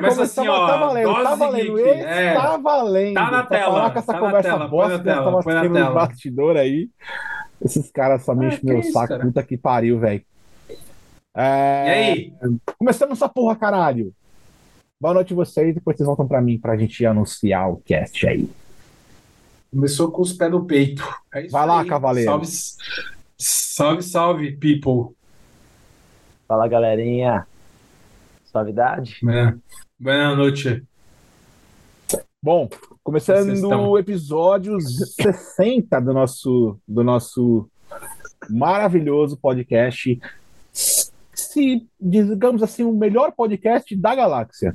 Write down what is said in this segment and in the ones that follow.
E Começa assim, começamos, tá ó, valendo, tá valendo, geek, esse é. tá valendo. Tá na Pra tela, falar com essa tá conversa tela, bosta na que nós tela, tava põe na tendo no tela. bastidor aí. Esses caras só Ah, mexem meu isso, saco, cara? puta que pariu, velho. E É, aí? Começamos essa porra, caralho. Boa noite vocês, depois vocês voltam pra mim pra gente anunciar o cast aí. Começou com os pés no peito. É isso Vai lá, aí. cavaleiro. Salve, salve, salve, people. Fala galerinha, suavidade? É. Boa noite. Bom, começando o episódio 60 do nosso, do nosso maravilhoso podcast. Se, digamos assim, o melhor podcast da galáxia.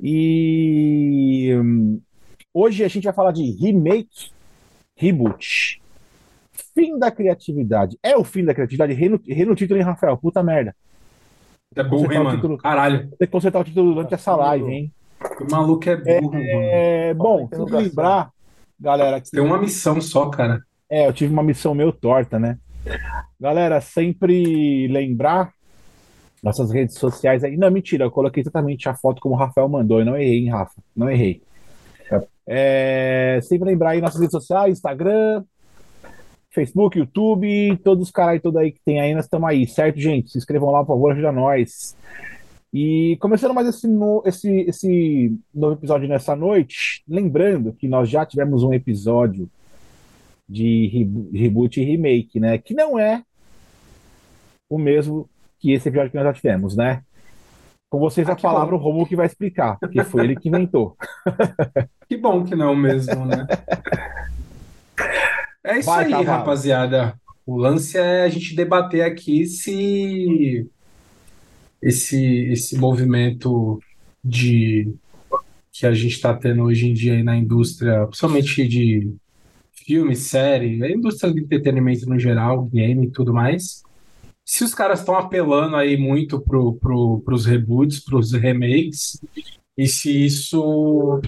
E hum, hoje a gente vai falar de remake, reboot. Fim da criatividade. É o fim da criatividade? No, errei no título, hein, Rafael? Puta merda. É burro, hein, mano? título. Caralho. Tem que consertar o título durante essa live, hein? O maluco é burro, mano. É, bom, tem que lembrar, galera, que Tem uma missão só, cara. É, eu tive uma missão meio torta, né? Galera, sempre lembrar nossas redes sociais aí. Não, mentira, eu coloquei exatamente a foto como o Rafael mandou. Eu não errei, hein, Rafa? Não errei. É, sempre lembrar aí nossas redes sociais, Instagram, Facebook, YouTube, todos os caras todos aí que tem aí, nós estamos aí, certo, gente? Se inscrevam lá, por favor, ajuda nós. E começando mais esse, no- esse, esse novo episódio nessa noite, lembrando que nós já tivemos um episódio de rebo- reboot e remake, né? Que não é o mesmo que esse episódio que nós já tivemos, né? Com vocês Ah, a palavra bom. o Romulo que vai explicar, porque foi ele que inventou. Que bom que não mesmo, né? É isso Vai, aí, cavalo. rapaziada. O lance é a gente debater aqui se esse, esse movimento de que a gente está tendo hoje em dia aí na indústria, principalmente de filme, série, a indústria do entretenimento no geral, game e tudo mais. Se os caras estão apelando aí muito pro, pro, pros reboots, pros remakes, e se isso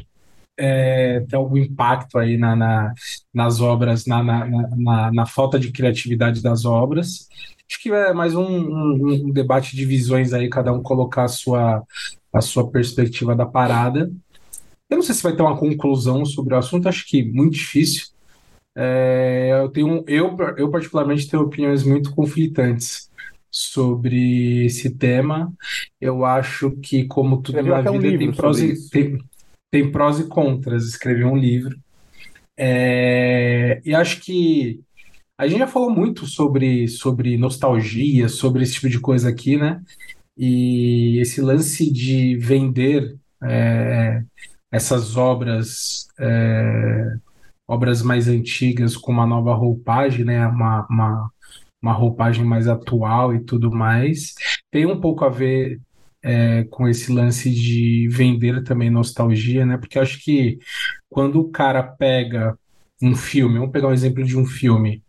é, tem algum impacto aí na, na- nas obras, na, na, na- na, falta de criatividade das obras. Acho que é mais um, um- um debate de visões aí, cada um colocar a sua, a sua perspectiva da parada. Eu não sei se vai ter uma conclusão sobre o assunto, acho que muito difícil. É, eu tenho, eu, eu particularmente tenho opiniões muito conflitantes sobre esse tema. Eu acho que, como tudo na até um vida, tem prós e, tem, tem prós e contras. Escrevi um livro. É, e acho que a gente já falou muito sobre, sobre nostalgia, sobre esse tipo de coisa aqui, né? E esse lance de vender é, essas obras, é, obras mais antigas com uma nova roupagem, né? Uma, uma, uma roupagem mais atual e tudo mais, tem um pouco a ver é, com esse lance de vender também nostalgia, né? Porque eu acho que quando o cara pega um filme, vamos pegar um exemplo de um filme,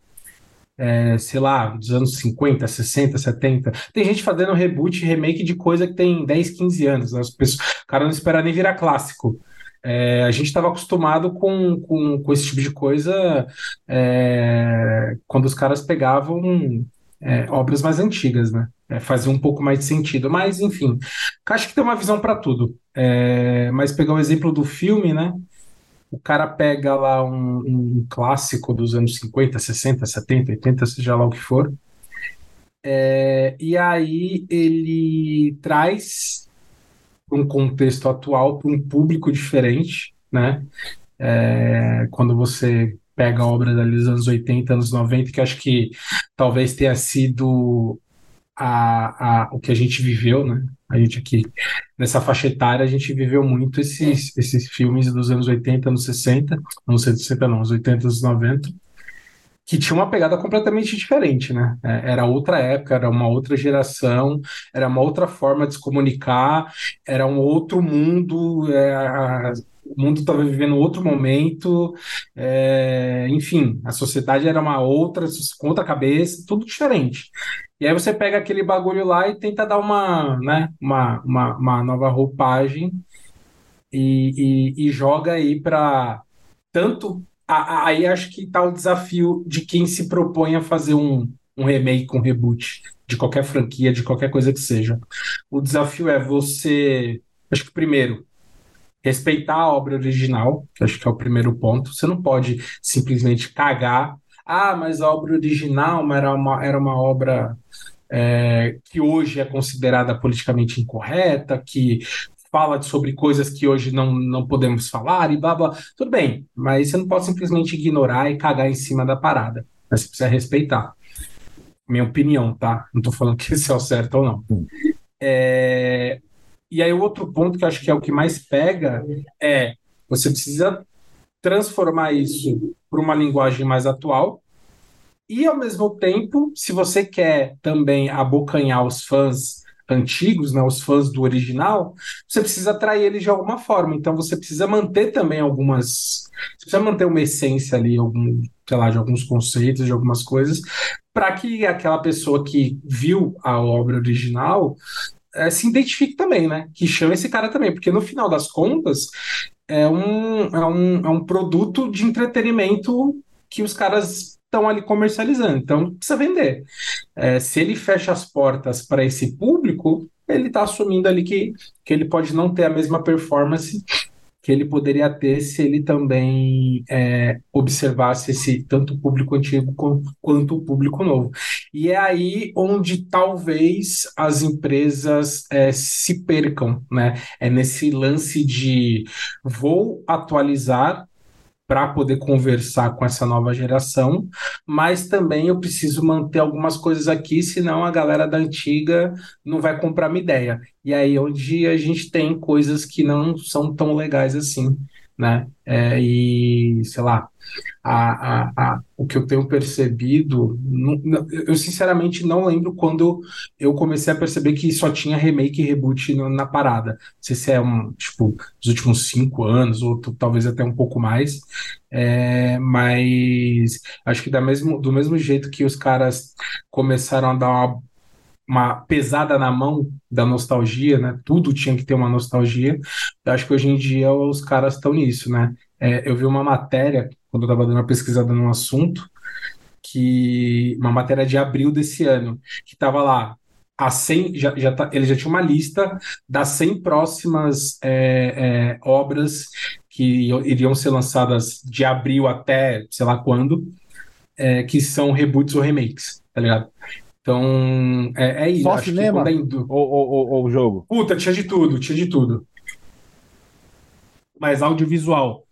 é, sei lá, dos anos 50, 60, 70, tem gente fazendo reboot, remake de coisa que tem 10, 15 anos, né? As pessoas, o cara não espera nem virar clássico. É, a gente estava acostumado com, com, com esse tipo de coisa é, quando os caras pegavam é, obras mais antigas, né? É, fazia um pouco mais de sentido. Mas, enfim, acho que tem uma visão para tudo. É, mas pegar o exemplo do filme, né? O cara pega lá um, um clássico dos anos 50, 60, 70, 80, seja lá o que for. É, e aí ele traz um contexto atual, para um público diferente, né? É, quando você pega obras ali dos anos 80, anos 90, que acho que talvez tenha sido a, a, o que a gente viveu, né? A gente aqui, nessa faixa etária, a gente viveu muito esses, esses filmes dos anos 80, anos 60, anos 60 não, anos 80, anos 90, que tinha uma pegada completamente diferente, né? É, Era outra época, era uma outra geração, era uma outra forma de se comunicar, era um outro mundo, é, o mundo estava vivendo outro momento, é, enfim, a sociedade era uma outra, com outra cabeça, tudo diferente. E aí você pega aquele bagulho lá e tenta dar uma, né, uma, uma, uma nova roupagem e, e, e joga aí para tanto. Aí acho que tá o desafio de quem se propõe a fazer um, um remake, um reboot de qualquer franquia, de qualquer coisa que seja. O desafio é você Acho que primeiro, respeitar a obra original, que acho que é o primeiro ponto. Você não pode simplesmente cagar. Ah, mas a obra original era uma, era uma obra é, que hoje é considerada politicamente incorreta, que fala sobre coisas que hoje não, não podemos falar e blá blá. Tudo bem, mas você não pode simplesmente ignorar e cagar em cima da parada. Mas você precisa respeitar. Minha opinião, tá? Não estou falando que esse é o certo ou não. É... E aí, o outro ponto que eu acho que é o que mais pega é você precisa transformar isso para uma linguagem mais atual. E, ao mesmo tempo, se você quer também abocanhar os fãs antigos, né, os fãs do original, você precisa atrair eles de alguma forma. Então você precisa manter também algumas. Você precisa manter uma essência ali, algum, sei lá, de alguns conceitos, de algumas coisas, para que aquela pessoa que viu a obra original é, se identifique também, né? Que chame esse cara também, porque no final das contas é um, é um, é um produto de entretenimento que os caras estão ali comercializando, então precisa vender. É, se ele fecha as portas para esse público, ele está assumindo ali que, que ele pode não ter a mesma performance que ele poderia ter se ele também é, observasse esse tanto o público antigo quanto o público novo. E é aí onde talvez as empresas é, se percam, né? É nesse lance de vou atualizar para poder conversar com essa nova geração, mas também eu preciso manter algumas coisas aqui, senão a galera da antiga não vai comprar minha ideia. E aí onde a gente tem coisas que não são tão legais assim, né? É, e sei lá, a, a, a, o que eu tenho percebido, não, eu sinceramente não lembro quando eu comecei a perceber que só tinha remake e reboot no, na parada. Não sei se é um, tipo, os últimos cinco anos, ou talvez até um pouco mais. É, mas acho que da mesmo, do mesmo jeito que os caras começaram a dar uma uma pesada na mão da nostalgia, né? Tudo tinha que ter uma nostalgia. Eu acho que hoje em dia os caras estão nisso, né? É, eu vi uma matéria quando eu estava dando uma pesquisada num assunto, que uma matéria de abril desse ano, que estava lá, a 100, já, já tá, ele já tinha uma lista das 100 próximas é, é, obras que iriam ser lançadas de abril até sei lá quando, é, que são reboots ou remakes, tá ligado? Então, é, é isso. Só cinema? É ou, ou, ou, jogo? Puta, tinha de tudo, tinha de tudo. Mas audiovisual.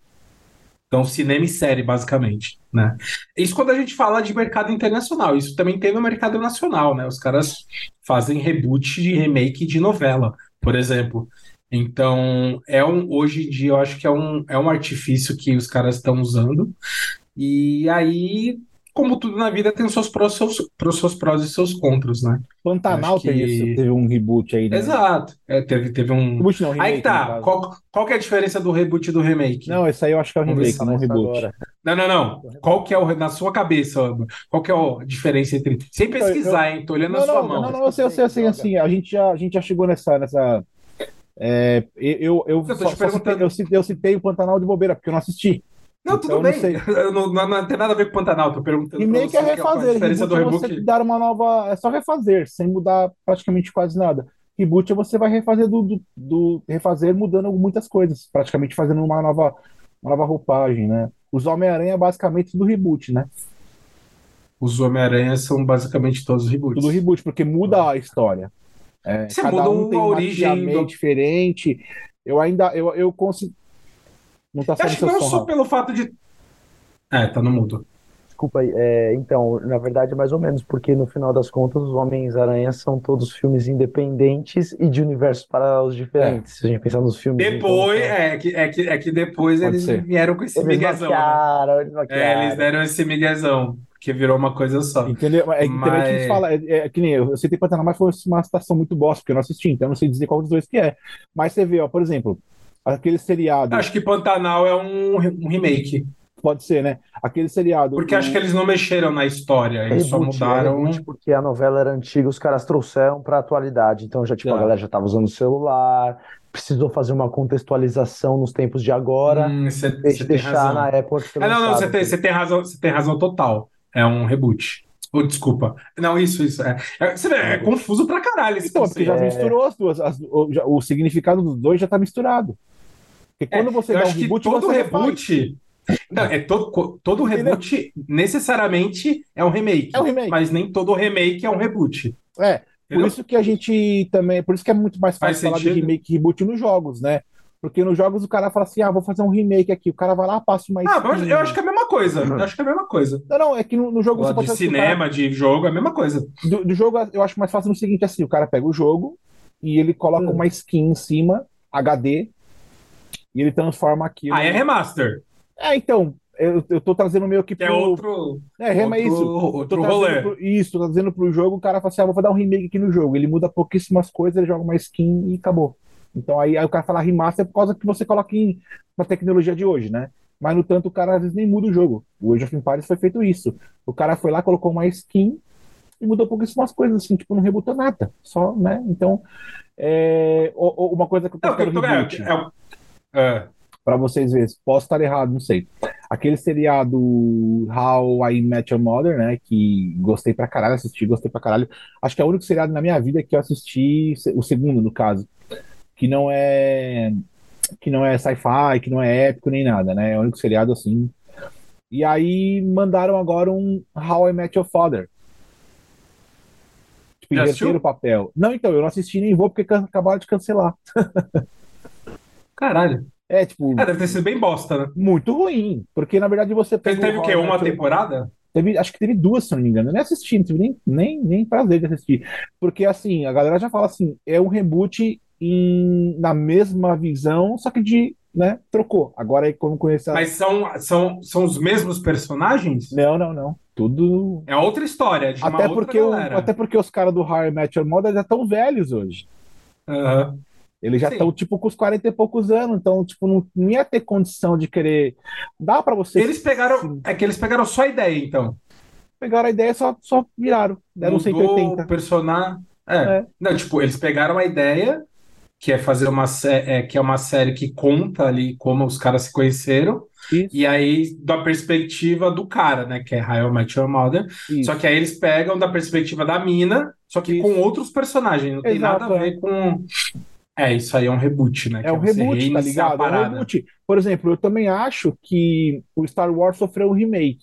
Então, cinema e série, basicamente, né? Isso quando a gente fala de mercado internacional. Isso também tem no mercado nacional, né? Os caras fazem reboot de remake de novela, por exemplo. Então, é um, hoje em dia, eu acho que é um, é um artifício que os caras estão usando. E aí, como tudo na vida, tem os seus prós, seus, seus prós e seus contras, né? Pantanal tem isso, teve um reboot aí, né? Exato. É, teve, teve um. Reboot não, remake, aí tá. Qual, qual que é a diferença do reboot e do remake? Não, esse aí eu acho que é o remake, não o reboot. Agora. Não, não, não. Qual que é o, na sua cabeça, qual que é a diferença entre. Sem pesquisar, eu, hein? Tô olhando não, na sua não, mão. Não, não, eu sei, eu sei, assim, assim, a gente já, a gente já chegou nessa. nessa é, eu, eu, eu, só, só citei, eu, citei, eu citei o Pantanal de bobeira, porque eu não assisti. Não, tudo então, bem. Não, não, não, tem nada a ver com Pantanal, tô perguntando. E meio que é refazer. Que é reboot do reboot. dar uma nova. É só refazer, sem mudar praticamente quase nada. Reboot você vai refazer do, do, do, refazer mudando muitas coisas, praticamente fazendo uma nova, uma nova roupagem, né? Os Homem-Aranha é basicamente do reboot, né? Os Homem-Aranha são basicamente todos reboots. Tudo reboot, porque muda a história. É, Você muda um tem a origem do... diferente. Eu ainda eu, eu consigo não tá Acho que não só pelo fato de. É, tá no mudo. Desculpa aí. É, então, na verdade, mais ou menos, porque no final das contas, os Homens-Aranha são todos filmes independentes e de universos paralelos diferentes. É. Se a gente pensar nos filmes. Depois, então, é, que, é, que, é que depois eles ser. vieram com esse eles miguezão. Maquiaram, né? eles, maquiaram. É, eles deram esse miguezão. Que virou uma coisa só. Entendeu? É, mas... Também que a gente fala, é, é, que nem eu, eu citei mas foi uma situação muito bosta, porque eu não assisti, então eu não sei dizer qual dos dois que é. Mas você vê, ó, por exemplo, aquele seriado. Acho que Pantanal é um, um remake. Pode ser, né? Aquele seriado. Porque acho que eles não mexeram na história, eles reboot, só mudaram. É porque a novela era antiga, os caras trouxeram para atualidade. Então já tipo, a galera já estava usando o celular, precisou fazer uma contextualização nos tempos de agora. Hum, cê, deixar na época. Ah, não, não, você tem, tem razão, você tem razão total. É um reboot. Oh, desculpa. Não, isso, isso. É, é, você vê, é confuso pra caralho esse Então, porque já misturou as duas. as- o, já- o significado dos dois já tá misturado. Porque quando você É, dá um reboot, todo você refaz. reboot. Não, é todo, todo reboot necessariamente é um remake. É um remake. Mas nem todo remake é um reboot. É, por Entendeu? isso que a gente também. Por isso que é muito mais Faz fácil falar de sentido. remake e reboot nos jogos, né? Porque nos jogos o cara fala assim: ah, vou fazer um remake aqui. O cara vai lá, passa uma Ah, mas skin. eu acho que é a mesma coisa. Eu acho que é a mesma coisa. Não, não, é que no, no jogo você pode de fazer assim, o cara- cinema, de jogo, é a mesma coisa. do, do jogo eu acho mais fácil no seguinte: assim, o cara pega o jogo e ele coloca Hum. uma skin em cima, HD, e ele transforma aquilo. Ah, é remaster. É, então, eu, eu tô trazendo meio que é pro. outro. É, rema é outro, isso. Outro rolê. pro- isso, tô trazendo pro jogo, o cara fala assim: ah, vou dar um remake aqui no jogo. Ele muda pouquíssimas coisas, ele joga uma skin e acabou. Então aí, aí o cara fala remaster por causa que você coloca em, na tecnologia de hoje, né? Mas no tanto o cara às vezes nem muda o jogo. O Age of Empires foi feito isso. O cara foi lá, colocou uma skin e mudou pouquíssimas coisas, assim, tipo, não rebutou nada. Só, né? Então, é, o- o- uma coisa que eu Não, quero que eu é, reboot, é, é, pra vocês verem, posso estar errado, não sei. Aquele seriado How I Met Your Mother, né? Que gostei pra caralho, assisti, gostei pra caralho. Acho que é o único seriado na minha vida que eu assisti, o segundo, no caso, que não é que não é sci-fi, que não é épico nem nada, né? É o único seriado assim. E aí mandaram agora um How I Met Your Father. Tipo, assistiu? o papel. Não, então, eu não assisti nem vou porque can- acabaram de cancelar. caralho. É, tipo, É, deve ter sido bem bosta, né? muito ruim. Porque, na verdade, você Teve, pega teve o quê? Uma temporada? Teve, acho que teve duas, se não me engano. Eu nem assisti, não tive nem, nem, nem prazer de assistir. Porque, assim, a galera já fala assim, é um reboot em, na mesma visão, só que de, né, trocou. Agora aí, como conhecer... Mas são, são, são os mesmos personagens? Não, não, não. Tudo... É outra história, Até porque, o- até porque os caras do I Met Your Mother já estão velhos hoje. Aham. Eles já Sim. estão, tipo, com os 40 e poucos anos. Então, tipo, não, não ia ter condição de querer... Dá pra você... Eles pegaram. É que eles pegaram só a ideia, então. Pegaram a ideia e só, só viraram. Deram Mudou 180. o personagem. É. É. Não, tipo, eles pegaram a ideia, que é fazer uma é, que é uma série que conta ali como os caras se conheceram, Isso, e aí da perspectiva do cara, né? Que é I Met Your Mother. isso. Só que aí eles pegam da perspectiva da mina, só que Isso. com outros personagens. Não tem Exato, nada a ver com. É, isso aí é um reboot, né? É um você reboot, tá ligado? É um reboot. Por exemplo, eu também acho que o Star Wars sofreu um remake.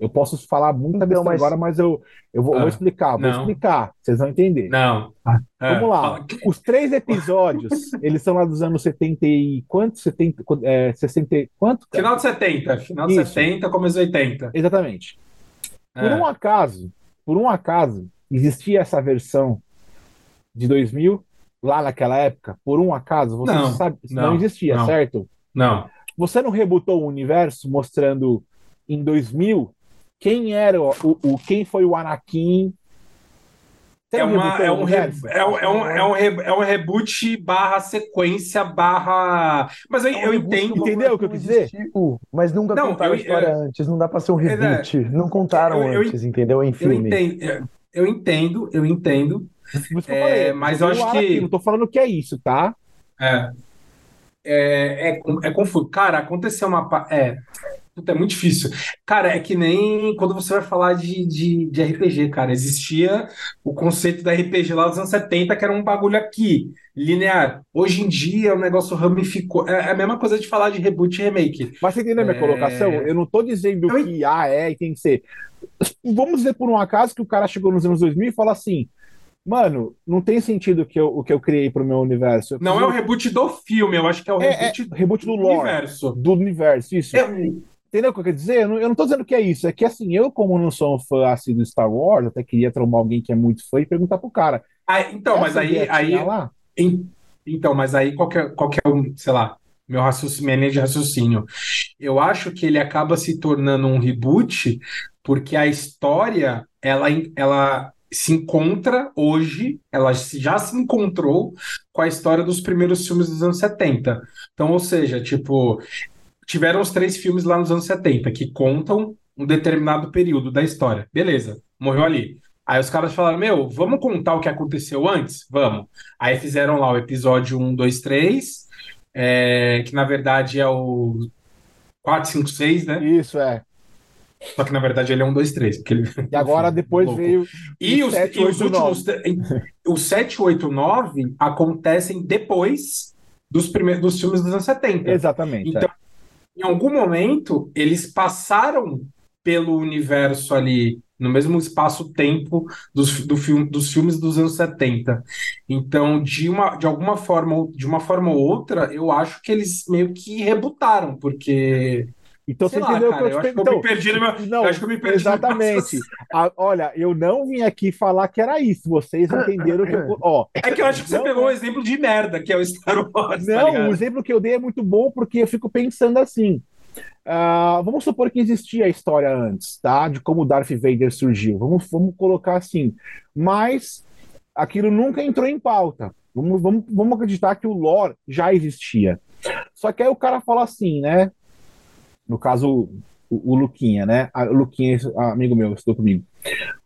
Eu posso falar muita Então, besteira mas- agora, mas eu, eu vou, eu vou Ah, explicar, vou não. explicar, vocês vão entender. Não. É, Vamos lá. Os três episódios, eles são lá dos anos 70 e quanto? 70, é, 60 e quanto? Final de 70, final de Isso. 70, começo de 80. Exatamente. Por É. um acaso, por um acaso, existia essa versão de 2000 lá naquela época? Por um acaso, você Não, sabe? Não, não, existia, não. certo? Não. Você não rebutou o universo mostrando em 2000 quem era o, o- o- quem foi o Anakin? É, uma, é, um re- universo? é, um, é, um, é, um re- é um reboot barra sequência barra. Mas eu, É um eu entendo. Entendeu o que eu quis dizer? Mas nunca Não, contaram eu- a história antes, não dá pra ser um É, reboot. Não contaram eu- eu- antes, entendeu? Em Eu filme. entendo, eu entendo, eu entendo. Eu É, falei, mas eu eu acho que- Não tô falando que é isso, tá? É, é, é, é confuso. Cara, aconteceu uma. É, puta, é muito difícil. Cara, é que nem quando você vai falar de, de, de RPG, cara. Existia o conceito da RPG lá dos anos 70, que era um bagulho aqui, linear. Hoje em dia o negócio ramificou. É é a mesma coisa de falar de reboot e remake. Mas você entendeu a minha É. colocação? Eu não tô dizendo Eu que ah, é e tem que ser. Vamos dizer por um acaso que o cara chegou nos anos 2000 e fala assim: Mano, não tem sentido que eu, o que eu criei pro meu universo. Eu Não é o preciso- reboot do filme, eu acho que é o É, reboot é, reboot do do lore, universo. do universo, isso. É, Entendeu o que eu quero dizer? Eu não, eu não tô dizendo que é isso. É que assim, eu, como não sou um fã assim do Star Wars, até queria trombar alguém que é muito fã e perguntar pro cara. ah, então, mas aí, aí? Em- Então, mas aí qual que é, qual que é o, sei lá, meu raciocínio, minha linha de raciocínio? Eu acho que ele acaba se tornando um reboot porque a história, ela, ela se encontra hoje, ela já se encontrou com a história dos primeiros filmes dos anos 70. Então, ou seja, tipo, tiveram os três filmes lá nos anos 70 que contam um determinado período da história. Beleza, morreu ali. Aí os caras falaram: Meu, vamos contar o que aconteceu antes? Vamos. Aí fizeram lá o episódio 1, 2, 3, é, que na verdade é o 4, 5, 6, né? Isso, é. Só que na verdade ele é um, dois, três. Porque ele... E agora depois louco. veio. E o os, 7, e os 8, 9. últimos. Os 7, 8, 9 acontecem depois dos, primeiros, dos filmes dos anos 70. Exatamente. Então, é. Em algum momento, eles passaram pelo universo ali, no mesmo espaço-tempo dos, do filme, dos filmes dos anos 70. Então, de, uma, de alguma forma, de uma forma ou outra, eu acho que eles meio que rebutaram, porque. Então Sei você lá, entendeu o cara, que eu te eu então, me perdi no meu- Não, eu acho que eu me perdi exatamente. raciocínio. Ah, olha, eu não vim aqui falar que era isso. Vocês entenderam que eu. Ó, É que eu acho que você Não, pegou é. um exemplo de merda, que é o Star Wars, tá Não, ligado? o exemplo que eu dei é muito bom porque eu fico pensando assim. ah, vamos supor que existia a história antes, tá? De como Darth Vader surgiu. Vamos, vamos colocar assim. Mas aquilo nunca entrou em pauta. Vamos, vamos, vamos acreditar que o lore já existia. Só que aí o cara fala assim, né? No caso, o, o Luquinha, né? O Luquinha, amigo meu, estou comigo.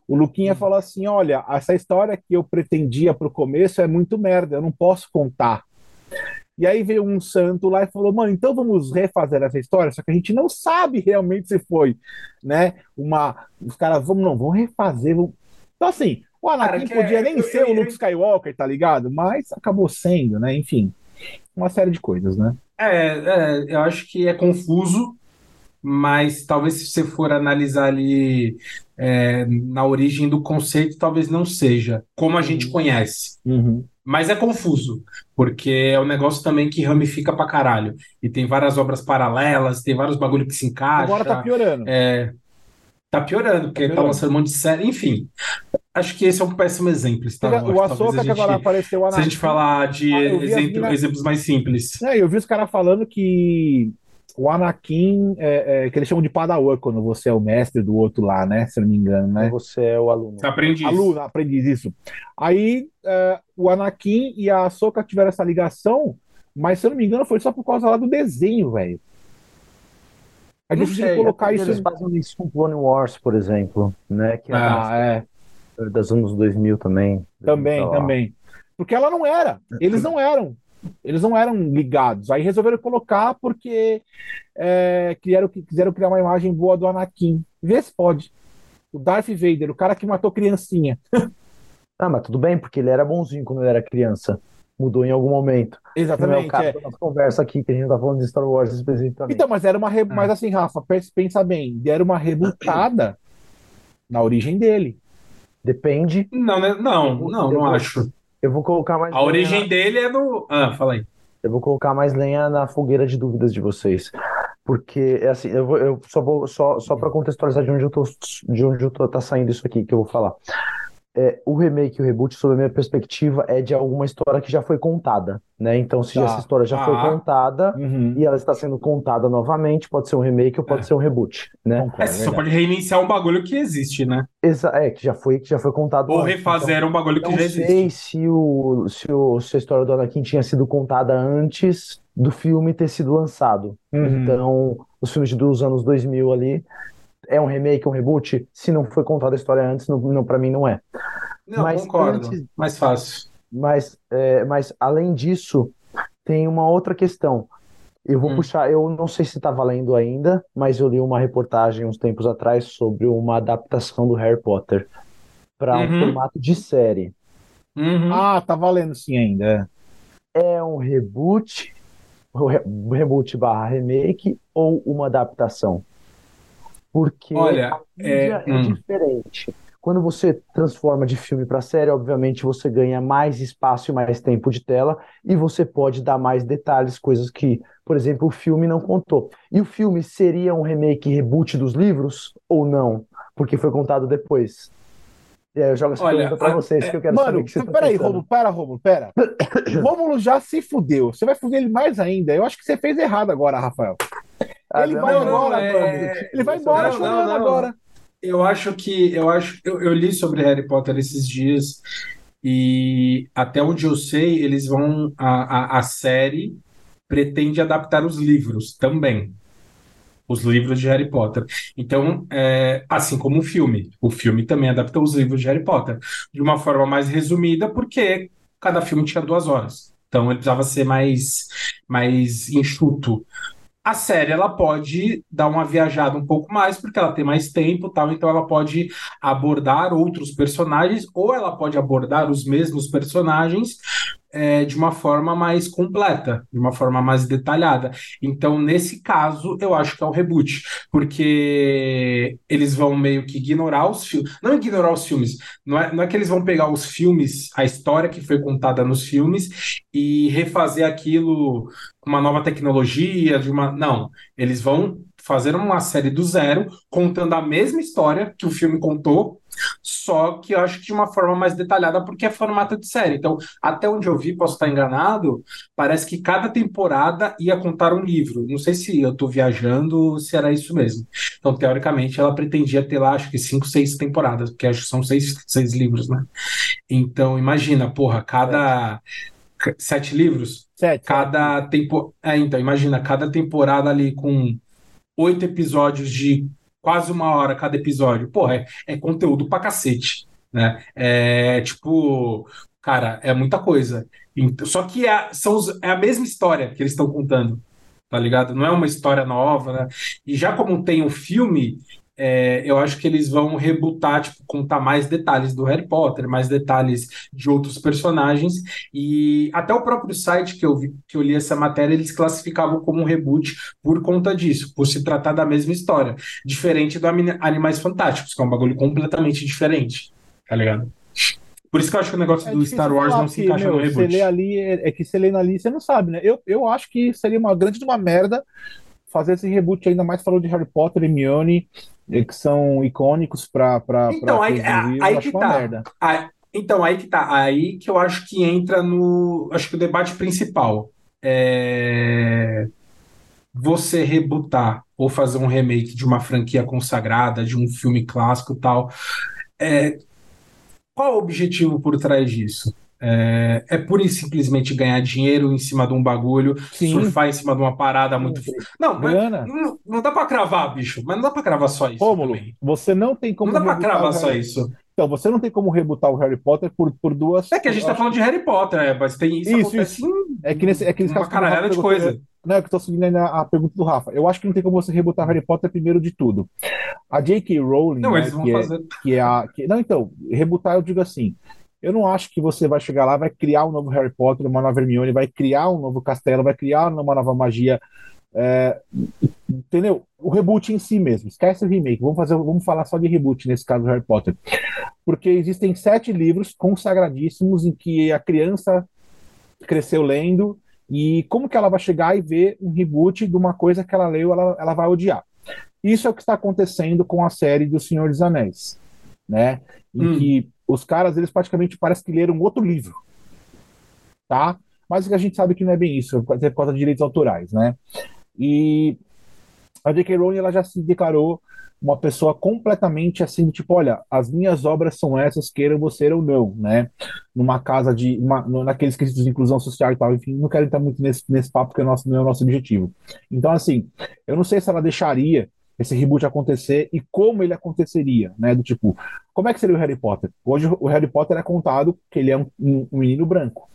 O Luquinha falou assim: olha, essa história que eu pretendia pro começo é muito merda, eu não posso contar. E aí veio um santo lá e falou: mano, então vamos refazer essa história, só que a gente não sabe realmente se foi, né? Uma. Os caras, vamos, não, vamos refazer. Vamos... Então, assim, o Anakin Cara, podia é- nem eu- ser eu- o Luke Skywalker, tá ligado? Mas acabou sendo, né? Enfim, uma série de coisas, né? É, é, eu acho que é confuso, mas talvez se você for analisar ali é, na origem do conceito, talvez não seja como a gente conhece. Uhum. Mas é confuso, porque é um negócio também que ramifica pra caralho. E tem várias obras paralelas, tem vários bagulho que se encaixa. Agora tá piorando. É, tá piorando, porque tá piorando. lançando um monte de série. Enfim, acho que esse é um péssimo exemplo, Star Wars. o Talvez Ahsoka a que agora gente- apareceu o se a gente falar de Ah, exemplo- mina- exemplos mais simples. É, eu vi os caras falando que o Anakin, é, é, que eles chamam de Padawan quando você é o mestre do outro lá, né? Se eu não me engano, né? Você é o aluno. Aprendiz. Aluno, aprendiz isso. Aí é, o Anakin e a Ahsoka tiveram essa ligação, mas se eu não me engano foi só por causa lá do desenho, velho. Aí Não decidiram sei, colocar Eles isso. fazem isso com Clone Wars, por exemplo, né? Que é Ah, é. das anos 2000 também. Também, lá. também. Porque ela não era. Eles não eram. Eles não eram ligados. Aí resolveram colocar porque é, criaram, quiseram criar uma imagem boa do Anakin. Vê se pode. O Darth Vader, o cara que matou criancinha. Ah, mas tudo bem, porque ele era bonzinho quando ele era criança. Mudou em algum momento. Não é o Exatamente. caso é. da nossa conversa aqui, que a gente tá falando de Star Wars especificamente. Então, mas era uma. Re... É. Mas assim, Rafa, pensa- pensa bem, deram uma rebutada na origem dele. Depende. Não, né? não, não, não acho. Eu vou colocar mais A origem na- dele é no. Ah, fala aí. Eu vou colocar mais lenha na fogueira de dúvidas de vocês. Porque, é assim, eu, vou, eu só vou, só, só para contextualizar de onde eu tô, de onde eu tô, tá saindo isso aqui que eu vou falar. É, o remake e o reboot, sob a minha perspectiva, é de alguma história que já foi contada, né? Então, se Tá. essa história já foi Ah. contada Uhum. e ela está sendo contada novamente, pode ser um remake ou pode É. ser um reboot, né? Concordo, É, você só pode reiniciar um bagulho que existe, né? Exa é, que já foi, que já foi contado Ou antes. refazer um bagulho que Não já sei existe. se, o, se, o, se a história do Anakin tinha sido contada antes do filme ter sido lançado. Uhum. Então, os filmes dos anos 2000 ali, é um remake, um reboot? Se não foi contada a história antes, não, não, para mim não é. Não, Mas concordo. antes- Mais fácil. Mas, é, mas além disso, tem uma outra questão. Eu vou Hum. puxar, eu não sei se está valendo ainda, mas eu li uma reportagem uns tempos atrás sobre uma adaptação do Harry Potter para um Uhum. formato de série. Uhum. Ah, tá valendo sim ainda. é. É um reboot, reboot barra remake ou uma adaptação? Porque Olha, a mídia é, é hum. diferente. Quando você transforma de filme para série, obviamente você ganha mais espaço e mais tempo de tela e você pode dar mais detalhes, coisas que, por exemplo, o filme não contou. E o filme seria um remake reboot dos livros ou não? Porque foi contado depois. E aí eu jogo essa Olha, pergunta para a- vocês, que eu quero saber Mano, o que vocês peraí, pensando. Romulo, pera, Romulo, pera. Rômulo já se fudeu. Você vai fuder ele mais ainda. Eu acho que você fez errado agora, Rafael. Ah, ele não, vai não, embora, é-. Ele vai embora Não, não, chorando não. agora. Eu acho que eu acho eu, eu li sobre Harry Potter esses dias e até onde eu sei eles vão a, a, a série pretende adaptar os livros também os livros de Harry Potter então é, assim como o filme o filme também adaptou os livros de Harry Potter de uma forma mais resumida porque cada filme tinha duas horas então ele precisava ser mais mais enxuto a série ela pode dar uma viajada um pouco mais, porque ela tem mais tempo tal, então ela pode abordar outros personagens, ou ela pode abordar os mesmos personagens é, de uma forma mais completa, de uma forma mais detalhada. Então, nesse caso, eu acho que é o reboot, porque eles vão meio que ignorar os filmes. Não ignorar os filmes, não é, não é que eles vão pegar os filmes, a história que foi contada nos filmes, e refazer aquilo com uma nova tecnologia, de uma. Não, eles vão fazer uma série do zero, contando a mesma história que o filme contou, só que eu acho que de uma forma mais detalhada, porque é formato de série. Então, até onde eu vi, posso estar enganado, parece que cada temporada ia contar um livro. Não sei se eu estou viajando, se era isso mesmo. Então, teoricamente, ela pretendia ter lá, acho que cinco, seis temporadas, porque acho que são seis, seis livros, né? Então, imagina, porra, cada. Sete livros? Sete. Cada tempo. É, então, imagina, cada temporada ali com oito episódios de quase uma hora cada episódio. Porra, é, é conteúdo pra cacete, né? É tipo, cara, é muita coisa. Só que é, são os, é a mesma história que eles estão contando, tá ligado? Não é uma história nova, né? E já como tem um filme, é, eu acho que eles vão rebutar, tipo, contar mais detalhes do Harry Potter, mais detalhes de outros personagens, e até o próprio site que eu, vi, que eu li essa matéria, eles classificavam como um reboot por conta disso, por se tratar da mesma história, diferente do Animais Fantásticos, que é um bagulho completamente diferente, tá ligado? Por isso que eu acho que o negócio é do Star Wars não se encaixa meu, no reboot. Você lê ali, é, é que você lê ali, você não sabe, né? Eu, eu acho que seria uma grande uma merda fazer esse reboot ainda mais falou de Harry Potter e Hermione, eh, que são icônicos para Então, aí, aí, aí que tá. Aí, então, aí que tá. Aí que eu acho que entra no. Acho que o debate principal é você rebutar ou fazer um remake de uma franquia consagrada, de um filme clássico e tal. É, qual o objetivo por trás disso? É, é pura e simplesmente ganhar dinheiro em cima de um bagulho, Sim. surfar em cima de uma parada muito. Não, não, não, dá pra cravar, bicho, mas não dá pra cravar só isso. Rômulo, você não tem como. Não dá pra cravar só isso. Então, você não tem como rebutar o Harry Potter por, por duas. É que a gente tá falando de Harry Potter, é, mas tem isso, isso, isso. é que nesse, é que nesse uma caralhada de coisa. Não, é que eu tô seguindo ainda a pergunta do Rafa. Eu acho que não tem como você rebutar Harry Potter primeiro de tudo. A J.K. Rowling. Não, né, eles vão que fazer. É, que é a. Que, não, então, rebutar eu digo assim. Eu não acho que você vai chegar lá, vai criar um novo Harry Potter, uma nova Hermione, vai criar um novo castelo, vai criar uma nova magia. É, entendeu? O reboot em si mesmo. Esquece o remake. Vamos fazer, vamos falar só de reboot nesse caso do Harry Potter, porque existem sete livros consagradíssimos em que a criança cresceu lendo e como que ela vai chegar e ver um reboot de uma coisa que ela leu, ela, ela vai odiar. Isso é o que está acontecendo com a série do Senhor dos Anéis, né? Em hum. que os caras, eles praticamente parece que leram outro livro, tá? Mas a gente sabe que não é bem isso, é por causa de direitos autorais, né? E a J.K. Rowling, ela já se declarou uma pessoa completamente assim, tipo, olha, as minhas obras são essas, queiram você ou não, né? Numa casa de, uma, naqueles quesitos de inclusão social e tal, enfim, não quero entrar muito nesse, nesse papo, porque é nosso, não é o nosso objetivo. Então, assim, eu não sei se ela deixaria esse reboot acontecer e como ele aconteceria, né? Do tipo, como é que seria o Harry Potter? Hoje o Harry Potter é contado que ele é um, um, um menino branco.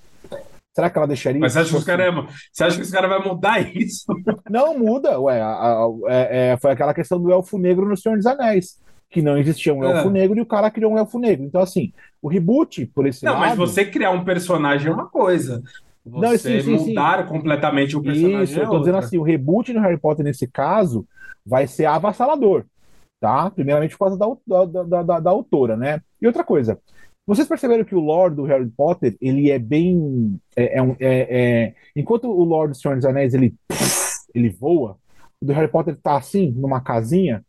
Será que ela deixaria Mas você acha, que os cara, é você acha que os caras vai mudar isso? Não muda, ué. A, a, é, é, foi aquela questão do elfo negro no Senhor dos Anéis. Que não existia um elfo é. negro e o cara criou um elfo negro. Então, assim, o reboot, por esse não, lado. Não, mas você criar um personagem é uma coisa. Você não, sim, sim, mudar sim. completamente o personagem. Isso, é eu tô dizendo assim, o reboot no Harry Potter, nesse caso, vai ser avassalador, tá? Primeiramente por causa da, da, da, da, autora, né? E outra coisa, vocês perceberam que o lore do Harry Potter, ele é bem... É, é, é, é enquanto o lore do Senhor dos Anéis, ele, ele voa, o do Harry Potter tá assim, numa casinha,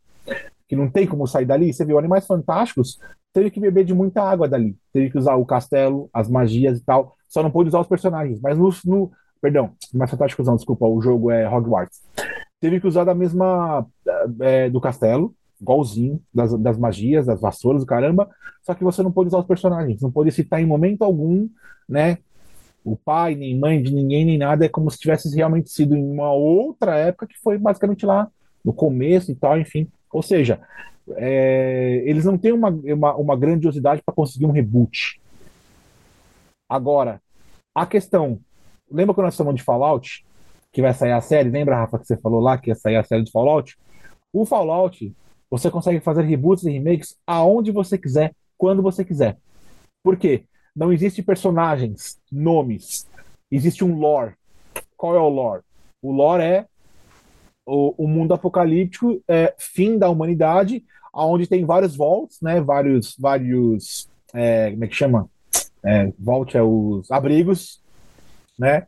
que não tem como sair dali. Você viu, Animais Fantásticos teve que beber de muita água dali. Teve que usar o castelo, as magias e tal. Só não pôde usar os personagens. Mas no, no perdão, Animais Fantásticos não, desculpa, o jogo é Hogwarts teve que usar da mesma é, do castelo, igualzinho, das, das magias, das vassouras, do caramba, só que você não pode usar os personagens, não pode citar em momento algum, né? O pai, nem mãe de ninguém, nem nada, é como se tivesse realmente sido em uma outra época que foi basicamente lá no começo e tal, enfim. Ou seja, é, eles não têm uma, uma, uma grandiosidade para conseguir um reboot. Agora, a questão. Lembra quando nós falamos de Fallout? Que vai sair a série. Lembra, Rafa, que você falou lá que ia sair a série do Fallout? O Fallout, você consegue fazer reboots e remakes aonde você quiser, quando você quiser. Por quê? Não existe personagens, nomes. Existe um lore. Qual é o lore? O lore é o, o mundo apocalíptico, é, fim da humanidade, onde tem vários vaults, né? Vários, vários, é, como é que chama? É, vault é os abrigos, né?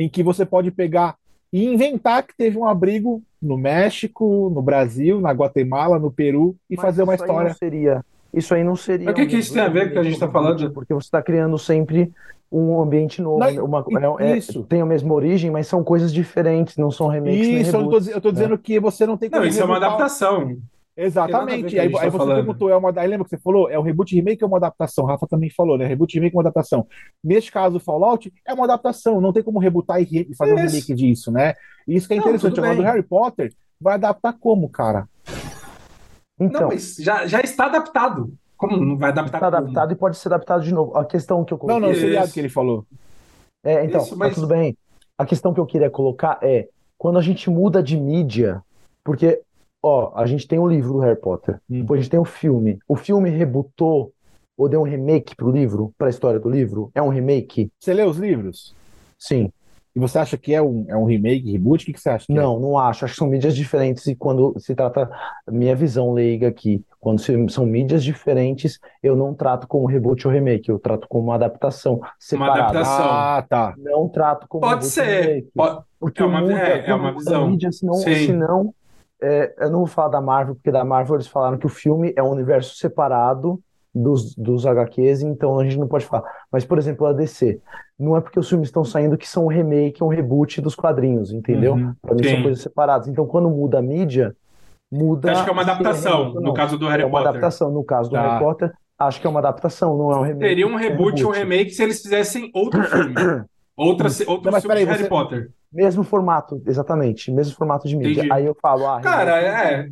Em que você pode pegar e inventar que teve um abrigo no México, no Brasil, na Guatemala, no Peru e Mas fazer uma isso aí história. não seria. Isso aí não seria. Mas o que que isso tem a ver com o que a gente tá falando? Porque você está criando sempre um ambiente novo. Não, uma, é- é- isso. tem a mesma origem, mas são coisas diferentes, não são remakes Isso, reboots, eu né? dizendo que você não tem Não, isso é uma adaptação. Exatamente. O Aí, gente tá aí você falando. perguntou, é uma, aí lembra que você falou? É um reboot remake ou uma adaptação? Rafa também falou, né? Reboot remake ou uma adaptação. Neste caso, o Fallout é uma adaptação, não tem como rebutar e, re- e fazer um Isso. remake disso, né? E isso que é Não, interessante. Agora, do. Harry Potter, vai adaptar como, cara? Então, Não, mas já, já está adaptado. Como não vai adaptar está como? adaptado e pode ser adaptado de novo. A questão que eu Não, coloquei. não, o Isso. seriado que ele falou. É, então, Isso, tá mas- tudo bem. A questão que eu queria colocar é quando a gente muda de mídia, porque, ó, a gente tem o livro do Harry Potter, Hum. depois a gente tem o filme. O filme rebutou ou deu um remake pro livro, pra história do livro? É um remake? Você lê os livros? Sim. E você acha que é um, é um remake, reboot? O que, que você acha que é? Não, não acho. Acho que são mídias diferentes e quando se trata, minha visão leiga aqui, quando se- são mídias diferentes, eu não trato como reboot ou remake, eu trato como uma adaptação separada. adaptação. Ah, tá. Não trato como Pode reboot ou ser. remake. Pode- Porque É uma- muda, é- é uma visão. mídia, senão, Sim. senão é, eu não vou falar da Marvel, porque da Marvel eles falaram que o filme é um universo separado dos, dos HQs, então a gente não pode falar. Mas, por exemplo, a DC, não é porque os filmes estão saindo que são um remake, um reboot dos quadrinhos, entendeu? Uhum. Pra mim são Sim. coisas separadas. Então, quando muda a mídia, muda. Acho que é uma adaptação, remake no caso do Harry É uma Potter. adaptação. No caso do Tá. Harry Potter, acho que é uma adaptação, não é um remake. Seria um é reboot ou um remake se eles fizessem outro filme. Outra, outro Não, mas peraí, de Harry você- Potter. Mesmo formato, exatamente, mesmo formato de mídia. Entendi. Aí eu falo, ah, Cara, é.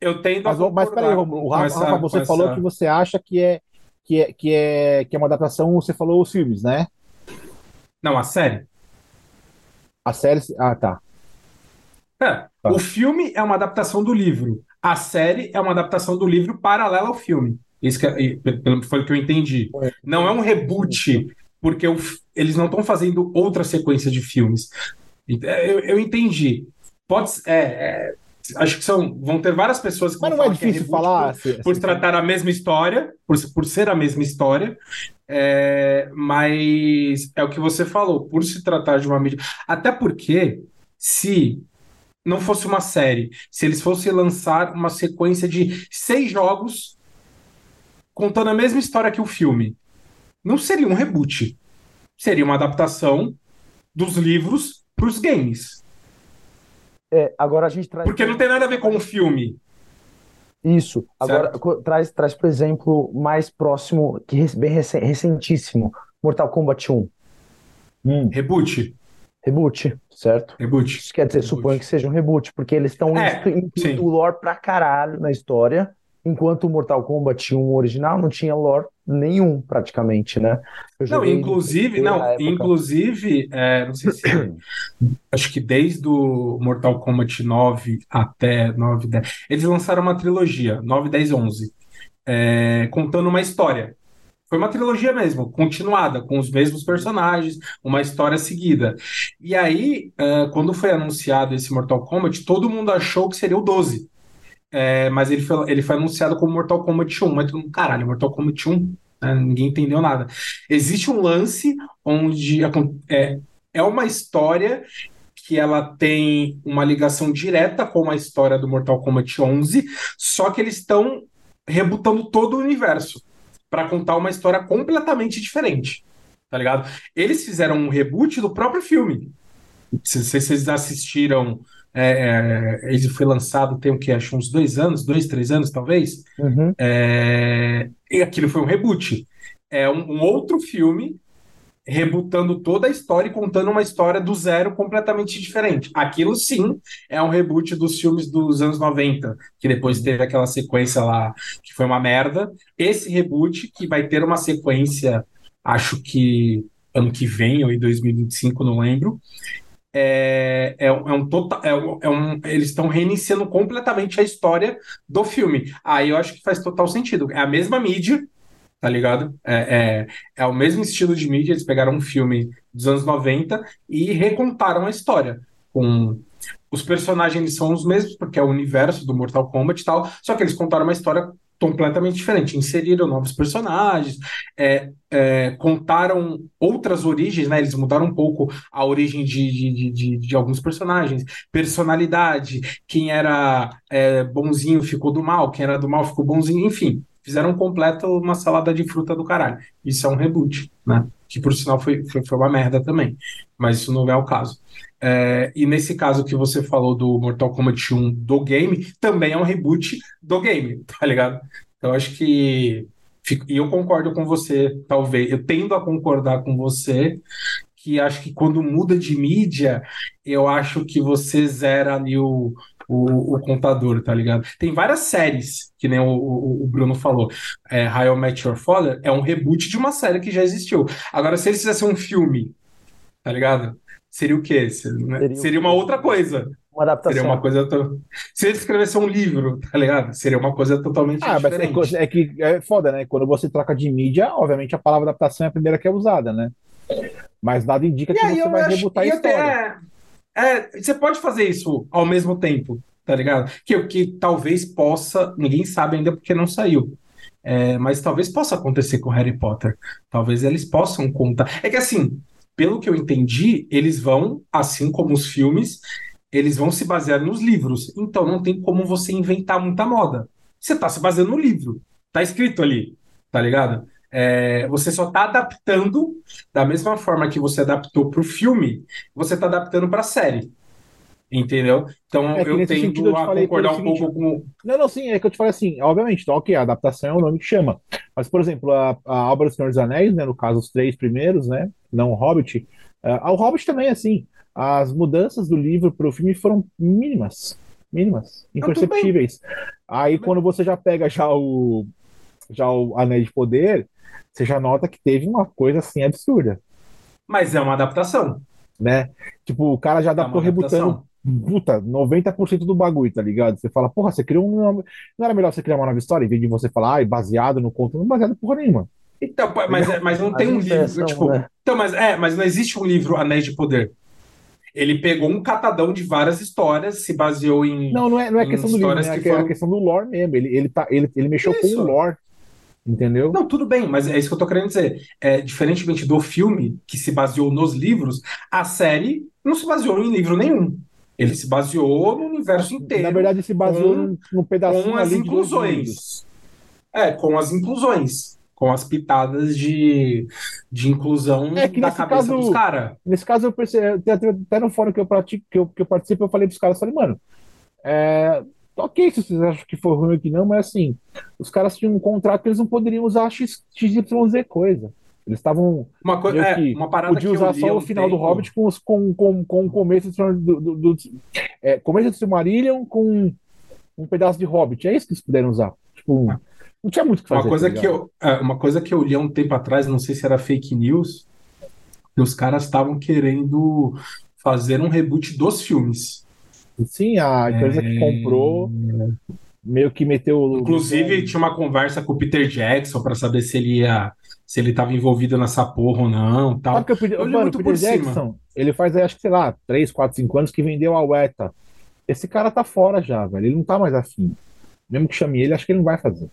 Eu tendo a Mas, mas concordar peraí, Romulo, o Rafa, essa- Rafa, você com falou essa- que você acha que é, que é, que é, que é uma adaptação, você falou os filmes, né? Não, a série. A série. Ah, tá. É, Tá. O filme é uma adaptação do livro. A série é uma adaptação do livro paralela ao filme. Isso que é- foi o que eu entendi. Não é um reboot, porque o eles não estão fazendo outra sequência de filmes. É, Eu, eu entendi. Pode é, é, acho que são, vão ter várias pessoas que Mas vão não é que difícil reboot falar. por- por tratar a mesma história, por, por ser a mesma história, é, mas é o que você falou, por se tratar de uma mídia. Até porque, se não fosse uma série, se eles fossem lançar uma sequência de seis jogos contando a mesma história que o filme, não seria um reboot. Seria uma adaptação dos livros para os games. É, agora a gente traz. Porque não tem nada a ver com o filme. Isso. Agora, Certo. traz, traz, por exemplo, mais próximo, que bem recen- recentíssimo, Mortal Kombat 1. Hum. Reboot. Reboot, certo? Reboot. Isso quer dizer, Reboot. suponho que seja um reboot, porque eles estão É, sim. lore pra caralho na história, enquanto o Mortal Kombat 1 original não tinha lore nenhum, praticamente, né? Não, inclusive, não, inclusive, é, não sei se, acho que desde o Mortal Kombat 9 até 9, 10, eles lançaram uma trilogia, 9, 10, 11, é, contando uma história. Foi uma trilogia mesmo, continuada, com os mesmos personagens, uma história seguida. E aí, é, quando foi anunciado esse Mortal Kombat, todo mundo achou que seria o 12. É, mas ele foi, ele foi anunciado como Mortal Kombat 1. Mas todo mundo, caralho, Mortal Kombat 1? né, ninguém entendeu nada. Existe um lance onde é, é uma história que ela tem uma ligação direta com a história do Mortal Kombat 11, só que eles estão rebutando todo o universo para contar uma história completamente diferente. Tá ligado? Eles fizeram um reboot do próprio filme. Se, se vocês assistiram, é, é, ele foi lançado tem o que? Acho uns dois anos, dois, três anos, talvez. Uhum. É, E aquilo foi um reboot. É um, um outro filme rebutando toda a história e contando uma história do zero completamente diferente. Aquilo sim é um reboot dos filmes dos anos 90, que depois teve aquela sequência lá que foi uma merda. Esse reboot que vai ter uma sequência, acho que ano que vem ou em 2025, não lembro. É, é, é um total. É é um, eles estão reiniciando completamente a história do filme. Aí eu acho que faz total sentido. É a mesma mídia, tá ligado? É, é, é o mesmo estilo de mídia. Eles pegaram um filme dos anos 90 e recontaram a história. Com os personagens são os mesmos, porque é o universo do Mortal Kombat e tal, só que eles contaram uma história completamente diferente. Inseriram novos personagens, é, é, contaram outras origens, né? Eles mudaram um pouco a origem de, de, de, de alguns personagens, personalidade, quem era é, bonzinho ficou do mal, quem era do mal ficou bonzinho, enfim. Fizeram completo uma salada de fruta do caralho. Isso é um reboot, né? Que por sinal foi, foi, foi uma merda também. Mas isso não é o caso. É, e nesse caso que você falou do Mortal Kombat 1 do game, também é um reboot do game, tá ligado? Então acho que. E eu concordo com você, talvez. Eu tendo a concordar com você, que acho que quando muda de mídia, eu acho que você zera ali o, o, o contador, tá ligado? Tem várias séries, que nem o, o, o Bruno falou. É, How I Your Father é um reboot de uma série que já existiu. Agora, se eles fizessem um filme, tá ligado? Seria o quê? Seria, seria, seria uma outra coisa. Uma adaptação. Seria uma coisa. To... Se ele escrevesse um livro, tá ligado? Seria uma coisa totalmente ah, diferente. Mas é, é que é foda, né? Quando você troca de mídia, obviamente a palavra adaptação é a primeira que é usada, né? Mas nada indica que você vai acho, rebutar a história. É, é, você pode fazer isso ao mesmo tempo, tá ligado? Que, que talvez possa, ninguém sabe ainda porque não saiu. É, mas talvez possa acontecer com Harry Potter. Talvez eles possam contar. É que assim, pelo que eu entendi, eles vão, assim como os filmes, eles vão se basear nos livros. Então não tem como você inventar muita moda. Você está se baseando no livro. Tá escrito ali, tá ligado? É, você só está adaptando da mesma forma que você adaptou para o filme, você está adaptando para a série. Entendeu? Então é eu tendo a concordar um pouco com. Não, não, sim, é que eu te falei assim, obviamente, então, ok, a adaptação é o nome que chama. Mas, por exemplo, a, a obra do Senhor dos Anéis, né, no caso, os três primeiros, né? Não o Hobbit. Uh, o Hobbit também, assim, as mudanças do livro para o filme foram mínimas. Mínimas, imperceptíveis. Aí quando você já pega já o já o Anéis de Poder, você já nota que teve uma coisa assim absurda. Mas é uma adaptação. Né? Tipo, o cara já é adaptou é rebutando puta, 90% do bagulho, tá ligado? Você fala, porra, você criou um. Não era melhor você criar uma nova história, em vez de você falar, ah, baseado no conto, não baseado porra nenhuma. Então, mas, é, mas não tem um livro. Tipo, né? Então, mas é, mas não existe um livro Anéis de Poder. Ele pegou um catadão de várias histórias, se baseou em. Não, não é, não é questão do livro, né? é que foram... a questão do lore mesmo. Ele, ele, tá, ele, ele mexeu Isso. com o lore. Entendeu? Não, tudo bem, mas é isso que eu tô querendo dizer. É, diferentemente do filme, que se baseou nos livros, a série não se baseou em livro nenhum. Ele se baseou no universo inteiro. Na verdade, se baseou com, no pedacinho com as inclusões. É, com as inclusões. Com as pitadas de, de inclusão é da cabeça caso, dos caras. Nesse caso, eu percebi, até no fórum que eu, pratico, que eu, que eu participo, eu falei pros caras, falei, mano, é, ok se vocês acham que foi ruim ou que não, mas assim, os caras tinham um contrato que eles não poderiam usar X, XYZ coisa. Eles estavam. Uma coisa, é, uma parada podia usar só o final tempo. do Hobbit com, com, com, com o começo do, do, do, é, começo do Silmarillion com um pedaço de Hobbit. É isso que eles puderam usar. Tipo, não tinha muito o que fazer. Uma coisa, tá que eu, é, uma coisa que eu li há um tempo atrás, não sei se era fake news, que os caras estavam querendo fazer um reboot dos filmes. Sim, a empresa é... que comprou meio que meteu. Inclusive, tinha uma conversa com o Peter Jackson para saber se ele ia se ele estava envolvido nessa porra ou não. Tal. Sabe que eu eu mano, o Peter Jackson, ele faz, acho que, sei lá, 3, 4, 5 anos que vendeu a UETA. Esse cara tá fora já, velho. Ele não tá mais afim. Mesmo que chame ele, acho que ele não vai fazer.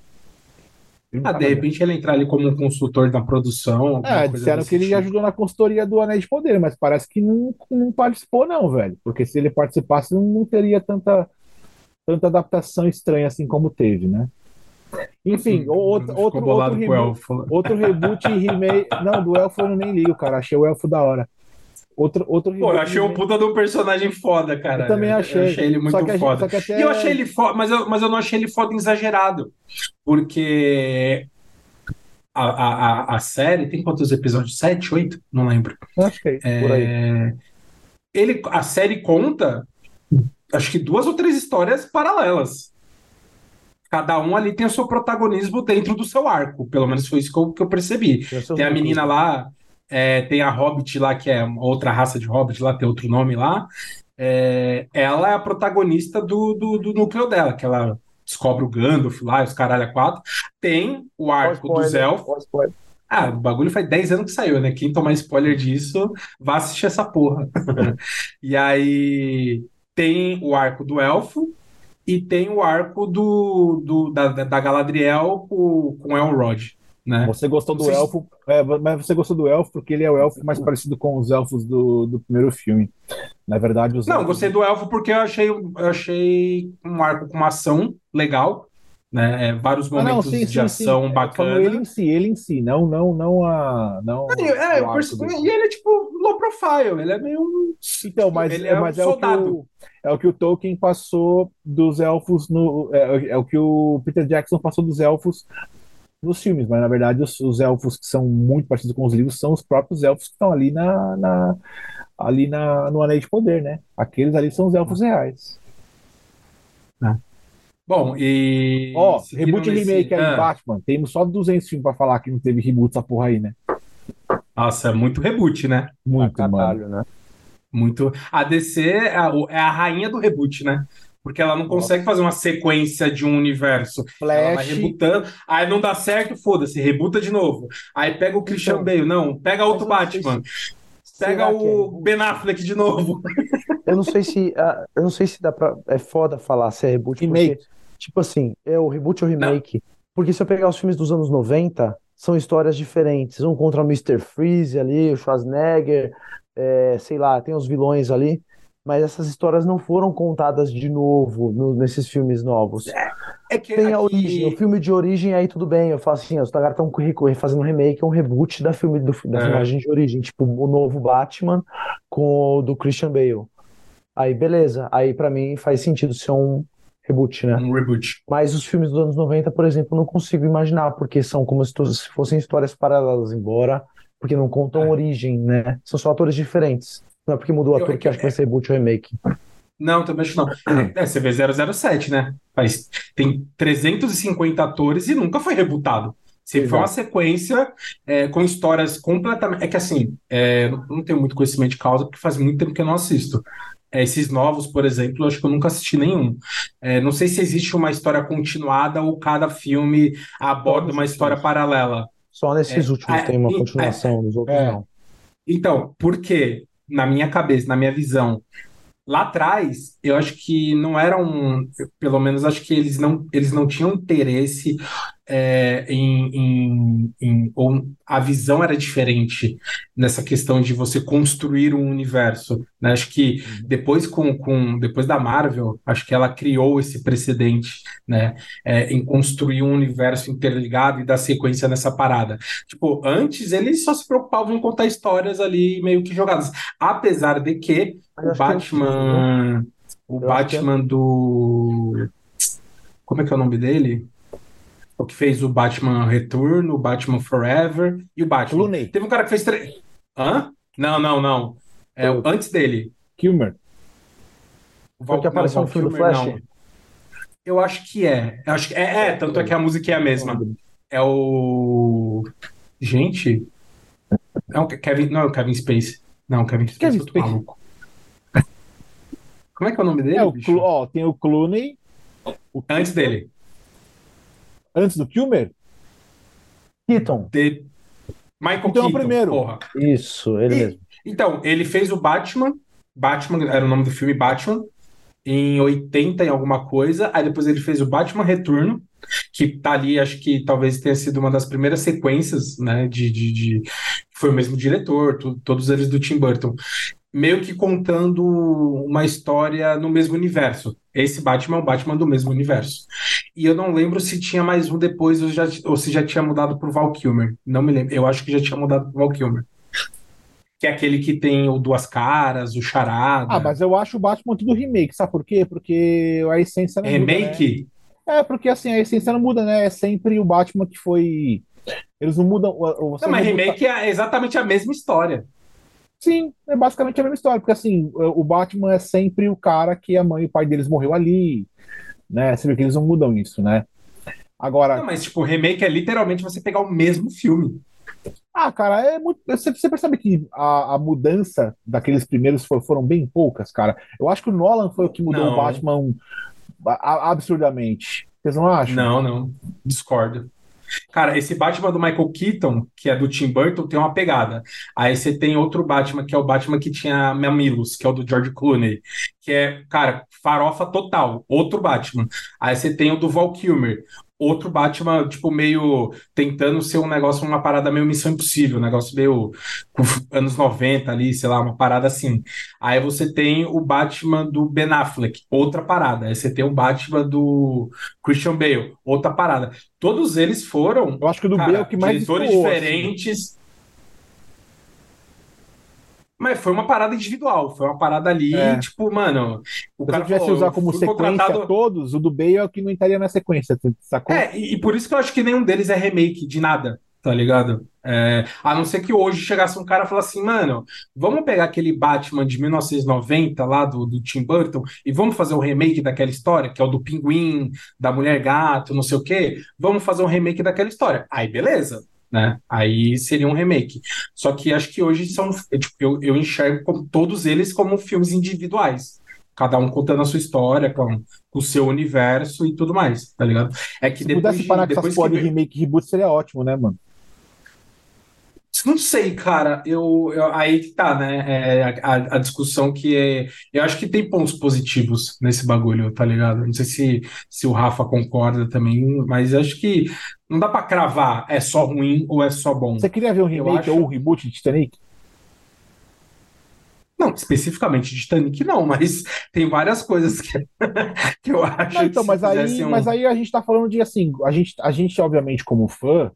Ah, tá de repente ele entrar ali como um consultor da produção. É, disseram que ele tipo. ajudou na consultoria do Anéis de Poder, mas parece que não, não participou, não, velho. Porque se ele participasse, não teria tanta, tanta adaptação estranha assim como teve, né? Enfim, outro, outro, outro, reboot, outro reboot e remake. Não, do Elfo eu nem ligo, cara. Achei o Elfo da hora. Outro, outro Pô, eu achei um puta de um personagem foda, cara. Eu também achei. Eu achei ele muito foda. Até... E eu achei ele foda, mas eu, mas eu não achei ele foda exagerado. Porque a, a, a série tem quantos episódios? Sete, oito? Não lembro. Acho que é, por aí. É, ele, a série conta, acho que duas ou três histórias paralelas cada um ali tem o seu protagonismo dentro do seu arco. Pelo menos foi isso que eu, que eu percebi. Tem a menina lá, é, tem a Hobbit lá, que é outra raça de Hobbit lá, tem outro nome lá. É, ela é a protagonista do, do, do, núcleo dela, que ela descobre o Gandalf lá, os caralho a quatro. Tem o arco dos elfos. Ah, o bagulho faz 10 anos que saiu, né? Quem tomar spoiler disso, vá assistir essa porra. e aí tem o arco do elfo e tem o arco do, do da, da Galadriel com, com Elrond. Né? Você gostou do elfo, é, mas você gostou do elfo porque ele é o elfo mais parecido com os elfos do, do primeiro filme. Na verdade, os Não, elfos... gostei do elfo porque eu achei, eu achei um arco com uma ação legal, né? É, vários momentos ah, não, sim, de sim, ação sim. bacana. Ele em si, ele em si, não, não, não a. Não é, e ele é tipo low profile, ele é meio. Então, mas, ele é, mas um é, soldado. O que o, é o que o Tolkien passou dos elfos no. É, é o que o Peter Jackson passou dos elfos nos filmes, mas na verdade os, os, elfos que são muito parecidos com os livros são os próprios elfos que estão ali na, na ali na, no Anéis de Poder, né? Aqueles ali são os elfos reais. É. Bom, e. Ó, oh, reboot e remake aí, ah. Batman. Temos só 200 filmes pra falar que não teve reboot essa porra aí, né? Nossa, é muito reboot, né? Muito, caralho, mano. né? Muito. A DC é a, é a rainha do reboot, né? Porque ela não consegue fazer uma sequência de um universo. Flash. Ela vai rebutando, aí não dá certo, foda-se, rebuta de novo. Aí pega o Christian então, Bale, não, pega outro Batman. Pega o é. Ben Affleck de novo. Eu não sei se, uh, eu não sei se dá pra, é foda falar se é reboot, remake. Porque, tipo assim, é o reboot ou remake. Não. Porque se eu pegar os filmes dos anos 90, são histórias diferentes. Um contra o Mr. Freeze ali, o Schwarzenegger, é, sei lá, tem os vilões ali mas essas histórias não foram contadas de novo no, nesses filmes novos. É, é que Tem aqui... a origem, o filme de origem, aí tudo bem, eu falo assim, os caras estão fazendo um remake, um reboot da filme do, da é. filmagem de origem, tipo o novo Batman com o do Christian Bale. Aí beleza, aí para mim faz sentido ser um reboot, né? Um reboot. Mas os filmes dos anos 90, por exemplo, eu não consigo imaginar, porque são como se fossem histórias paralelas, embora, porque não contam é. origem, né? São só atores diferentes. Não é porque mudou o ator que acho que vai ser reboot ou remake. Não, também acho que não. É, você vê 007, né? Mas tem 350 atores e nunca foi rebutado. Sempre foi uma sequência é, com histórias completamente. É que assim, é, não tenho muito conhecimento de causa, porque faz muito tempo que eu não assisto. É, esses novos, por exemplo, acho que eu nunca assisti nenhum. É, não sei se existe uma história continuada ou cada filme aborda uma história paralela. Só nesses é, últimos é, tem uma continuação, nos outros não. Então, por quê? na minha cabeça, na minha visão. Lá atrás, eu acho que não era um. Pelo menos acho que eles não, eles não tinham interesse é, em, em, em, ou a visão era diferente nessa questão de você construir um universo. Né? Acho que uhum. depois com, com depois da Marvel, acho que ela criou esse precedente, né, é, em construir um universo interligado e dar sequência nessa parada. Tipo, antes eles só se preocupavam em contar histórias ali meio que jogadas, apesar de que o Batman, que é o Batman do como é que é o nome dele? O que fez o Batman Return, o Batman Forever e o Batman. Clooney. Teve um cara que fez três. Hã? Não, não, não. É o... antes dele. Kilmer. O Val... que apareceu no filme do Flash? Não. Eu acho que é. Eu acho que é, é, tanto é que a música é a mesma. É o. Gente. Não, Kevin, não é o Kevin Space. Não, Kevin Space Kevin Space. maluco. Como é que é o nome dele? É, o Clo... ó, tem o Clooney. O... Antes dele. Antes do Kilmer? Keaton. De... Michael então, Keaton, primeiro. Porra. Isso, ele e, mesmo. Então, ele fez o Batman. Batman era o nome do filme Batman. Em 80 em alguma coisa. Aí depois ele fez o Batman Retorno, que tá ali, acho que talvez tenha sido uma das primeiras sequências, né? De, de, de... foi o mesmo diretor, tu, todos eles do Tim Burton meio que contando uma história no mesmo universo. Esse Batman é o Batman do mesmo universo. E eu não lembro se tinha mais um depois ou, já, ou se já tinha mudado pro Val Kilmer. Não me lembro. Eu acho que já tinha mudado pro Val Kilmer. Que é aquele que tem o Duas Caras, o Charada. Ah, mas eu acho o Batman tudo remake, sabe por quê? Porque a essência não remake? Muda, né? É, porque assim, a essência não muda, né? É sempre o Batman que foi. Eles não mudam. Não, mas remake é exatamente a mesma história. Sim, é basicamente a mesma história, porque assim, o Batman é sempre o cara que a mãe e o pai deles morreu ali, né? Você vê que eles não mudam isso, né? Agora. Não, mas tipo, o remake é literalmente você pegar o mesmo filme. Ah, cara, é muito. Você, você percebe que a, a mudança daqueles primeiros for- foram bem poucas, cara. Eu acho que o Nolan foi o que mudou o Não. Batman a- a- absurdamente. Vocês não acham? Não, não. Discordo. Cara, esse Batman do Michael Keaton, que é do Tim Burton, tem uma pegada. Aí você tem outro Batman, que é o Batman que tinha mamilos, que é o do George Clooney, que é, cara, farofa total, outro Batman. Aí você tem o do Val Kilmer, outro Batman, tipo, meio tentando ser um negócio, uma parada meio Missão Impossível, um negócio meio anos 90 ali, sei lá, uma parada assim. Aí você tem o Batman do Ben Affleck, outra parada. Aí você tem o Batman do Christian Bale, outra parada. Todos eles foram, Eu acho que o do cara, é o que mais diretores destoou, assim. Mas foi uma parada individual, foi uma parada ali, É. tipo, mano, o Se cara tivesse falou, usar como sequência contratado- todos, o do Bale é o que não entraria na sequência, sacou? É, e, e por isso que eu acho que nenhum deles é remake de nada, tá ligado? É, a não ser que hoje chegasse um cara e falasse assim, mano, vamos pegar aquele Batman de 1990 lá do, do Tim Burton e vamos fazer o remake daquela história, que é o do Pinguim, da Mulher Gato, não sei o quê. Vamos fazer um remake daquela história. Aí beleza, né? Aí seria um remake. Só que acho que hoje são, eu, tipo, eu, eu enxergo como, todos eles como filmes individuais. Cada um contando a sua história, com, com o seu universo e tudo mais, tá ligado? É que Se depois pudesse de- parar com essas depois porra que de veio- remake reboot, seria ótimo, né, mano? Não sei, cara. Eu, eu- aí que tá, né? É, a, a discussão que é. Eu acho que tem pontos positivos nesse bagulho, tá ligado? Não sei se, se o Rafa concorda também, mas acho que não dá pra cravar é só ruim ou é só bom. Você queria ver um remake acho- ou um reboot de Titanic? Não, especificamente Titanic, não, mas tem várias coisas que, que eu acho Não, então, que mas aí, um- mas aí a gente tá falando de assim, a gente, a gente obviamente, como fã,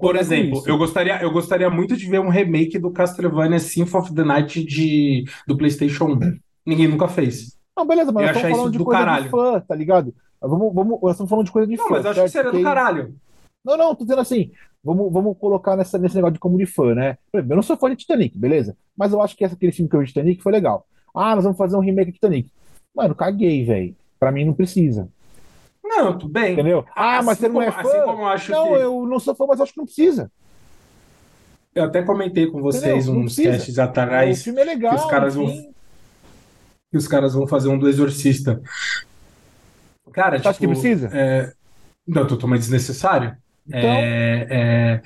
Por exemplo, eu gostaria, eu gostaria muito de ver um remake do Castlevania Symphony of the Night de, do PlayStation 1. Ninguém nunca fez. Não, beleza, mas Eu achar falando de coisa caralho. de fã, tá ligado? Vamos, vamos, nós estamos falando de coisa de Não, fã. mas eu acho que certo? seria do caralho. Não, não, tô dizendo assim, vamos, vamos colocar nessa, nesse negócio de como de fã, né? Eu não sou fã de Titanic, beleza? Mas eu acho que esse, aquele filme que eu vi de Titanic foi legal. Ah, nós vamos fazer um remake de Titanic. Mano, caguei, velho. Pra mim não precisa, Não, tudo bem. entendeu? Ah, mas Assim você não é como- fã? Assim como eu acho Não, que. eu não sou fã, mas acho que não precisa. Eu até comentei com vocês Entendeu? Não uns precisa. casts o atrás filme é legal, que os caras vão- que os caras vão fazer um do Exorcista. Cara, Você acha que tipo, precisa? é, Não, totalmente desnecessário. Então, É, é,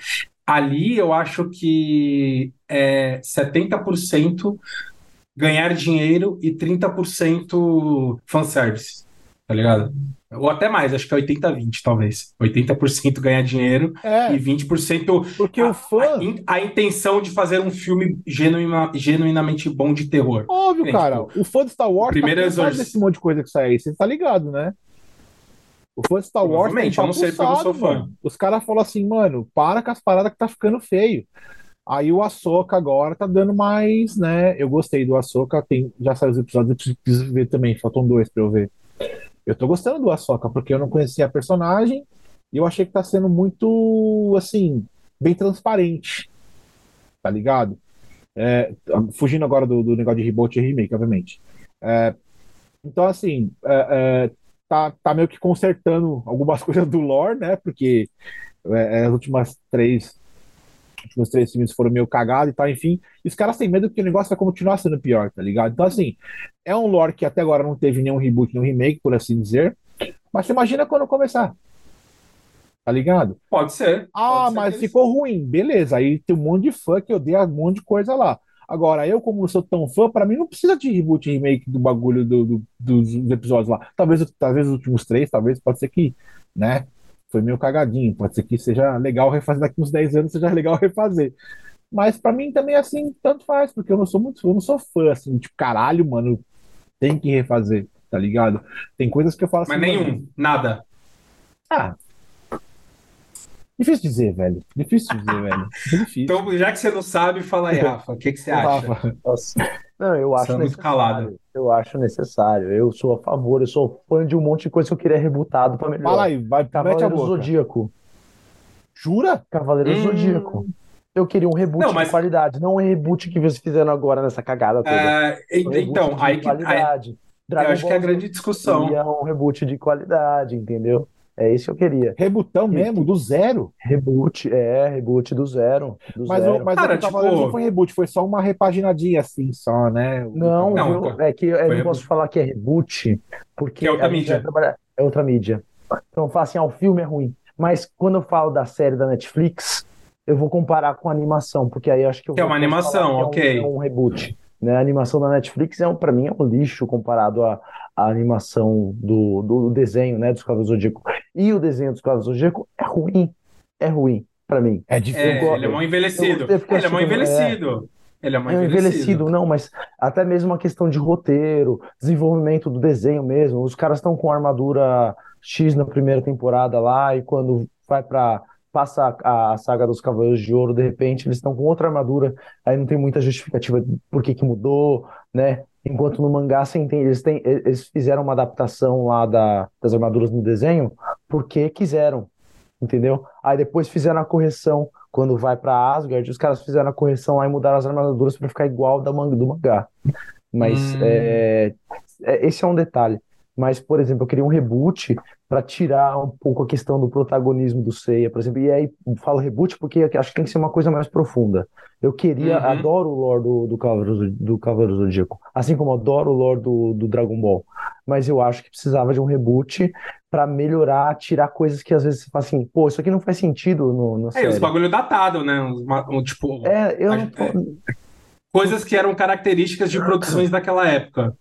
ali eu acho que é 70% ganhar dinheiro e 30% fanservice, tá ligado? Ou até mais, acho que é 80-20, talvez. 80% ganhar dinheiro é, e 20% porque a, o fã, a, a intenção de fazer um filme genuína- genuinamente bom de terror. óbvio, é, cara, tipo, o fã de Star Wars primeiro tá cansado Exorcista- desse monte de coisa que sai aí, você tá ligado, né? O fã de Star Wars tá eu não sei porque eu não sou fã. mano. Os caras falam assim, mano, para com as paradas que tá ficando feio. Aí o Ahsoka agora tá dando mais, né? Eu gostei do Ahsoka, tem, já saiu os episódios, eu preciso- preciso ver também, faltam dois pra eu ver. Eu tô gostando do Ahsoka, porque eu não conhecia a personagem e eu achei que tá sendo muito, assim, bem transparente. Tá ligado? É, fugindo agora do, do negócio de reboot e remake, obviamente. É, então, assim, é, é, tá, tá meio que consertando algumas coisas do lore, né? Porque é, as últimas três, os últimos três filmes foram meio cagados e tal, enfim. E os caras têm medo que o negócio vai continuar sendo pior, tá ligado? Então, assim, é um lore que até agora não teve nenhum reboot, nenhum remake, por assim dizer. Mas você imagina quando começar. Tá ligado? Pode ser. Ah, Pode ser mas que eles- ficou ruim. Beleza, aí tem um monte de fã que odeia um monte de coisa lá. Agora, eu, como não sou tão fã, pra mim não precisa de reboot remake do bagulho do, do- dos episódios lá. Talvez, talvez os últimos três, talvez, pode ser que, né? Foi meio cagadinho. Pode ser que seja legal refazer daqui uns 10 anos, seja legal refazer. Mas pra mim também, assim, tanto faz, porque eu não sou muito, eu não sou fã, assim, tipo, caralho, mano, tem que refazer, tá ligado? Tem coisas que eu falo assim, Mas mano, nenhum, nada. ah, difícil dizer, velho. Difícil dizer, velho. É difícil. Então, já que você não sabe, fala aí, Rafa. O que, que você acha? Rafa, Nossa. Não, eu acho é muito necessário. calado. Eu acho necessário. Eu sou a favor, eu sou fã de um monte de coisa que eu queria rebutado pra melhorar. Fala aí, vai, Cavaleiro. Zodíaco. Jura? Cavaleiro Hum. Zodíaco. Eu queria um reboot Não, mas- de qualidade, não um reboot que vocês fizeram agora nessa cagada toda. É, Um então, aí que aí, qualidade. eu acho que é a Ball grande discussão. seria um reboot de qualidade, entendeu? É isso que eu queria. Rebutão mesmo, do zero. Reboot, é, reboot do zero. Do Mas, zero. o, mas Cara, o que eu tava tipo- falando não foi reboot, foi só uma repaginadinha assim, só, né? O- Não, Não, é que eu não posso falar que é reboot, porque Que é outra mídia. é outra mídia. Então, fala assim, ah, o filme é ruim. Mas quando eu falo da série da Netflix, eu vou comparar com a animação, porque aí eu acho que eu Que é uma animação, falar que é um- ok. É um, reboot. Né? A animação da Netflix é um, para mim é um lixo comparado à, à animação do, do desenho, né, dos Cavaleiros do Zodíaco. E o desenho dos Cavaleiros do Zodíaco é ruim, é ruim para mim. É É, difícil. ele é mal envelhecido. Eu vou ter que Ele é mal envelhecido. Ele é mal É envelhecido. envelhecido, não, mas até mesmo uma questão de roteiro, desenvolvimento do desenho mesmo. Os caras estão com armadura X na primeira temporada lá, e quando vai pra. Passa a, a saga dos Cavaleiros de Ouro, de repente eles estão com outra armadura, aí não tem muita justificativa de por que que mudou, né? Enquanto no mangá você entende, eles, têm, eles fizeram uma adaptação lá da, das armaduras no desenho porque quiseram, entendeu? Aí depois fizeram a correção quando vai pra Asgard, os caras fizeram a correção lá e mudaram as armaduras para ficar igual da manga do mangá. Mas Hum. é, é- esse é um detalhe. Mas, por exemplo, eu queria um reboot para tirar um pouco a questão do protagonismo do Seiya, por exemplo. E aí falo reboot porque acho que tem que ser uma coisa mais profunda. Eu queria, Uhum. adoro o lore do, do Cavaleiro do Cavaleiro Zodíaco, assim como adoro o lore do, do Dragon Ball. Mas eu acho que precisava de um reboot para melhorar, tirar coisas que às vezes você fala assim, pô, isso aqui não faz sentido no, na É, série. os bagulho datado, né? Um, tipo, É, eu não tô, coisas que eram características de produções daquela época.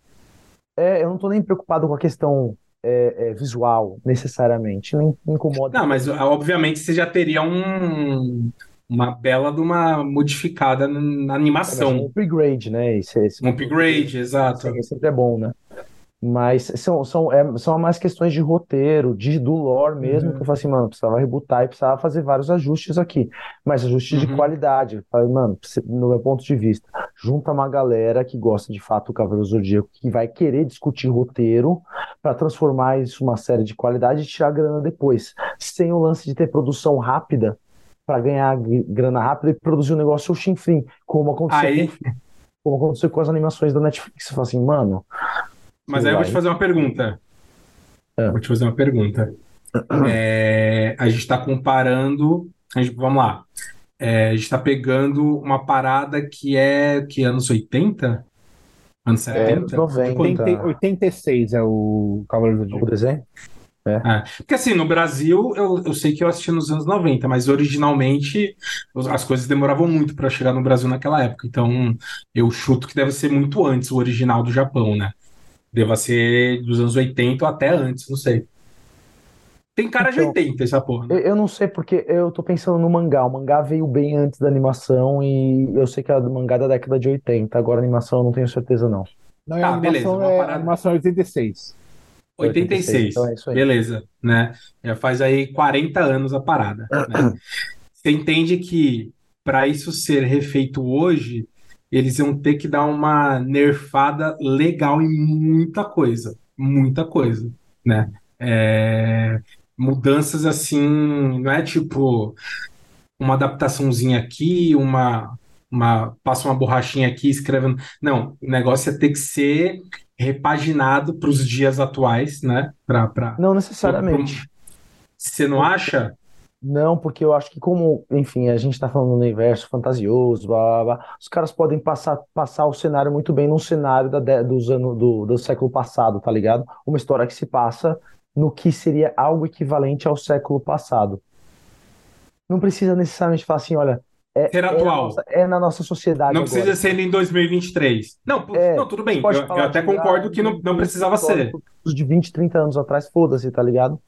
É, eu não tô nem preocupado com a questão é, é, visual, necessariamente. Não incomoda. Não, mas obviamente você já teria um, uma bela de uma modificada na- na É, um animação. upgrade, né? Esse, esse Um upgrade, exato. Sim, sempre é bom, né? Mas são, são, é, são mais questões de roteiro, de, do lore mesmo, Uhum. que eu falo assim, mano, precisava rebootar e precisava fazer vários ajustes aqui. Mas ajustes de Uhum. qualidade. Eu falei, mano, no meu ponto de vista, junta uma galera que gosta de fato do Cavaleiro Zodíaco, que vai querer discutir roteiro para transformar isso numa série de qualidade e tirar grana depois. Sem o lance de ter produção rápida para ganhar gr- grana rápida e produzir um negócio chinfrim, como aconteceu Aí- com como aconteceu com as animações da Netflix. Você fala assim, mano, Mas aí eu vou te fazer uma pergunta. É. Vou te fazer uma pergunta. É, a gente está comparando. a gente- vamos lá. É, a gente está pegando uma parada que é que anos 80? Anos É, 70? anos 90. 80, 86 é o Cavaleiro do o Zodíaco. desenho? É. Porque assim, no Brasil, eu, eu sei que eu assisti nos anos 90, mas originalmente as coisas demoravam muito para chegar no Brasil naquela época. Então, eu chuto que deve ser muito antes o original do Japão, né? Deva ser dos anos 80 ou até antes, não sei. Tem cara de Então, 80 essa porra, né? Eu, não sei porque eu tô pensando no mangá. O mangá veio bem antes da animação e eu sei que a do mangá é da década de 80. Agora a animação eu não tenho certeza, não. Não, Tá, a beleza, animação é, parada- a animação é 86. 86, então é isso aí. beleza, né? Já faz aí 40 anos a parada, né? Você entende que para isso ser refeito hoje, eles iam ter que dar uma nerfada legal em muita coisa, muita coisa, né? É, mudanças assim, não é tipo uma adaptaçãozinha aqui, uma, uma passa uma borrachinha aqui, escreve. Não, o negócio é ter que ser repaginado para os dias atuais, né? Pra, pra... Não necessariamente. Você não acha? Não, porque eu acho que como, enfim, a gente tá falando no universo fantasioso, blá, blá, blá, os caras podem passar, passar o cenário muito bem num cenário da, dos anos do, do século passado, tá ligado? Uma história que se passa no que seria algo equivalente ao século passado. Não precisa necessariamente falar assim, olha, é, Ser é na atual. nossa- é na nossa sociedade Não agora. precisa ser em 2023. Não, É, não, tudo bem. Eu, eu até de, concordo ah, que não, não precisava ser. de 20, 30 anos atrás, foda-se, tá ligado?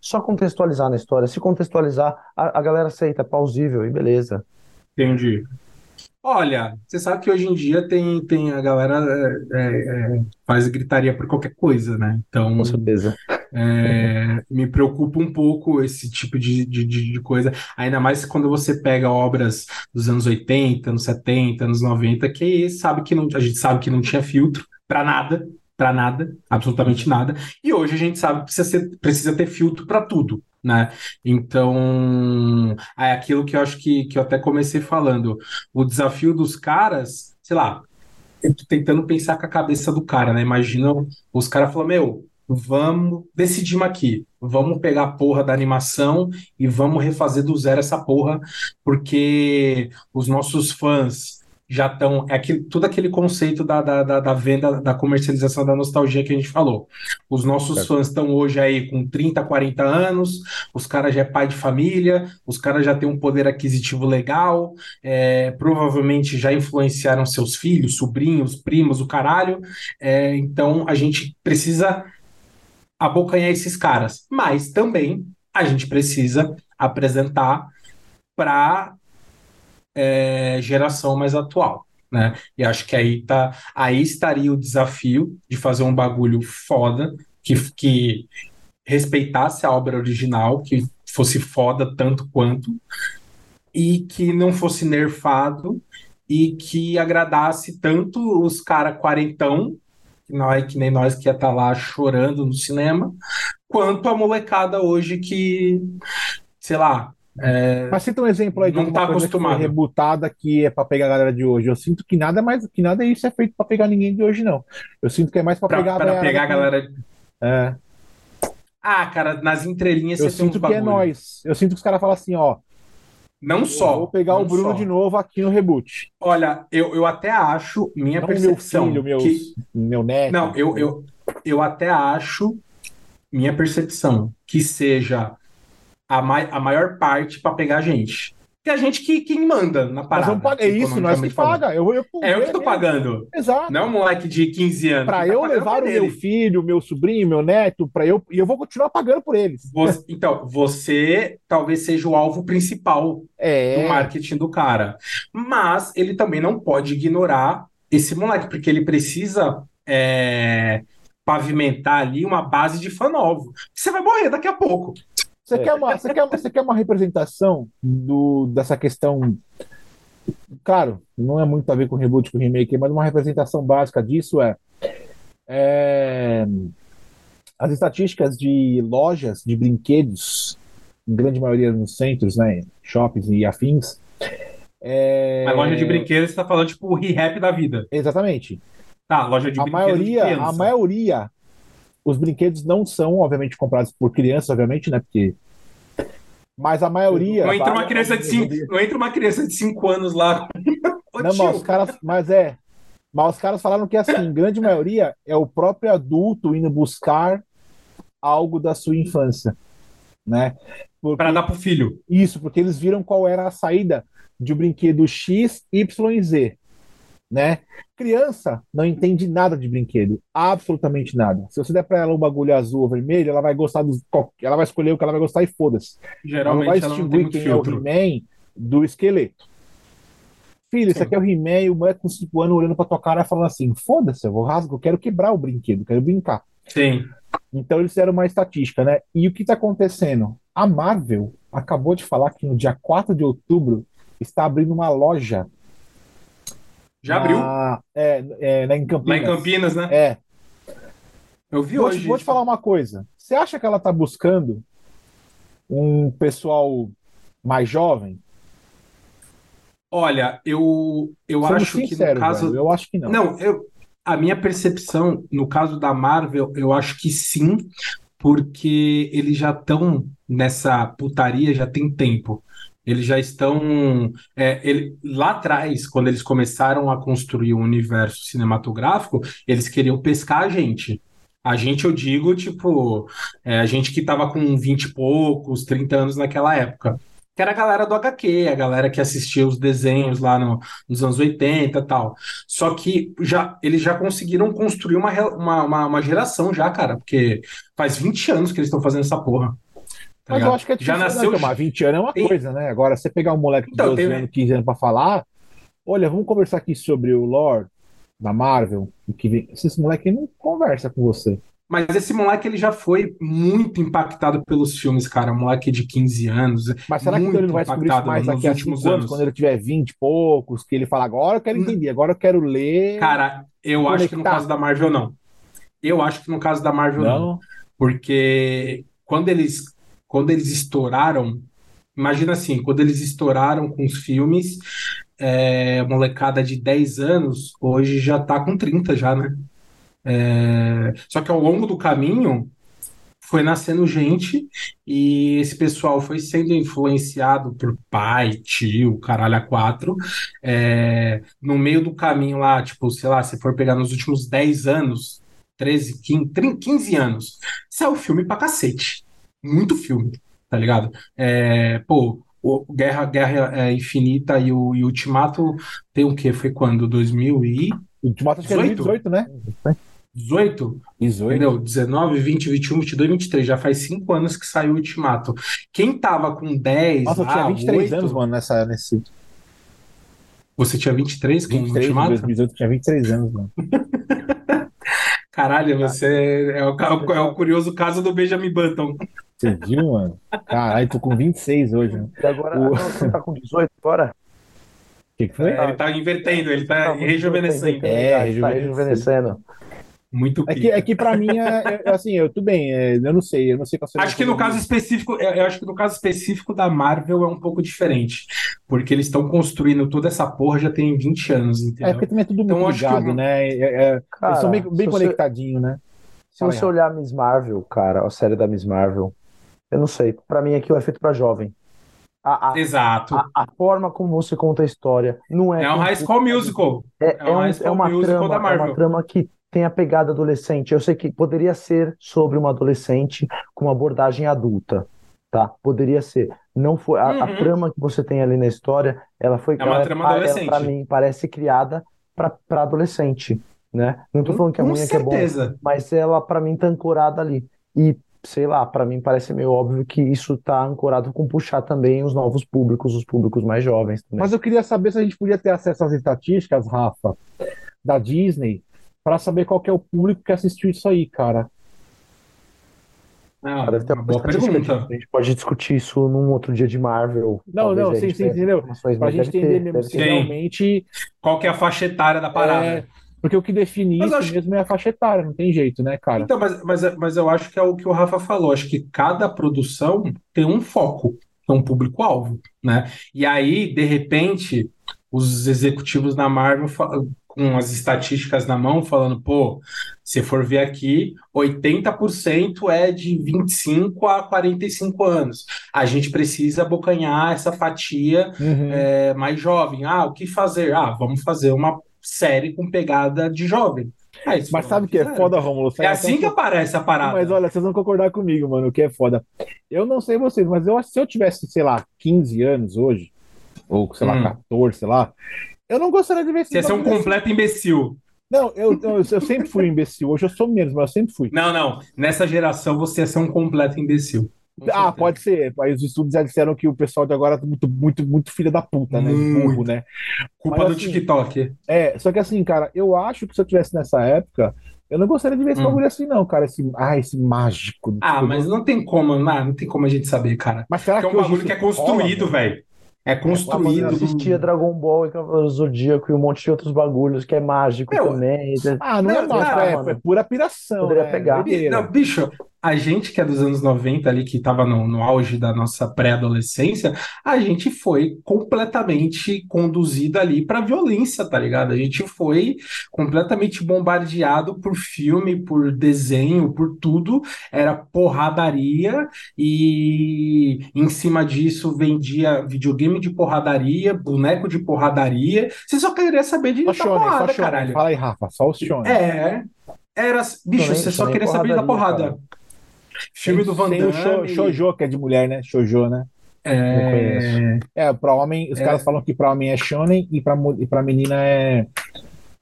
Só contextualizar na história. Se contextualizar, a, a galera aceita, é plausível e beleza. Entendi. Olha, você sabe que hoje em dia tem, tem a galera é, é, é, faz gritaria por qualquer coisa, né? Então, Com certeza. É, me preocupa um pouco esse tipo de, de, de de coisa, ainda mais quando você pega obras dos anos 80, anos 70, anos 90, que sabe que não, a gente sabe que não tinha filtro para nada, para nada, absolutamente nada, e hoje a gente sabe que precisa, ser- precisa ter filtro para tudo, né? Então, é aquilo que eu acho que, que eu até comecei falando, o desafio dos caras, sei lá, tentando pensar com a cabeça do cara, né? Imagina os caras falam, meu, vamos decidimos aqui, vamos pegar a porra da animação e vamos refazer do zero essa porra, porque os nossos fãs já estão. É aquilo, tudo aquele conceito da, da, da, da, venda, da comercialização da nostalgia que a gente falou. Os nossos fãs estão hoje aí com 30, 40 anos, os caras já é pai de família, os caras já têm um poder aquisitivo legal, é, provavelmente já influenciaram seus filhos, sobrinhos, primos, o caralho. É, então a gente precisa abocanhar esses caras, mas também a gente precisa apresentar para é, geração mais atual. Né? E acho que aí, tá, aí estaria o desafio de fazer um bagulho foda, que, que respeitasse a obra original, que fosse foda tanto quanto, e que não fosse nerfado, e que agradasse tanto os caras quarentão, que não é que nem nós que ia estar tá lá chorando no cinema, quanto a molecada hoje que, sei lá, é, Mas cita um exemplo aí de não tá acostumado. que foi rebutada que é para pegar a galera de hoje. Eu sinto que nada mais que nada isso é feito para pegar ninguém de hoje, não. Eu sinto que é mais para pegar, pra pegar a galera. É. Ah, cara, nas entrelinhas eu sinto que é nós. Eu sinto que os caras falam assim, ó. Não só. Vou pegar o Bruno só. de novo aqui no reboot. Olha, eu, eu até acho, minha não percepção. Meu filho, meus, que... meu neto. Não, eu, eu, eu até acho, minha percepção, que seja a, mai a maior parte para pegar a gente. Que a gente que, quem manda na parada. Pagar, é isso, nós que paga. Eu, eu, é eu que tô pagando. Exato. Não é um moleque de 15 anos. Para eu tá levar o meu filho, meu sobrinho, meu neto, para eu e eu vou continuar pagando por eles. Você, então, você talvez seja o alvo principal é. do marketing do cara. Mas ele também não pode ignorar esse moleque, porque ele precisa é, pavimentar ali uma base de fã novo. Você vai morrer daqui a pouco. Você, quer uma, você, quer, você quer uma representação do, dessa questão? Claro, não é muito a ver com reboot, com remake, mas uma representação básica disso é, é as estatísticas de lojas de brinquedos, em grande maioria nos centros, né, shoppings e afins. É... A loja de brinquedos está falando tipo o re-rap da vida. Exatamente. Tá, loja de a brinquedos. Maioria, a maioria os brinquedos não são, obviamente, comprados por crianças, obviamente, né? Porque. Mas a maioria. Não entra uma criança de cinco, não entra uma criança de 5 anos lá. não, mas os caras. Mas é. Mas os caras falaram que, assim, grande maioria é o próprio adulto indo buscar algo da sua infância, né? Para dar pro filho. Isso, porque eles viram qual era a saída de um brinquedo X, Y e Z né? Criança não entende nada de brinquedo, absolutamente nada. Se você der para ela um bagulho azul ou vermelho, ela vai gostar dos, ela vai escolher o que ela vai gostar e foda-se. Geralmente ela, vai distinguir quem filtro. é o He-Man do esqueleto. Filho, Sim. isso aqui é o He-Man e o moleque com 5 anos olhando pra tua cara falando assim: foda-se, eu vou rasgar, eu quero quebrar o brinquedo, quero brincar. Sim. Então eles fizeram uma estatística, né? E o que tá acontecendo? A Marvel acabou de falar que no dia 4 de outubro está abrindo uma loja já abriu? É, é, lá em Campinas. Lá em Campinas, né? É. Eu vi vou hoje. Te, vou te falar uma coisa. Você acha que ela está buscando um pessoal mais jovem? Olha, eu, eu Sendo acho sincero, que no caso. Velho, eu acho que não. Não, eu, a minha percepção, no caso da Marvel, eu acho que sim, porque eles já estão nessa putaria já tem tempo. Eles já estão. É, ele, lá atrás, quando eles começaram a construir o um universo cinematográfico, eles queriam pescar a gente. A gente, eu digo, tipo, é, a gente que estava com 20 e poucos, 30 anos naquela época. Que era a galera do HQ, a galera que assistia os desenhos lá no, nos anos 80 e tal. Só que já, eles já conseguiram construir uma, uma, uma, uma geração já, cara, porque faz 20 anos que eles estão fazendo essa porra. Tá Mas eu acho que é já nasceu. Né, tomar 20 anos é uma tem... coisa, né? Agora, você pegar um moleque de então, 12 tem... anos, 15 anos pra falar, olha, vamos conversar aqui sobre o lore da Marvel, que vem... esse moleque não conversa com você. Mas esse moleque ele já foi muito impactado pelos filmes, cara. Um moleque de 15 anos. Mas será que ele não vai descobrir isso mais daqui a 5 anos, anos, quando ele tiver 20 e poucos, que ele fala, agora eu quero hum. entender, agora eu quero ler. Cara, eu conectar. acho que no caso da Marvel, não. Eu acho que no caso da Marvel, não. não porque quando eles quando eles estouraram, imagina assim, quando eles estouraram com os filmes, é, molecada de 10 anos, hoje já tá com 30 já, né? É, só que ao longo do caminho foi nascendo gente e esse pessoal foi sendo influenciado por pai, tio, caralho a quatro. É, no meio do caminho lá, tipo, sei lá, se for pegar nos últimos 10 anos, 13, 15, 15 anos, saiu filme pra cacete. Muito filme, tá ligado? É, pô, o Guerra, Guerra é, Infinita e o e Ultimato tem o quê? Foi quando? 2000 e... Ultimato acho que é 2018, né? 18? 18. Entendeu? 19, 20, 21, 22, 23. Já faz 5 anos que saiu o Ultimato. Quem tava com 10. Nossa, eu tinha 23 8... anos, mano, nessa, nesse. Você tinha 23 com 23, o Ultimato? 2018, eu tinha 23 anos, mano. Caralho, você é o, é o, curioso caso do Benjamin Button. Você viu, mano? Caralho, tô com 26 hoje. Né? E agora o... você tá com 18 agora? O que, que foi? É, ele tá invertendo, ele tá, tá rejuvenescendo. É, rejuvenescendo. Tá rejuvenescendo. Muito é que, é que para mim, é, é, assim, eu tudo bem, é, eu não sei, eu não sei qual Acho que no caso específico, eu acho que no caso específico da Marvel é um pouco diferente, porque eles estão construindo toda essa porra já tem 20 anos, entendeu? É porque também é tudo então, muito ligado, que... né? É, é, cara, eles são bem, bem conectadinhos, você... né? Se você olhar Miss Marvel, cara, a série da Miss Marvel, eu não sei, para mim aquilo é feito para jovem. A, a, Exato. A, a, forma como você conta a história não é. É um High School Musical. É, é, um, é uma trama, é uma trama que tem a pegada adolescente. Eu sei que poderia ser sobre uma adolescente com uma abordagem adulta, tá? Poderia ser. Não foi a, uhum. a trama que você tem ali na história, ela foi. É uma ela, trama adolescente. Para mim parece criada para adolescente, né? Não tô falando que a mulher que é bom, mas ela para mim tá ancorada ali. E sei lá, para mim parece meio óbvio que isso tá ancorado com puxar também os novos públicos, os públicos mais jovens também. Mas eu queria saber se a gente podia ter acesso às estatísticas, Rafa, da Disney, para saber qual é o público que assistiu isso aí, cara. Ah, deve ter uma boa pergunta. A gente pode discutir isso num outro dia de Marvel. Não, não, sim, sim, entendeu? Pra gente entender ter, mesmo se realmente. Qual que é a faixa etária da parada? É, porque o que define mas isso acho... mesmo é a faixa etária, não tem jeito, né, cara? Então, mas, mas, mas eu acho que é o que o Rafa falou. Acho que cada produção tem um foco, é um público-alvo, né? E aí, de repente, os executivos da Marvel com as estatísticas na mão, falando, pô, se for ver aqui, 80% é de 25 a 45 anos. A gente precisa abocanhar essa fatia uhum. é, mais jovem. Ah, o que fazer? Ah, vamos fazer uma série com pegada de jovem. É, mas sabe o que é foda, Romulo? É assim que aparece a parada. Mas olha, vocês vão concordar comigo, mano, o que é foda. Eu não sei vocês, mas eu se eu tivesse, sei lá, 15 anos hoje, ou sei lá, hum. 14, sei lá, eu não gostaria de ver Você ia ser um completo imbecil. Não, eu, eu, eu, sempre fui um imbecil. Hoje eu sou menos, mas eu sempre fui. Não, não. Nessa geração você ia ser um completo imbecil. Ah, pode ser. Aí os estudos já disseram que o pessoal de agora é muito, muito, muito filha da puta, né? Muito. Burro, né? Culpa Mas, do assim, TikTok. É, só que assim, cara, eu acho que se eu tivesse nessa época, eu não gostaria de ver esse hum. bagulho assim, não, cara. Esse, ah, esse mágico. Ah, mas não tem como, não, não tem como a gente saber, cara. Mas será que é um bagulho que é construído, velho. É construído. Eu assistia Dragon Ball e Cavaleiro Zodíaco e um monte de outros bagulhos que é mágico Meu, também. Ah, não, é não é mágico, é, é, pura piração. Poderia né? pegar. Não, bicho, a gente que é dos anos 90 ali, que estava no, no, auge da nossa pré-adolescência, a gente foi completamente conduzido ali para violência, tá ligado? A gente foi completamente bombardeado por filme, por desenho, por tudo. Era porradaria e em cima disso vendia videogame de porradaria, boneco de porradaria. Você só queria saber de só shonen, porrada, só caralho. Fala aí, Rafa, só o shonen. É, era, bicho, você só queria saber da porrada. Cara. Filme do Van Damme. Tem o Shoujo, que é de mulher, né? Shoujo, né? É, é para homem, os é... caras falam que para homem é shonen e para e para menina é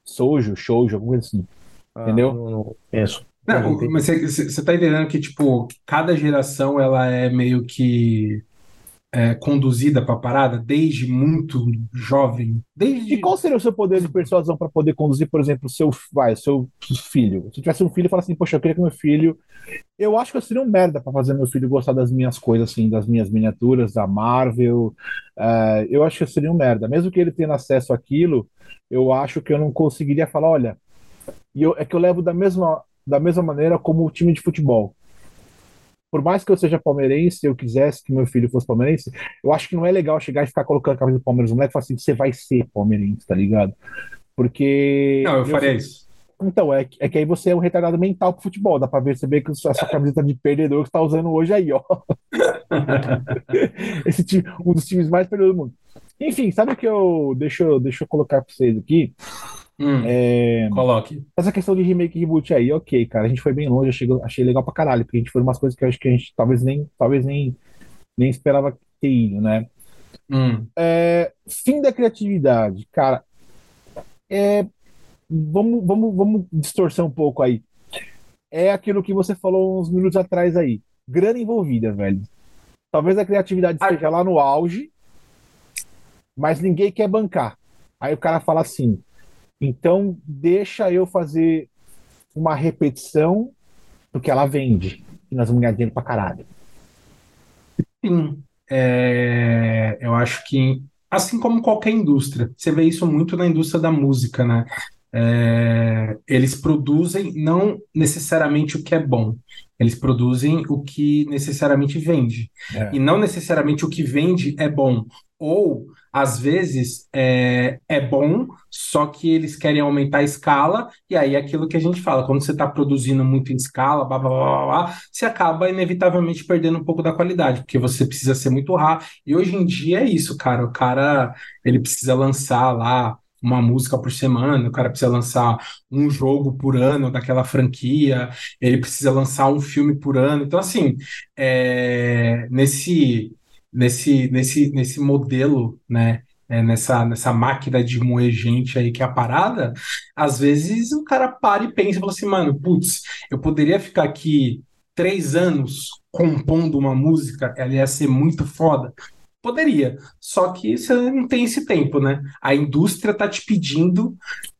sojo, shoujo, alguma coisa assim. Ah, entendeu? Não, não penso. Não, mas você tá entendendo que, tipo, cada geração ela é meio que é, conduzida para a parada desde muito jovem. Desde... E qual seria o seu poder de persuasão para poder conduzir, por exemplo, seu, vai, seu filho? Se tivesse um filho e falasse assim, poxa, eu queria que meu filho. Eu acho que eu seria um merda para fazer meu filho gostar das minhas coisas, assim, das minhas miniaturas, da Marvel. Uh, eu acho que eu seria um merda. Mesmo que ele tenha acesso àquilo, eu acho que eu não conseguiria falar, olha. E eu, é que eu levo da mesma, da mesma maneira como o time de futebol por mais que eu seja palmeirense, eu quisesse que meu filho fosse palmeirense, eu acho que não é legal chegar e ficar colocando a camisa do Palmeiras no moleque e falar assim, você vai ser palmeirense, tá ligado? Porque. Não, eu faria isso. Então, é, é que aí você é um retardado mental pro futebol. Dá pra perceber que essa camiseta de perdedor que você tá usando hoje aí, ó. Esse time, um dos times mais perdedores do mundo. Enfim, sabe o que eu. Deixa, eu. deixa eu colocar pra vocês aqui. Hum, É, coloque. essa questão de remake e reboot aí, ok, cara. A gente foi bem longe, achei, achei legal pra caralho, porque a gente foi umas coisas que eu acho que a gente talvez nem, talvez nem, nem esperava ter ido, né? Hum, É, fim da criatividade, cara. É, vamos, vamos, vamos distorcer um pouco aí. É aquilo que você falou uns minutos atrás aí. Grana envolvida, velho. Talvez a criatividade Ah. esteja lá no auge, mas ninguém quer bancar. Aí o cara fala assim: então deixa eu fazer uma repetição porque ela vende. E nós vamos ganhar dinheiro pra caralho. sim. É, eu acho que, assim como qualquer indústria, você vê isso muito na indústria da música, né? É, eles produzem não necessariamente o que é bom, eles produzem o que necessariamente vende. É. E não necessariamente o que vende é bom. Ou, às vezes, é, é bom, só que eles querem aumentar a escala, e aí é aquilo que a gente fala, quando você está produzindo muito em escala, blá, blá, blá, blá, você acaba inevitavelmente perdendo um pouco da qualidade, porque você precisa ser muito rápido. E hoje em dia é isso, cara. O cara, ele precisa lançar lá uma música por semana, o cara precisa lançar um jogo por ano daquela franquia, ele precisa lançar um filme por ano. Então, assim, é, nesse, nesse, nesse, nesse modelo, né? é, nessa, nessa máquina de moer gente aí que é a parada, às vezes o cara para e pensa e fala assim, mano, putz, eu poderia ficar aqui três anos compondo uma música, ela ia ser muito foda. Poderia, só que você não tem esse tempo, né? A indústria tá te pedindo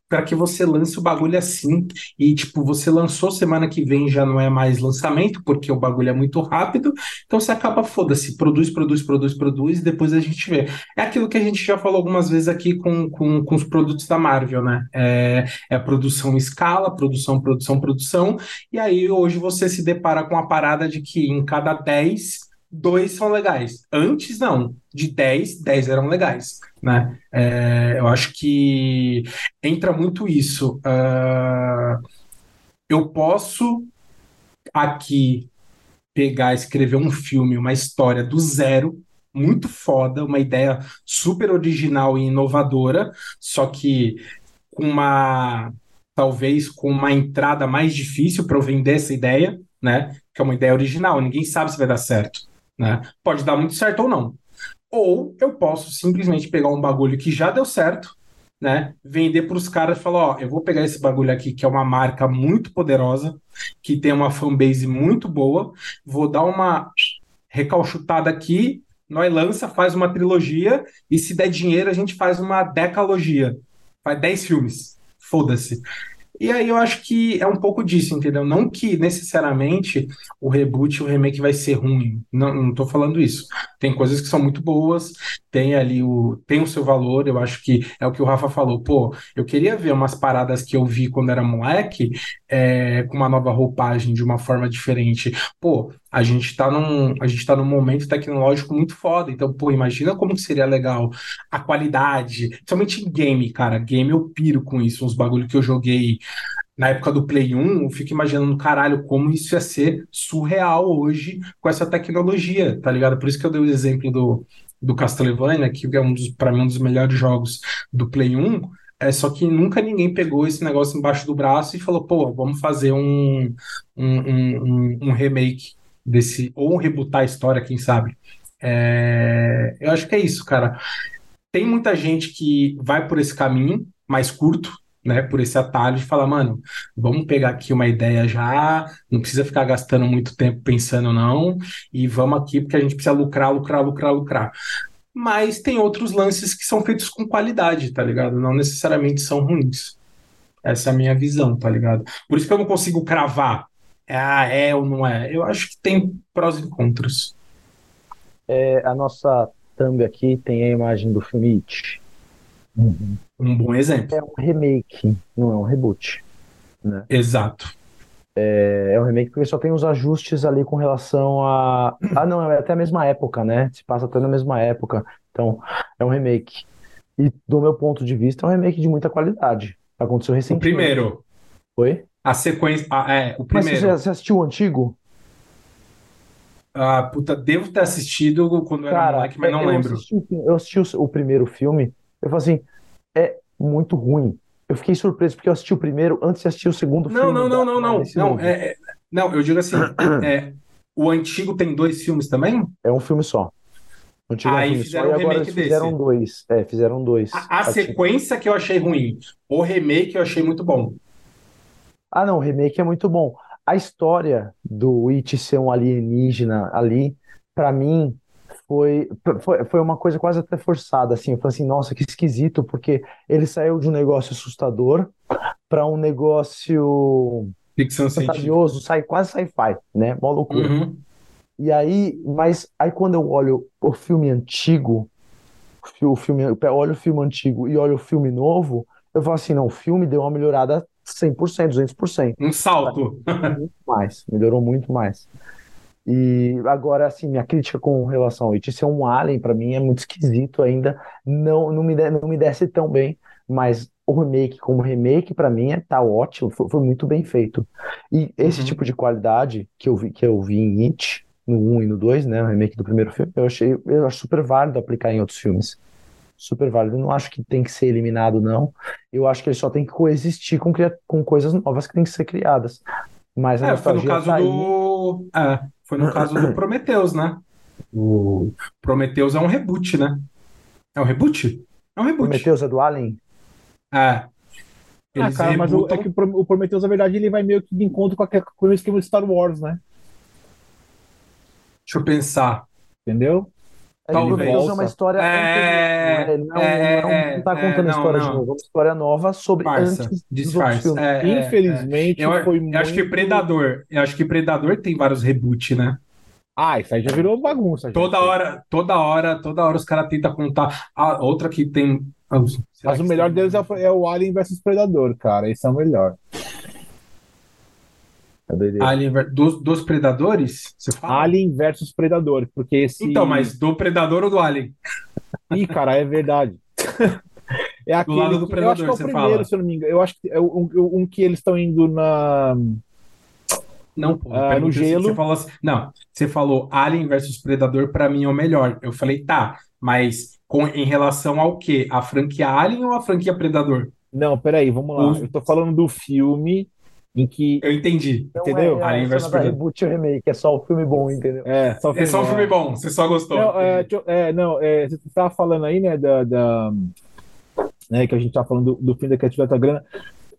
para que você lance o bagulho assim. E, tipo, você lançou semana que vem já não é mais lançamento, porque o bagulho é muito rápido. Então você acaba, foda-se, produz, produz, produz, produz, e depois a gente vê. É aquilo que a gente já falou algumas vezes aqui com, com, com os produtos da Marvel, né? É, é produção escala, produção, produção, produção. E aí hoje você se depara com a parada de que em cada 10 dois são legais. Antes, não. De 10, 10 eram legais, né? É, eu acho que entra muito isso. Ah, eu posso aqui pegar, escrever um filme, uma história do zero, muito foda, uma ideia super original e inovadora, só que com uma talvez com uma entrada mais difícil para eu vender essa ideia, né? Que é uma ideia original, ninguém sabe se vai dar certo, né? Pode dar muito certo ou não. Ou eu posso simplesmente pegar um bagulho que já deu certo, né? Vender para os caras e falar, ó, eu vou pegar esse bagulho aqui que é uma marca muito poderosa, que tem uma fanbase muito boa, vou dar uma recalchutada aqui, nós lança, faz uma trilogia e se der dinheiro a gente faz uma decalogia, faz 10 filmes, foda-se. E aí eu acho que é um pouco disso, entendeu? Não que necessariamente o reboot, o remake vai ser ruim. Não, não tô falando isso. Tem coisas que são muito boas, tem ali o tem o seu valor, eu acho que é o que o Rafa falou. Pô, eu queria ver umas paradas que eu vi quando era moleque, é, com uma nova roupagem, de uma forma diferente. Pô, a gente tá num, a gente tá num momento tecnológico muito foda. Então, pô, imagina como seria legal a qualidade, principalmente em game, cara. Game eu piro com isso, uns bagulho que eu joguei na época do Play 1, eu fico imaginando, caralho, como isso ia ser surreal hoje com essa tecnologia, tá ligado? Por isso que eu dei o exemplo do, do Castlevania, que é um dos, para mim, um dos melhores jogos do Play 1. É só que nunca ninguém pegou esse negócio embaixo do braço e falou, pô, vamos fazer um, um, um, um remake desse, ou rebootar a história, quem sabe. É, eu acho que é isso, cara. Tem muita gente que vai por esse caminho mais curto, né, por esse atalho de falar, mano, vamos pegar aqui uma ideia já, não precisa ficar gastando muito tempo pensando não, e vamos aqui porque a gente precisa lucrar, lucrar, lucrar, lucrar. Mas tem outros lances que são feitos com qualidade, tá ligado? Não necessariamente são ruins. Essa é a minha visão, tá ligado? Por isso que eu não consigo cravar. Ah, é ou não é? Eu acho que tem prós e contras. É, a nossa thumb aqui tem a imagem do filme It. Um bom exemplo. É um remake, não é um reboot. Né? Exato. É, é um remake porque só tem os ajustes ali com relação a. Ah, não, é até a mesma época, né? Se passa até na mesma época. Então, é um remake. E do meu ponto de vista, é um remake de muita qualidade. Aconteceu O recentemente. primeiro. Oi? A sequência. ah, é, o Mas você, primeiro. você assistiu o antigo? Ah, puta, devo ter assistido quando eu era Cara, moleque, mas não eu lembro. assisti, eu assisti o, o primeiro filme, eu falei assim, é muito ruim. Eu fiquei surpreso porque eu assisti o primeiro antes de assistir o segundo Não, filme. não, não, da- não, não. Não, é, é- não, eu digo assim, é, o antigo tem dois filmes também? É um filme só. O antigo é um Aí filme fizeram só, um e agora fizeram desse. dois. É, fizeram dois. A, a Assim. sequência que eu achei ruim, o remake eu achei muito bom. Ah, não, o remake é muito bom. A história do It ser um alienígena ali, pra mim, foi, foi, foi uma coisa quase até forçada, assim. Eu falei assim, nossa, que esquisito, porque ele saiu de um negócio assustador pra um negócio Ficção fantasioso, sai, quase sci-fi, né? Mó loucura. Uhum. E aí, mas aí quando eu olho o filme antigo, o fi- o filme, olho o filme antigo e olho o filme novo, eu falo assim, não, o filme deu uma melhorada 100%, 200%. Um salto. Muito mais, melhorou muito mais. E agora, assim, minha crítica com relação ao It ser um alien, pra mim, é muito esquisito ainda. Não, não me, não me desce tão bem, mas o remake, como remake, pra mim, é, tá ótimo, foi, foi muito bem feito. E esse Uhum. tipo de qualidade que eu vi, que eu vi em It, no 1 e no 2, né, o remake do primeiro filme, eu achei, eu acho super válido aplicar em outros filmes. Super válido. Eu não acho que tem que ser eliminado, não. Eu acho que ele só tem que coexistir com, com coisas novas que têm que ser criadas. Mas a É, foi no caso tá do. É, foi no caso do Prometheus, né? O Prometheus é um reboot, né? É um reboot? É um reboot. Prometheus é do Alien? É. Ah, Eles cara, mas o, é que o Pro- o Prometheus, na verdade, ele vai meio que de encontro com, aquele, com o esquema de Star Wars, né? Deixa eu pensar. Entendeu? É é uma história É, não, é, não, é, não tá é, contando a não, história não. de novo, é uma história nova sobre Disfarça, antes dos outros disfarça. filmes. É, é, Infelizmente, é. Eu, foi eu acho que muito- Predador. Eu acho que Predador tem vários reboot, né? Ah, isso aí já virou bagunça. já. Toda hora, toda hora, toda hora os caras tentam contar. A outra que tem. será Mas o que melhor tem- deles é o, é o Alien versus Predador, cara. Esse é o melhor. É. Alien ver- dos, dos Predadores? Você fala? Alien versus Predador, porque esse. Então, mas do Predador ou do Alien? Ih, cara, é verdade. É aquele lado do que- eu acho que é o Predador, você primeiro, fala. se eu não me engano. Eu acho que é um, um que eles estão indo na. Não, pô. Ah, no se gelo. Você falou assim, não, você falou Alien versus Predador, pra mim é o melhor. Eu falei, tá, mas com, em relação ao quê? A franquia Alien ou a franquia Predador? Não, peraí, vamos lá. Eu tô falando do filme em que. Eu entendi. Não entendeu? é Alien relacionado a Predador. reboot ou remake, é só o filme bom, entendeu? É, só É só um filme bom, você só gostou. Não, é, é, não, é, você estava falando aí, né, da, da- né, que a gente tá falando do, do fim da da grana.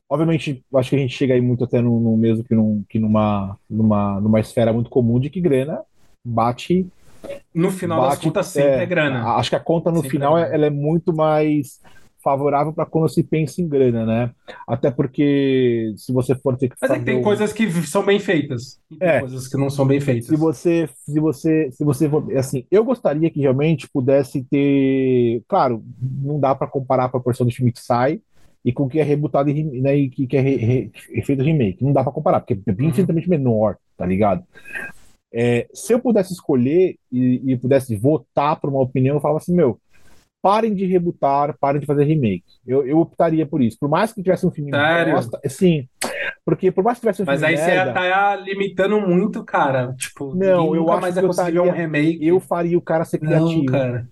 Obviamente, acho que a gente chega aí muito até no, no mesmo que, num, que numa, numa, numa esfera muito comum de que grana bate. No final das bate contas, sempre é, é grana. Acho que a conta no Sempre final é é- ela é muito mais favorável para quando se pensa em grana, né? Até porque se você for ter que Mas é que fazer tem um- coisas que são bem feitas. E tem É. coisas que não são bem feitas. Se você, se você, se você for, assim, eu gostaria que realmente pudesse ter, claro, não dá para comparar a proporção de filme que sai e com o que é rebutado e, né, e que, que é re, re, é feito remake. Não dá para comparar, porque é Uhum. infinitamente menor, tá ligado? É, se eu pudesse escolher e, e pudesse votar por uma opinião, eu falava assim, meu, parem de rebutar, parem de fazer remake. Eu, eu optaria por isso. Por mais que tivesse um filme Sério? bosta, sim, porque por mais que tivesse um Mas filme aí você merda, tá limitando muito, cara. Tipo, Não, eu acho mais que vai eu ver um estaria- remake. eu faria o cara ser Não, criativo. cara.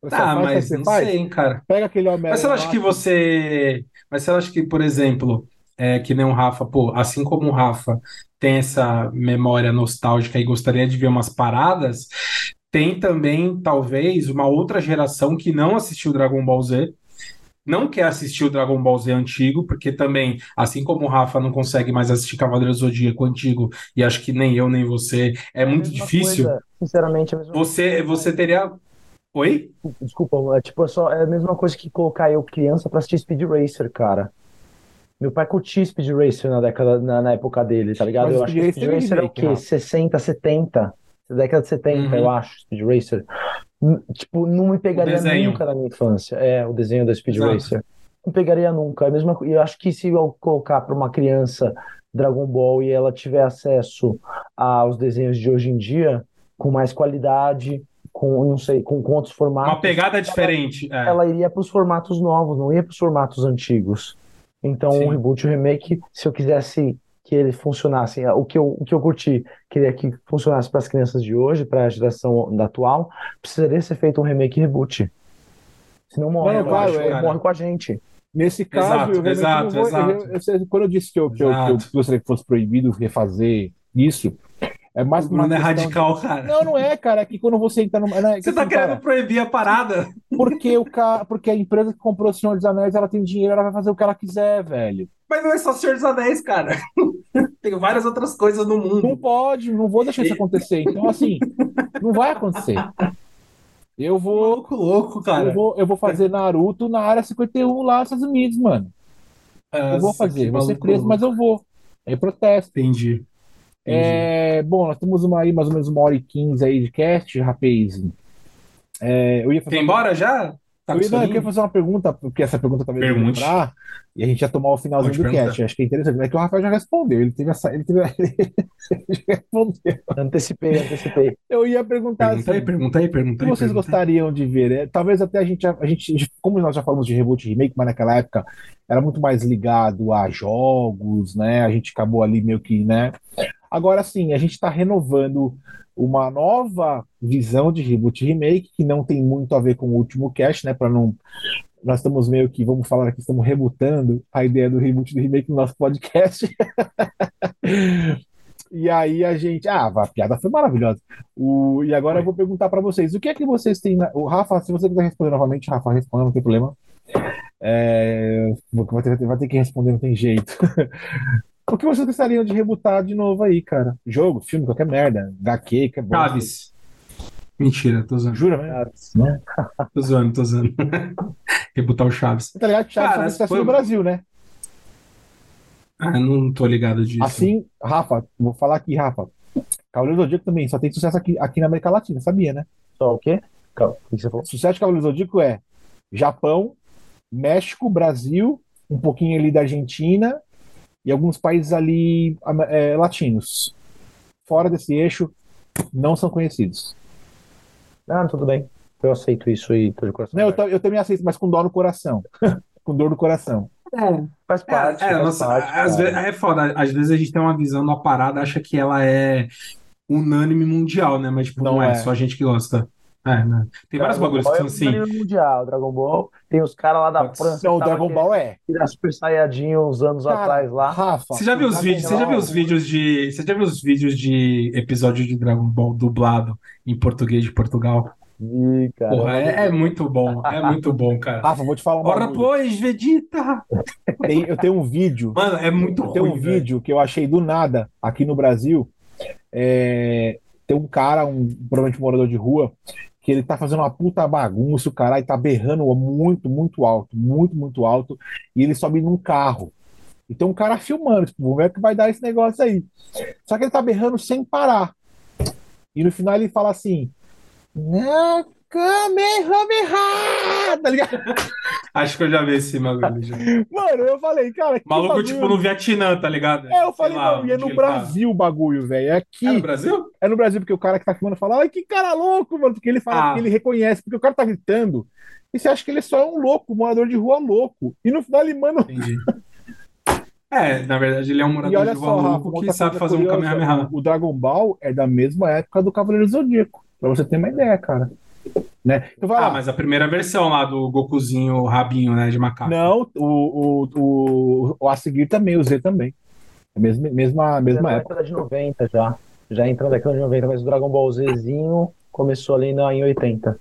Você Tá, faz, mas você não faz. sei, cara. Pega aquele homem Mas você não acha que você. Mas você não acha que, por exemplo, é, que nem o Rafa, pô, assim como o Rafa tem essa memória nostálgica e gostaria de ver umas paradas, tem também, talvez, uma outra geração que não assistiu Dragon Ball Z. Não quer assistir o Dragon Ball Z antigo, porque também, assim como o Rafa não consegue mais assistir Cavaleiro do Zodíaco antigo, e acho que nem eu nem você, é muito mesma difícil. coisa, sinceramente, é a mesma Você, você teria. Oi? Desculpa, é tipo, é só, é a mesma coisa que colocar eu criança pra assistir Speed Racer, cara. Meu pai curtia Speed Racer na década, na, na época dele, tá ligado? Mas eu acho que Speed Speed Racer é é o quê? Rafa. 60, 70? Década de 70, Uhum. eu acho, Speed Racer. Tipo, não me pegaria nunca na minha infância. É, o desenho da Speed Exato. Racer. Não pegaria nunca. É mesma, co- eu acho que se eu colocar pra uma criança Dragon Ball e ela tiver acesso aos desenhos de hoje em dia, com mais qualidade, com, não sei, com, com outros formatos. Uma pegada diferente. é. ela iria para os formatos novos, não ia para os formatos antigos. Então, Sim. o reboot e o remake, se eu quisesse que ele funcionasse, o que eu, o que eu curti, queria que funcionasse para as crianças de hoje, para a geração da atual, precisaria ser feito um remake e reboot. Senão morre, Não, eu claro, acho, é. morre com a gente. Nesse caso, Exato, eu exato, não vou. exato. eu- eu sei- quando eu disse que eu, que eu- que eu gostaria que fosse proibido refazer isso, é mais O Bruno é questão de- radical, cara. Não, não é, cara. É que quando você entra numa. não, é Você tá assim, querendo cara, proibir a parada? porque, o ca... porque a empresa que comprou o Senhor dos Anéis, ela tem dinheiro, ela vai fazer o que ela quiser, velho. Mas não é só Senhor dos Anéis, cara. Tem várias outras coisas no Não mundo. pode, não vou deixar isso acontecer. Então, assim, não vai acontecer. Eu vou. Louco, louco, Eu cara. vou, eu vou fazer Naruto na área 51 lá nos Estados Unidos, mano. Eu vou Nossa, fazer. Vou ser preso, louco. mas eu vou. É protesto. Entendi. É, bom, nós temos uma aí, mais ou menos uma hora e quinze aí de cast, rapaz. É, eu ia fazer Quer ir embora já? Tá eu, ia, não, eu queria fazer uma pergunta, porque essa pergunta talvez eu Pergunte. lembrar, e a gente ia tomar o finalzinho Pode do perguntar. cast. Acho que é interessante. Mas é que o Rafael já respondeu. Ele teve essa. Ele teve, ele já respondeu. Antecipei, antecipei. Eu ia perguntar Pergunta aí, assim, pergunta aí, o pergunta que aí. vocês pergunta aí. gostariam de ver? É, talvez até a gente, a gente, como nós já falamos de reboot e remake, mas naquela época era muito mais ligado a jogos, né? A gente acabou ali meio que, né? Agora sim, a gente está renovando uma nova visão de reboot e remake, que não tem muito a ver com o último cast, né? Para não. Nós estamos meio que, vamos falar aqui, estamos rebutando a ideia do reboot e do remake no nosso podcast. E aí a gente. Ah, a piada foi maravilhosa. O, e agora eu vou perguntar para vocês: o que é que vocês têm. Na... O Rafa, se você quiser responder novamente, Rafa, responda, não tem problema. É, vai, ter, vai ter que responder, não tem jeito. o que vocês gostariam de rebutar de novo aí, cara? Jogo, filme, qualquer merda. HQ, que é bom. Chaves. Mentira, tô zoando. Jura, né? Não. Tô zoando, tô zoando. Rebutar o Chaves. Tá ligado? Chaves Cara, está foi- no Brasil, né? Ah, não tô ligado disso. Assim, Rafa, vou falar aqui, Rafa. Cavaleiro do Zodíaco também só tem sucesso aqui, aqui na América Latina, sabia, né? Só o quê? Calma, o que você falou? Sucesso de Cavaleiro do Zodíaco é Japão, México, Brasil, um pouquinho ali da Argentina e alguns países ali é, latinos. Fora desse eixo, não são conhecidos. Ah, tudo bem. Eu aceito isso e tô de coração. Não, eu, eu também aceito, mas com dó no coração. com dor no coração. Faz parte, É, é, faz nossa, parte, às vezes, é foda. Às vezes a gente tem uma visão da parada, acha que ela é unânime mundial, né? Mas, tipo, não, Não é, é. só a gente que gosta. É, né? Tem vários Dragon bagulhos que são é assim. unânime mundial. Dragon Ball tem os caras lá da. França Não, o Dragon Ball é. querendo Super Saiyajin uns anos Cara, atrás lá. Rafa, Você já viu o os vídeos? Você já viu os vídeos de. Você já viu os vídeos de episódio de Dragon Ball dublado em português de Portugal? Ih, cara. Porra, é, é muito bom. É muito bom, cara. Rafa, vou te falar um Ora, bagulho. pois, Vegeta! Tem- eu tenho um vídeo Mano, é muito Tem um ruim, velho. vídeo que eu achei do nada aqui no Brasil. É, tem um cara, um provavelmente morador de rua, que ele tá fazendo uma puta bagunça, o caralho tá berrando muito, muito alto, muito, muito alto, e ele sobe num carro. E tem um cara filmando, tipo, vamos ver o que vai dar esse negócio aí. Só que ele tá berrando sem parar. E no final ele fala assim: "Na Kamehameha!" Tá ligado? Acho que eu já vi esse bagulho. já. Mano, eu falei, cara, Maluco, bagulho tipo, no Vietnã, tá ligado? É, eu falei, lá, mano, e é no tá. Brasil o bagulho, velho. É aqui. É no Brasil? É no Brasil, porque o cara que tá filmando fala, ai, que cara louco, mano. Porque ele fala Ah. que ele reconhece, porque o cara tá gritando. E você acha que ele só é um louco, um morador de rua louco. E no final ele, mano. Entendi. É, na verdade, ele é um morador de rua só, Rafa, louco uma que sabe fazer um curiosa, Kamehameha. O Dragon Ball é da mesma época do Cavaleiro Zodíaco. Pra você ter uma ideia, cara. Né? Então vai Ah, lá. mas a primeira versão lá do Gokuzinho rabinho, né, de macaco. Não, o, o, o, o a seguir também, o Z também. É a mesma, mesma, Já mesma na época. década de 90 já. Já entra na década de 90, mas o Dragon Ball Zzinho começou ali na, em 80.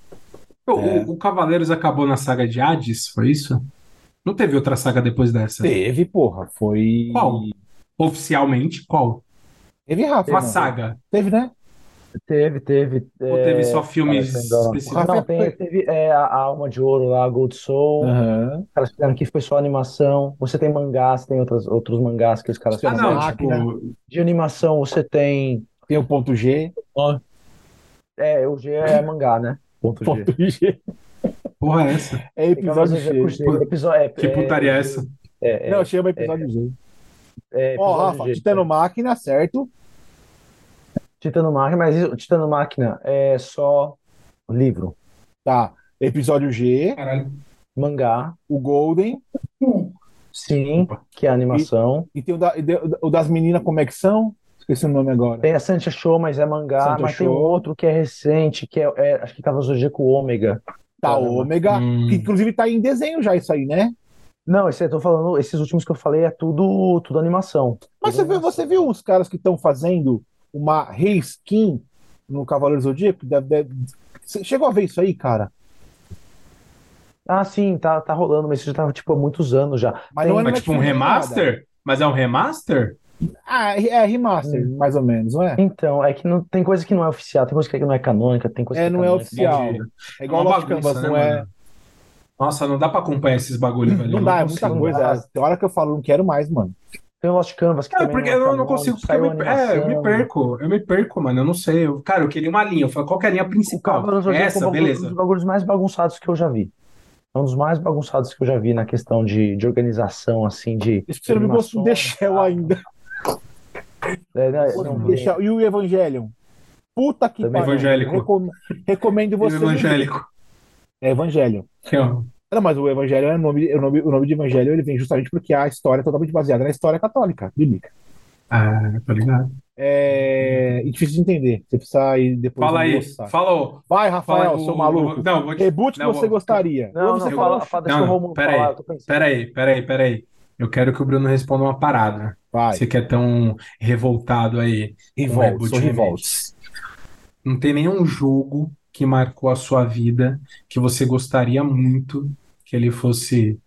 O, É. o- o Cavaleiros acabou na saga de Hades, foi isso? Não teve outra saga depois dessa? Teve, porra. Foi. Qual? Oficialmente, qual? Teve Rafa. Uma não. saga. Teve, né? Teve, teve. Ou teve só filmes específicos? Não, tem, teve é, a Alma de Ouro lá, Gold Soul. Aham. Os caras fizeram que foi só animação. Você tem mangás, tem outras, outros mangás que os caras Ah, não, máquina. tipo, De animação você tem. Tem o ponto G. É, o G é mangá, né? Ponto G. Ponto G. porra é essa? É Tem episódio G. Zodíaco, episódio- é, Que é, putaria é essa? É, é, Não, chama episódio G. é, Ó, episódio Rafa, G. Titano Máquina, certo? Titano Máquina, mas isso- Titano Máquina é só livro, Tá. Episódio G, Caralho. mangá. o Golden. Sim, que é a animação. E tem o, da- e o das meninas, como é que são? Esqueci o nome agora. Tem a Sancha Show, mas é mangá. Sancha mas tem um Show. outro que é recente, que é, é- acho que Cavaleiro Zodíaco Ômega. Tá, o Ômega, Hum. que inclusive tá em desenho já isso aí, né? Não, esse eu tô falando, esses últimos que eu falei é tudo, tudo animação. Mas Tudo você viu, animação. você viu os caras que estão fazendo uma reskin no Cavaleiro Zodíaco? Deve- deve- chegou a ver isso aí, cara? Ah, sim, tá, tá rolando, mas isso já tava tipo há muitos anos já. Mas Tem- não é Mas tipo um nem nada. remaster? Mas é um remaster? Ah, é remaster, mais ou menos, não é? Então, é que não, tem coisa que não é oficial, tem coisa que não é canônica, tem coisa É, que não é canônica. oficial. Entendi. É igual uma Lost bagunça, Canvas, né, não é? mano? Nossa, não dá pra acompanhar esses bagulho, velho. Não Eu dá, é muita coisa. Tem hora que eu falo, não quero mais, mano. Tem o Lost Canvas que É, também porque não é eu não consigo, porque eu me, é, eu me perco, eu me perco, mano, eu não sei. Eu, cara, eu queria uma linha, eu falei, qual que é a linha principal? Do Zodíaco é Essa, um um beleza. dos bagulhos mais bagunçados que eu já vi. É um dos mais bagunçados que eu já vi na questão de, de organização, assim, de Isso que você não me gostou de The Shell ainda. É, né, não, The Shell. E o Evangelion? Puta que Também pariu. evangélico. Recom- Recomendo E o você. evangélico. É Evangelion. Que, ó, Não, mas o Evangelho é o nome, o nome, o nome de Evangelho ele vem justamente porque a história é totalmente baseada na história católica, bíblica. Ah, tá ligado. É e difícil de entender. Você precisa ir depois Fala aí, fala, ô, Vai, fala Rafael, o- seu maluco. Não, vou te... Reboot que não, você vou- gostaria. não, Ou não, você fala, fala- fala, deixa Não, o Romulo pera aí. falar, eu tô pensando. Peraí, peraí, peraí. Eu quero que o Bruno responda uma parada. Vai, Você que é tão revoltado aí. Revolt, sou. Não tem nenhum jogo que marcou a sua vida que você gostaria muito que ele fosse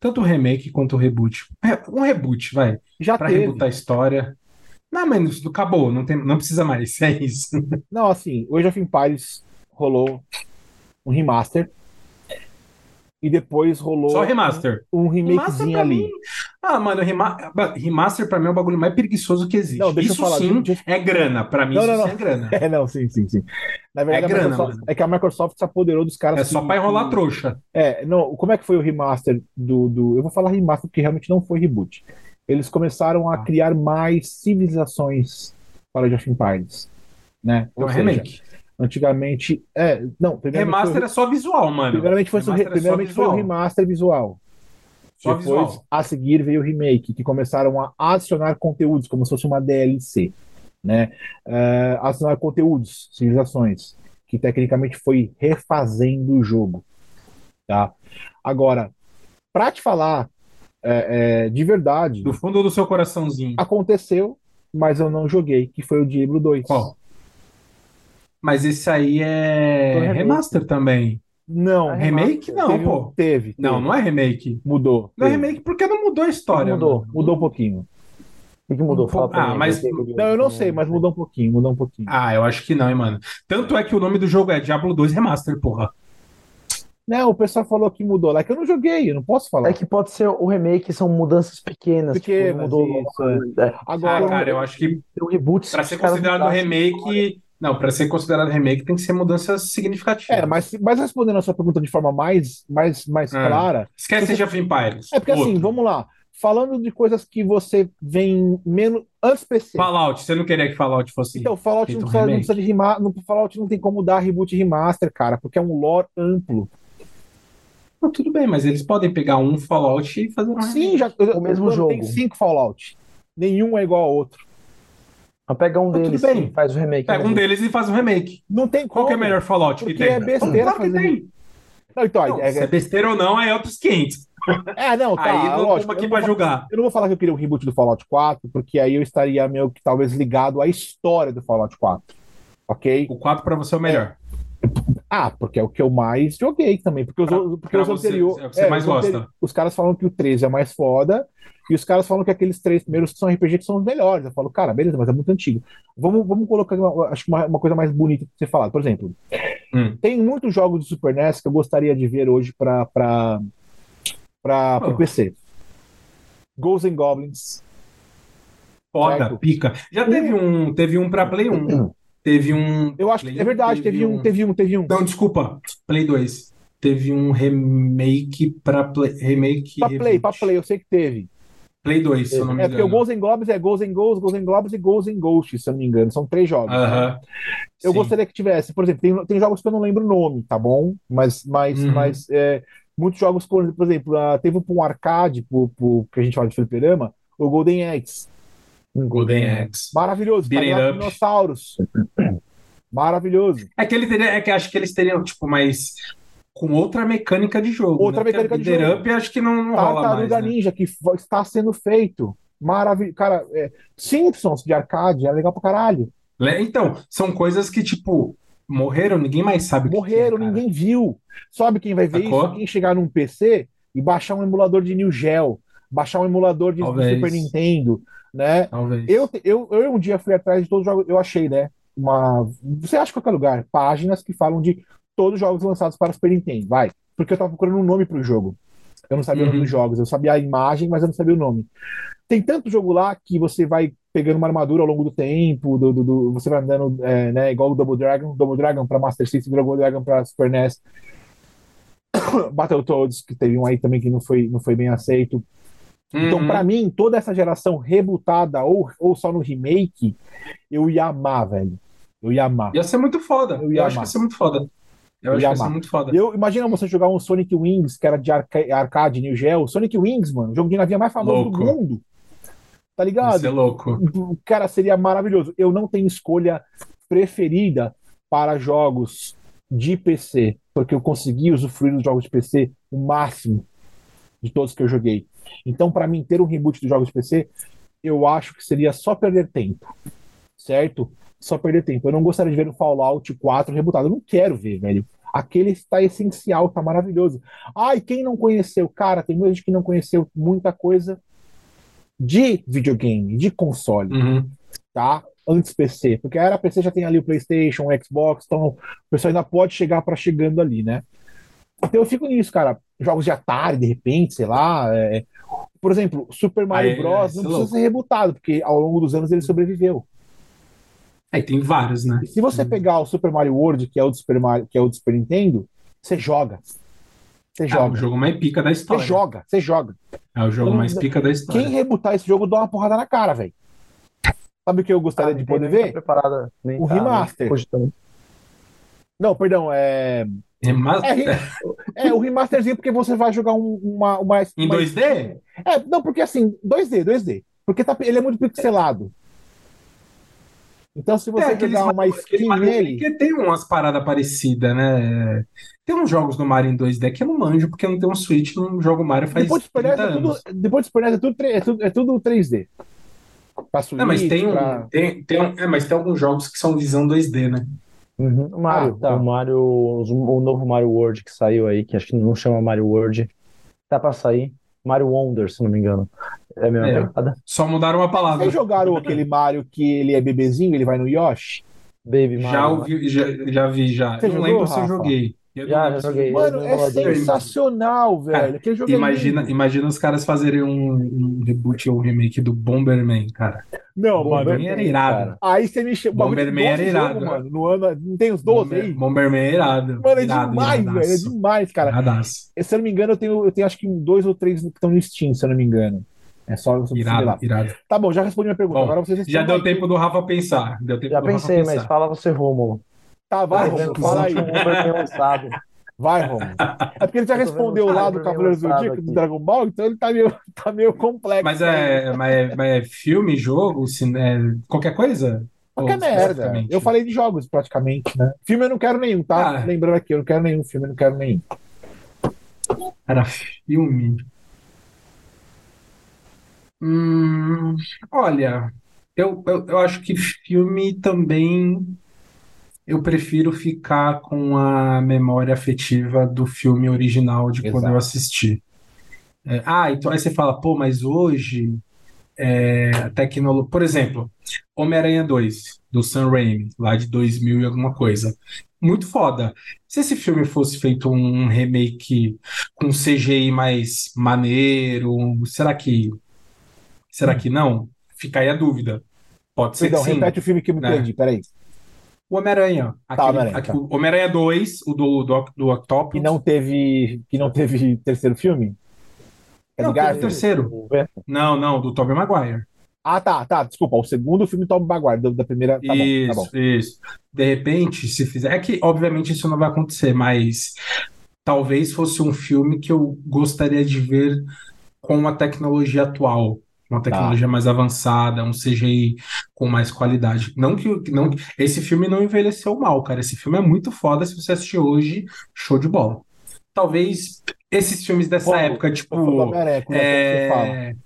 tanto o remake quanto o reboot. Um reboot, vai, Já pra teve. rebootar a história. Não, mas acabou, não tem, não precisa mais, é isso. Não, assim, Age of Empires rolou um remaster. E depois rolou Só remaster. um Remaster remakezinho pra ali. mim. Ah, mano, rema- remaster pra mim é o bagulho mais preguiçoso que existe. Não, deixa eu isso falar, sim deixa é grana. Pra mim, Não, não, sim não. é grana. É, não, sim, sim, sim. Na verdade, É grana, Microsoft- é que a Microsoft se apoderou dos caras É só que- pra enrolar trouxa. É, não, como é que foi o remaster do, do. Eu vou falar remaster porque realmente não foi reboot. Eles começaram a Ah. criar mais civilizações para Age of Empires. Né? Ou seja, remake. antigamente. É, não, Remaster foi, é só visual, mano. primeiramente foi, Remaster é só primeiramente foi o visual. remaster visual. Só Depois, visual. a seguir, veio o remake, que começaram a adicionar conteúdos, como se fosse uma DLC. Né? Eh, adicionar conteúdos, civilizações, que tecnicamente foi refazendo o jogo. Tá? Agora, para te falar eh, eh, de verdade, Do fundo do seu coraçãozinho. aconteceu, mas eu não joguei, que foi o Diablo 2. Qual? Mas esse aí é remaster também. Não, Remake não, teve, pô. teve, Não, teve. não é remake. Mudou. Não é remake porque não mudou a história. Mudou, mano. mudou um pouquinho. O que mudou? Um Fala ah, mim, mas- Não, eu não sei, mas mudou um pouquinho, mudou um pouquinho. Ah, eu acho que não, hein, mano. Tanto é que o nome do jogo é Diablo 2 Remaster, porra. Não, o pessoal falou que mudou lá, que eu não joguei, eu não posso falar. É que pode ser o remake, são mudanças pequenas, tipo, Pequenas, mudou isso, é. Agora, Ah, cara, eu acho que o reboot, pra se ser considerado remake. Não, pra ser considerado remake tem que ser mudanças significativas. é, mas, mas respondendo a sua pergunta de forma mais, mais, mais Ah. clara, Esquece Age of Empires. é porque assim, Outro. vamos lá, falando de coisas que você vem menos antes PC. Fallout, você não queria que Fallout fosse. Então, Fallout não um precisa, não precisa de remaster, no Fallout não tem como dar reboot e remaster, cara, porque é um lore amplo. Não, tudo bem, mas eles podem pegar um Fallout e fazer um Sim, já O mesmo jogo. Tem cinco Fallout. Nenhum é igual ao outro. Mas pega um Tá tudo deles, bem. sim, faz o remake. Pega um deles e faz um remake. Não tem Qual como. que é o melhor Fallout que Porque tem? é besteira Claro que fazer- tem. Não, então, Não, é, se é besteira ou não, é outros 500. é, não, tá, Aí não lógico. aqui não pra vou, julgar. eu não vou falar que eu queria um reboot do Fallout 4, porque aí eu estaria meio que talvez ligado à história do Fallout 4. Ok? O 4 pra você é o melhor. Ah, porque é o que eu mais joguei também. Porque os, Pra- porque pra os você- anteriores. é o que você mais os anteri- gosta. Os caras falam que o 13 é mais foda. E os caras falam que aqueles três primeiros que são RPG que são os melhores. Eu falo, cara, beleza, mas é muito antigo. Vamos, vamos colocar uma, acho uma, uma coisa mais bonita pra você falar. Por exemplo, Hum. tem muitos jogos de Super NES que eu gostaria de ver hoje para para para Oh. PC. Ghosts and Goblins. Foda, Certo. pica. Já teve um, teve um pra Play 1. Teve um. Eu acho que é verdade, teve um, teve um, teve um. Não, desculpa. Play 2. Teve um remake pra Play. Remake. Pra Play, pra Play, eu sei que teve. Play 2, se eu não me É porque o engano. Ghosts and Goblins é Ghosts and Ghosts, Ghosts and Goblins e Ghosts and Ghosts, se eu não me engano. São três jogos. Aham. Eu Sim. gostaria que tivesse, por exemplo, tem, tem jogos que eu não lembro o nome, tá bom? Mas, mas, Uhum. mas é, Muitos jogos, por por exemplo, ah, teve um arcade, pro, pro- que a gente fala de fliperama, o Golden Axe. Golden Axe. Maravilhoso. Up. dinossauros. Maravilhoso. É que ele teria, é que acho que eles teriam, tipo, mais. Com outra mecânica de jogo. Outra né? Porque mecânica de jogo. up acho que não, não rola mais. Tartaruga né? Ninja, que está sendo feito. Maravilhoso. Cara, é, Simpsons de arcade é legal pra caralho. Então, são coisas que, tipo, morreram, ninguém mais sabe Morreram, que é, ninguém viu. Sabe quem vai ver Sacou? isso? Quem chegar num PC e baixar um emulador de New Geo, baixar um emulador de, Talvez. Super Nintendo, né? Talvez. Eu, eu, eu um dia fui atrás de todos os jogos, eu achei, né? Uma, você acha em qualquer lugar, páginas que falam de todos os jogos lançados para Super Nintendo, vai. Porque eu tava procurando um nome pro jogo. Eu não sabia o nome Uhum. dos jogos, eu sabia a imagem, mas eu não sabia o nome. Tem tanto jogo lá que você vai pegando uma armadura ao longo do tempo, do, do- do- você vai andando, é, né, igual o Double Dragon, Double Dragon para Master System, Double Dragon para Super NES. Battletoads, que teve um aí também que não foi, não foi bem aceito. Então, Uhum. pra mim, toda essa geração rebutada ou, ou só no remake, eu ia amar, velho. Eu ia amar. Ia ser muito foda. Eu Eu, ia acho que ia ser muito foda. Eu, acho amar. muito foda. Eu imagina você jogar um Sonic Wings, que era de arca arcade New Geo. Sonic Wings, mano, o jogo de navinha mais famoso Louco. do mundo. Tá ligado? ser louco. Cara, seria maravilhoso. Eu não tenho escolha preferida para jogos de PC, porque eu consegui usufruir dos jogos de PC o máximo de todos que eu joguei. Então, para mim, ter um reboot dos jogos de PC, eu acho que seria só perder tempo. Certo? Só perder tempo. Eu não gostaria de ver o Fallout 4 rebutado. Eu não quero ver, velho. Aquele está essencial, tá maravilhoso. Ai, quem não conheceu? Cara, tem muita gente que não conheceu muita coisa de videogame, de console Uhum. tá? Antes PC, porque era PC já tem ali o PlayStation, o Xbox, então o pessoal ainda pode chegar para chegando ali, né? Então eu fico nisso, cara. Jogos de Atari, de repente, sei lá. é- Por exemplo, Super Mario Aí, Bros. é, não é precisa louco. ser rebutado, porque ao longo dos anos ele sobreviveu. Aí tem vários, né? E se você pegar o Super Mario World, que é o do Super Mario, que é o do Super Nintendo, você joga. Você É o joga. jogo mais pica da Você história. joga, você joga. É o jogo Eu não- mais pica da história. Quem rebutar esse jogo dá uma porrada na cara, velho. Sabe o que eu gostaria Ah, de poder nem tá ver? preparada, nem O tá, remaster. nem cogitando. Não, perdão, é. Remaster- É, é, o remasterzinho porque você vai jogar um- uma, uma, Em uma- 2D? É, não, porque assim, 2D, 2D. Porque tá- ele é muito pixelado. Então, se você É, jogar uma skin Mario nele. Maker tem umas paradas parecidas, né? Tem uns jogos do Mario em 2D que eu não manjo, porque eu não tenho um Switch, não jogo Mario faz Depois do Super 30 NES é tudo, depois do Super NES é tudo, é tudo, é tudo 3D. Pra Switch, Não, mas tem, um, pra- tem, tem um- é, mas tem alguns jogos que são visão 2D, né? Uhum. O Mario, Ah, tá. o Mario, o novo Mario World que saiu aí, que acho que não chama Mario World, tá pra sair. Mario Wonder, se não me engano. É a mesma É. pegada? Só mudaram uma palavra. Vocês jogaram aquele Mario que ele é bebezinho, ele vai no Yoshi? Baby Já Mario. ouvi, já, já vi, já. Você Eu não jogou, lembro se eu Rafa? joguei. Eu Já, já joguei. Mano, no é sensacional, velho. Aquele jogo é Imagina, lindo. imagina os caras fazerem um, um reboot ou um remake do Bomberman, cara. Não, mano. Bomberman era irado. cara. Aí você me chama. Bomberman era irado, né? mano. No ano, não tem os 12 Bomber- aí? Bomberman é irado. Mano, é irado, demais, iradaço. velho. É demais, cara. Iradaço. Se eu não me engano, eu tenho, eu tenho acho que dois ou três que estão no Steam, se eu não me engano. É só você ver lá. Irado, irado. Tá bom, já respondi minha pergunta. Bom, Agora vocês Já deu tempo do Rafa pensar. Deu tempo Já do Rafa pensei, mas pensar. fala você, Rômulo. Tá, vai, vendo Romulo. Fala aí. Vai, Romulo. É porque ele já respondeu o lá do Cavaleiros do do. Dragon Ball, então ele tá meio, tá meio complexo. Mas é, mas é, mas é filme, jogo, cine... é qualquer coisa? Qualquer merda. Eu falei de jogos, praticamente, né? Filme eu não quero nenhum, tá? Ah. Lembrando aqui, eu não quero nenhum filme, eu não quero nenhum. Era filme. Hum, olha, eu, eu, eu acho que filme também eu prefiro ficar com a memória afetiva do filme original de quando Exato. eu assisti. É, ah, então aí você fala, pô, mas hoje é, a tecnologia. Por exemplo, Homem-Aranha 2, do Sam Raimi, lá de 2000 e alguma coisa. Muito foda. Se esse filme fosse feito um remake com CGI mais maneiro, será que. Será que não? Fica aí a dúvida. Pode ser Perdão, que sim. repete o filme que eu me né? perdi, peraí. O Homem-Aranha. Aquele- Homem-Aranha, tá. o Homem-Aranha 2, o do, do, do Octopus. Que não teve, que não teve terceiro filme? É do Não, Garfield? terceiro. Não, não, do Tobey Maguire. Ah, tá, tá, desculpa. O segundo filme Tom Maguire, da, da primeira. Tá bom, tá Isso, bom. isso. De repente, se fizer. É que, obviamente, isso não vai acontecer, mas talvez fosse um filme que eu gostaria de ver com a tecnologia atual, uma tecnologia mais avançada, um CGI com mais qualidade. Não que não esse filme não envelheceu mal, cara. Esse filme é muito foda se você assistir hoje, show de bola. Talvez esses filmes dessa Pô, época, tipo, né, fala. é,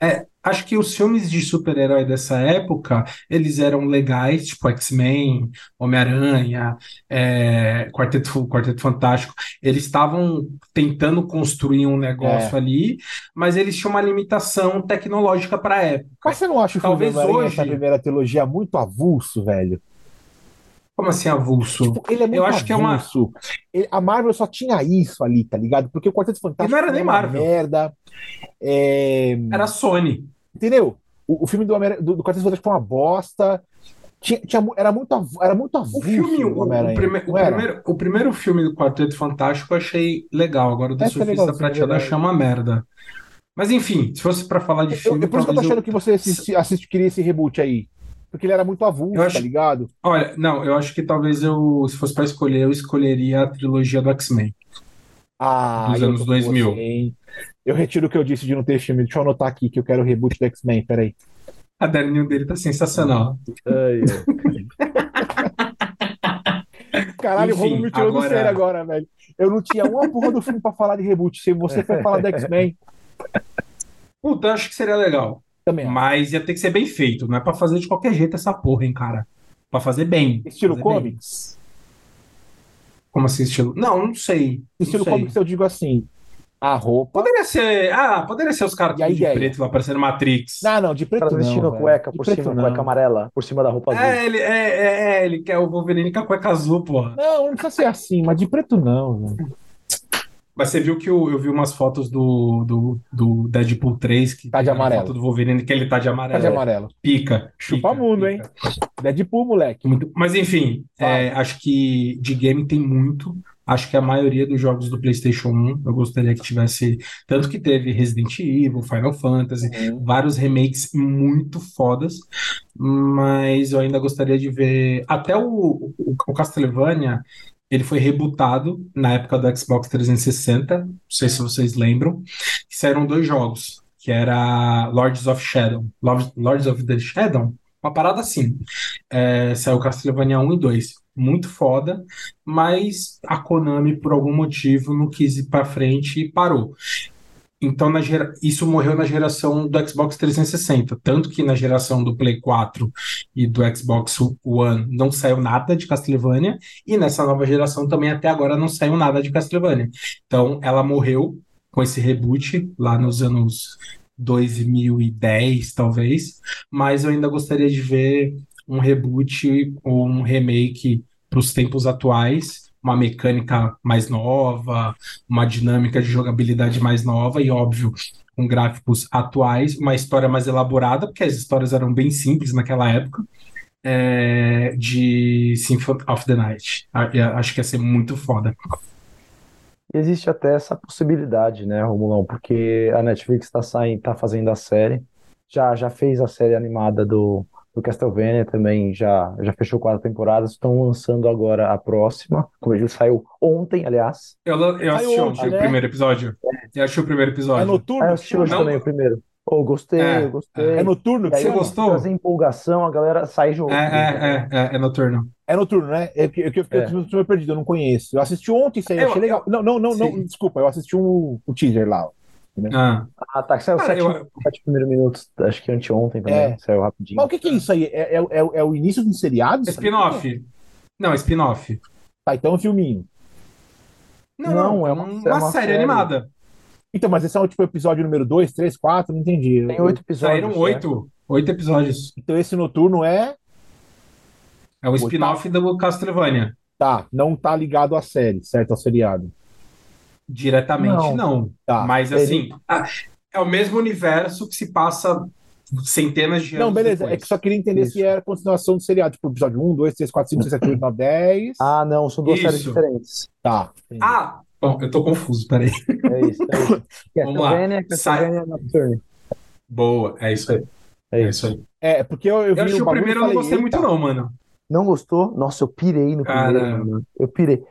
é, acho que os filmes de super-herói dessa época, eles eram legais, tipo X-Men, Homem-Aranha, é, Quarteto, Quarteto Fantástico. Eles estavam tentando construir um negócio É. ali, mas eles tinham uma limitação tecnológica para a época. Mas você não acha o filme Talvez do Homem-Aranha, hoje- essa primeira trilogia, muito avulso, velho? Como assim, avulso? Tipo, ele é muito Eu acho que é uma- avulso. A Marvel só tinha isso ali, tá ligado? Porque o Quarteto Fantástico E não era nem é Marvel. merda. É, Era Sony. Entendeu? O, o filme do, Homem- do, do Quarteto Fantástico foi uma bosta. Tinha, tinha era, muito, era muito avulso O filme, o, o prime- o primeiro, o primeiro filme do Quarteto Fantástico eu achei legal. Agora o do é Surfista legalzinho, Prateado eu achei uma merda. Mas enfim, se fosse pra falar de Eu, filme, eu- por isso que eu tô talvez eu- achando que você assiste, assiste, queria esse reboot aí. Porque ele era muito avulso, acho- tá ligado? Olha, não, eu acho que talvez eu, se fosse pra escolher, eu escolheria a trilogia do X-Men. Ah, Dos anos tô com 2000. você, hein? Eu retiro o que eu disse de não ter filme. Deixa eu anotar aqui que eu quero o reboot do X-Men. Peraí. A caderninho dele tá sensacional. Caralho, o Enfim, Romulo me tirou do agora- sério agora, velho. Eu não tinha uma porra do filme pra falar de reboot. Se você foi falar do X-Men, Puta, eu acho que seria legal. Também. Mas ia ter que ser bem feito. Não é pra fazer de qualquer jeito essa porra, hein, cara. Pra fazer bem. Estilo Fazer bem. comics? Como assim, estilo? Não, não sei. Não Estilo sei. comics eu digo assim. A roupa. Poderia ser. Ah, poderia ser os caras de ideia? preto lá parecendo Matrix. Não, não, de preto cara não. vestindo velho. cueca De por preto cima, não. cueca amarela, por cima da roupa azul. É, ele, é, é, é, ele quer o Wolverine com a cueca azul, porra. Não, não precisa ser assim, mas de preto não, velho. Mas você viu que eu, eu vi umas fotos do, do, do Deadpool 3 que Tá de amarelo. foto do Wolverine que ele tá de Tá amarelo. de amarelo. Pica. Chupa pica, mundo, pica. Deadpool, moleque. Muito- Mas enfim, é, acho que de game tem muito. Acho que a maioria dos jogos do PlayStation 1 eu gostaria que tivesse. Tanto que teve Resident Evil, Final Fantasy, Uhum. vários remakes muito fodas, mas eu ainda gostaria de ver. Até o, o, o Castlevania, ele foi rebootado na época do Xbox 360, não sei se vocês lembram, que saíram dois jogos, que era Lords of Shadow, Lords of the Shadow, uma parada assim. É, saiu Castlevania 1 e 2. Muito foda, mas a Konami, por algum motivo, não quis ir pra frente e parou. Então, na gera... isso morreu na geração do Xbox 360. Tanto que na geração do Play 4 e do Xbox One não saiu nada de Castlevania. E nessa nova geração também até agora não saiu nada de Castlevania. Então, ela morreu com esse reboot lá nos anos 2010, talvez. Mas eu ainda gostaria de ver um reboot ou um remake para os tempos atuais, uma mecânica mais nova, uma dinâmica de jogabilidade mais nova e, óbvio, com gráficos atuais, uma história mais elaborada, porque as histórias eram bem simples naquela época, é, de Symphony of the Night. Acho que ia ser muito foda. Existe até essa possibilidade, né, Romulão? Porque a Netflix está tá fazendo a série, já, já fez a série animada do, do Castlevania também, já, já fechou quatro temporadas, estão lançando agora a próxima, como ele saiu ontem, aliás. Eu, eu assisti ontem, ontem né? o primeiro episódio. Eu assisti o primeiro É episódio. noturno? Ah, eu assisti hoje Não. também o primeiro. Oh, gostei, É, gostei. É noturno? que aí, Você gostou? trazer empolgação, a galera sai jogando. É, é, é, é, é noturno. É noturno, né? É que, é que eu fiquei É. eu tô meio perdido, eu não conheço. Eu assisti ontem isso aí, achei legal. Não, não, não, não, desculpa, eu assisti um, um teaser lá. Ah. Ah, tá, saiu Cara, sete, eu- sete primeiros minutos, acho que anteontem também, É. saiu rapidinho. Mas o que, que é isso aí? É, é, é, é o início de um seriado? Spin-off. Não, spin-off. Tá, então é um filminho. Não, Não, não, é é uma- uma, é uma série série. animada. Então, mas esse é o tipo episódio número 2, 3, 4, não entendi. Tem oito episódios. Saíram né? oito. Oito episódios. Então esse noturno é. É o spin-off do Castlevania. Tá, não tá ligado à série, certo? Ao seriado. Diretamente, Não. não. Tá. Mas assim, ah, é o mesmo universo que se passa centenas de anos Não, beleza. depois. É que só queria entender Isso. se era continuação do seriado. Tipo, episódio 1, 2, 3, 4, 5, 6, 7, 8, 9, 10. Ah, não, são duas Isso. séries diferentes. Tá. entendi. Ah, bom, eu tô confuso, peraí. É isso, é isso. Vamos lá. Nocturne. Boa, é isso aí. É É isso. isso aí. É, porque eu, eu vi Eu assisti o o e primeiro, eu não gostei muito, não, mano. Não gostou? Nossa, eu pirei no primeiro, Cara. mano. Eu pirei.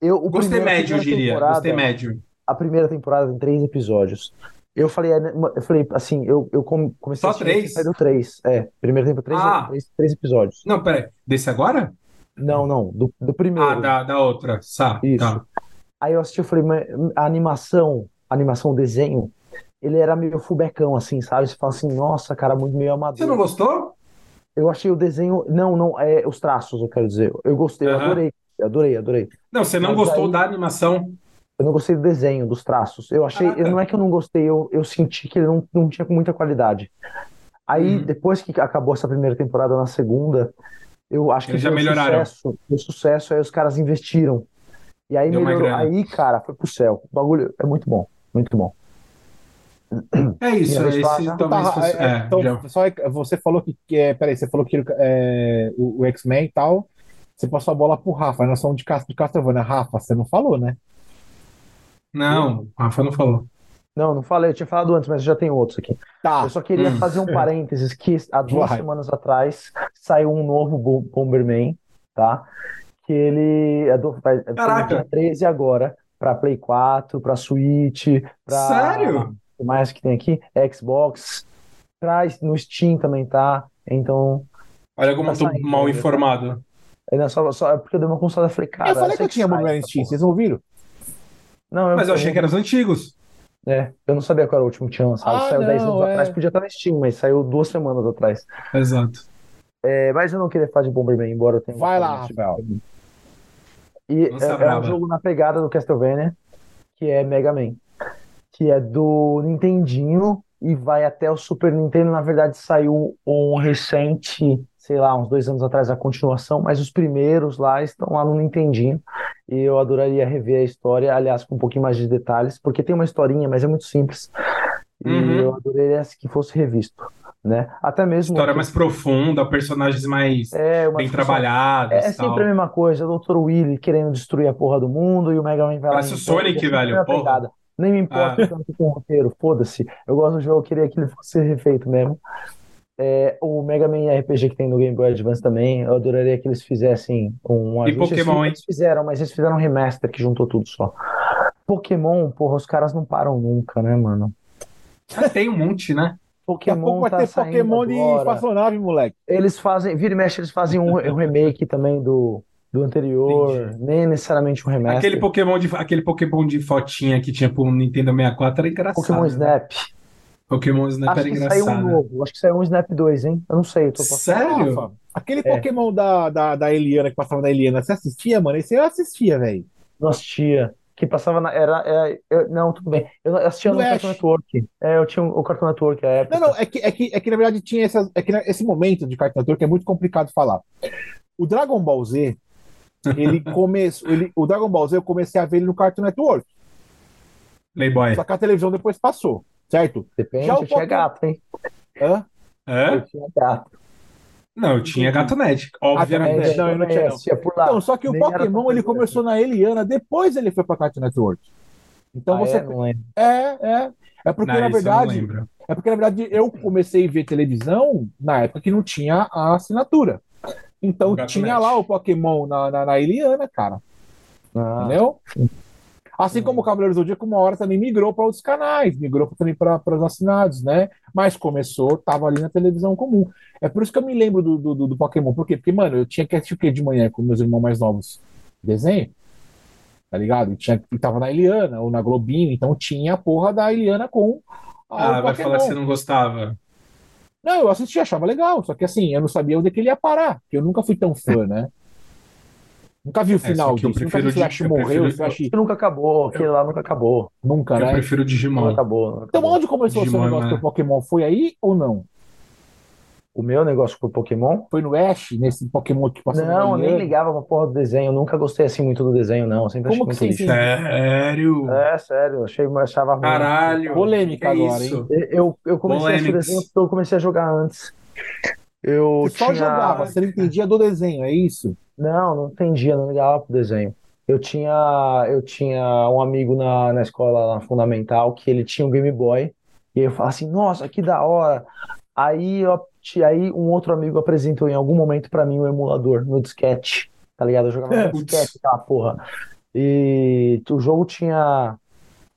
Eu, o Gostei primeiro- médio, eu diria. Gostei médio. A primeira temporada tem três episódios. Eu falei, é, eu falei assim, eu, eu come- comecei Só a três? Saiu três. É, primeira temporada, três, Ah. três, três episódios. Não, peraí. Desse agora? Não, não, do, do primeiro. Ah, da, da outra. Sa, Isso. tá. Aí eu assisti, eu falei, mas a animação, a animação, o desenho, ele era meio fubecão, assim, sabe? Você fala assim, nossa, cara, muito meio amador. Você não gostou? Eu achei o desenho, não, não, é os traços, eu quero dizer. Eu gostei, eu adorei, adorei, adorei. Não, você não Mas gostou aí- da animação. Eu não gostei do desenho, dos traços. Eu achei, Caraca. não é que eu não gostei, eu, eu senti que ele não, não tinha muita qualidade. Aí, Uhum. depois que acabou essa primeira temporada, na segunda, eu acho que Eles já melhoraram. sucesso, deu sucesso, aí os caras investiram. E aí Deu melhorou. Aí, cara, foi pro céu. O bagulho é muito bom, muito bom. É isso. Esse falar, talvez Tá, fosse. é, é, então, já- só é- você falou que, que é, peraí, você falou que é, o, o X-Men e tal, você passou a bola pro Rafa, nós somos de, Cas- de Castlevania. Rafa, você não falou, né? Não, o Rafa não falou. Não, não falei, eu tinha falado antes, mas já tem outros aqui. Tá. Eu só queria Hum. fazer um parênteses que há duas Vai. semanas atrás saiu um novo Bo- Bomberman, tá? Que ele é do, é do Caraca. dia 13 agora, pra Play 4, pra Switch, pra Sério? o mais que tem aqui, Xbox, traz no Steam também tá. Então, Olha como eu tô Tá saindo mal ainda, informado. É não, só, só é porque eu dei uma consultada e falei, cara, eu falei que eu tinha essa Steam, vocês não ouviram? Não, Mas eu achei que eram os antigos. É, eu não sabia qual era o último que tinha lançado. Ah, saiu 10 não, anos é. atrás, podia estar no Steam, mas saiu duas semanas atrás. Exato. É, mas eu não queria falar de Bomberman, embora eu tenha Vai lá. Rafael. E Lança é, é um braba. jogo na pegada do Castlevania, que é Mega Man, que é do Nintendinho e vai até o Super Nintendo. Na verdade, saiu um recente, sei lá, uns dois anos atrás, a continuação, mas os primeiros lá estão lá no Nintendinho. E eu adoraria rever a história, aliás, com um pouquinho mais de detalhes, porque tem uma historinha, mas é muito simples. E Uhum. eu adoraria que fosse revisto, né? Até mesmo História que- mais profunda, personagens mais é bem discussão trabalhados é tal. sempre a mesma coisa, o Dr. Willy querendo destruir a porra do mundo e o Mega Man vai lá Parece o Sonic, é velho, porra. Nem me importa Ah. tanto com o roteiro, foda-se. Eu gosto do jogo, eu queria que ele fosse refeito mesmo. É, o Mega Man RPG que tem no Game Boy Advance também, eu adoraria que eles fizessem um E ajuste. Eles Pokémon, hein? Eles fizeram, mas eles fizeram um remaster que juntou tudo só. Pokémon, porra, os caras não param nunca, né, mano? Tem um monte, né? Daqui a pouco Pokémon vai tá ter saindo Pokémon de espaçonave, moleque. Eles fazem, vira e mexe, eles fazem um, um remake também do, do anterior, nem necessariamente um remaster. Aquele Pokémon de, aquele Pokémon de fotinha que tinha pro Nintendo 64 era engraçado. Pokémon né? Snap. Pokémon Snap Acho era que saiu um engraçado. novo. Acho que saiu um Snap 2, hein? Eu não sei. Eu tô passando. Sério? Rafa, aquele É. Pokémon da, da, da Eliana que passava na Eliana, você assistia, mano? Esse eu assistia, velho. Não assistia. Que passava na. Era, era- eu- não, tudo bem. Eu assistia No no Ash. Cartoon Network. É, eu tinha o Cartoon Network à época. Não, não, é que, é que, é que na verdade tinha essas, é que esse momento de Cartoon Network é muito complicado de falar. O Dragon Ball Z, ele começou, ele, o Dragon Ball Z eu comecei a ver ele no Cartoon Network, Playboy. só que a televisão depois passou, certo? Depende, Já o eu tinha gato, hein? Hã? Hã? Eu tinha gato. Não, eu tinha Gatonete, obviamente. Não, eu não tinha, não. assistia por lá. Então, só que o Nem Pokémon ele começou na Eliana, depois ele foi pra Cartoon Network. Então Ah, você é? Não lembro. é, é, é porque Não, na não verdade. É porque, na verdade, eu comecei a ver televisão na época que não tinha a assinatura. Então Gato tinha Net. lá o Pokémon na, na, na Eliana, cara. Ah, Entendeu? Assim como o Cavaleiros do Zodíaco, uma hora também migrou para outros canais, migrou também para os assinados, né? Mas começou, tava ali na televisão comum. É por isso que eu me lembro do, do, do- Pokémon. Por quê? Porque, mano, eu tinha que assistir o quê de manhã com meus irmãos mais novos? Desenho. Tá ligado? E, tinha, e tava na Eliana ou na Globinho, então tinha a porra da Eliana com a, Ah, vai falar que Pokémon. você não gostava. Não, eu assisti, achava legal, só que assim, eu não sabia onde é que ele ia parar, porque eu nunca fui tão fã, né? Nunca vi o É, só final eu disso, nunca vi prefiro o Flash de- eu morreu, o prefiro- Flash Isso nunca acabou. Aquele lá nunca acabou. nunca, Eu né? prefiro Não Digimon. acabou. não Então acabou. onde começou o seu Digimon, negócio né? do Pokémon? Foi aí ou não? O meu negócio com o Pokémon? Foi no Ash, nesse Pokémon que passou Não, eu nem ligava pra porra do desenho. Eu nunca gostei assim muito do desenho, não. Eu sempre Como achei que lixo. sim? Sério? É, sério, eu achei, eu achava ruim. Caralho. Polêmica que agora, isso? Eu, eu comecei a assistir Polêmicas. desenho porque eu comecei a jogar antes. Eu Você só tinha... jogava, você não entendia do desenho, é isso? Não, não entendia, não ligava pro desenho. Eu tinha, eu tinha um amigo na, na escola na fundamental que ele tinha um Game Boy e eu falava assim, nossa, que da hora. Aí, eu, aí um outro amigo apresentou em algum momento pra mim o emulador no disquete, tá ligado? Eu jogava no disquete, aquela porra. E o jogo tinha,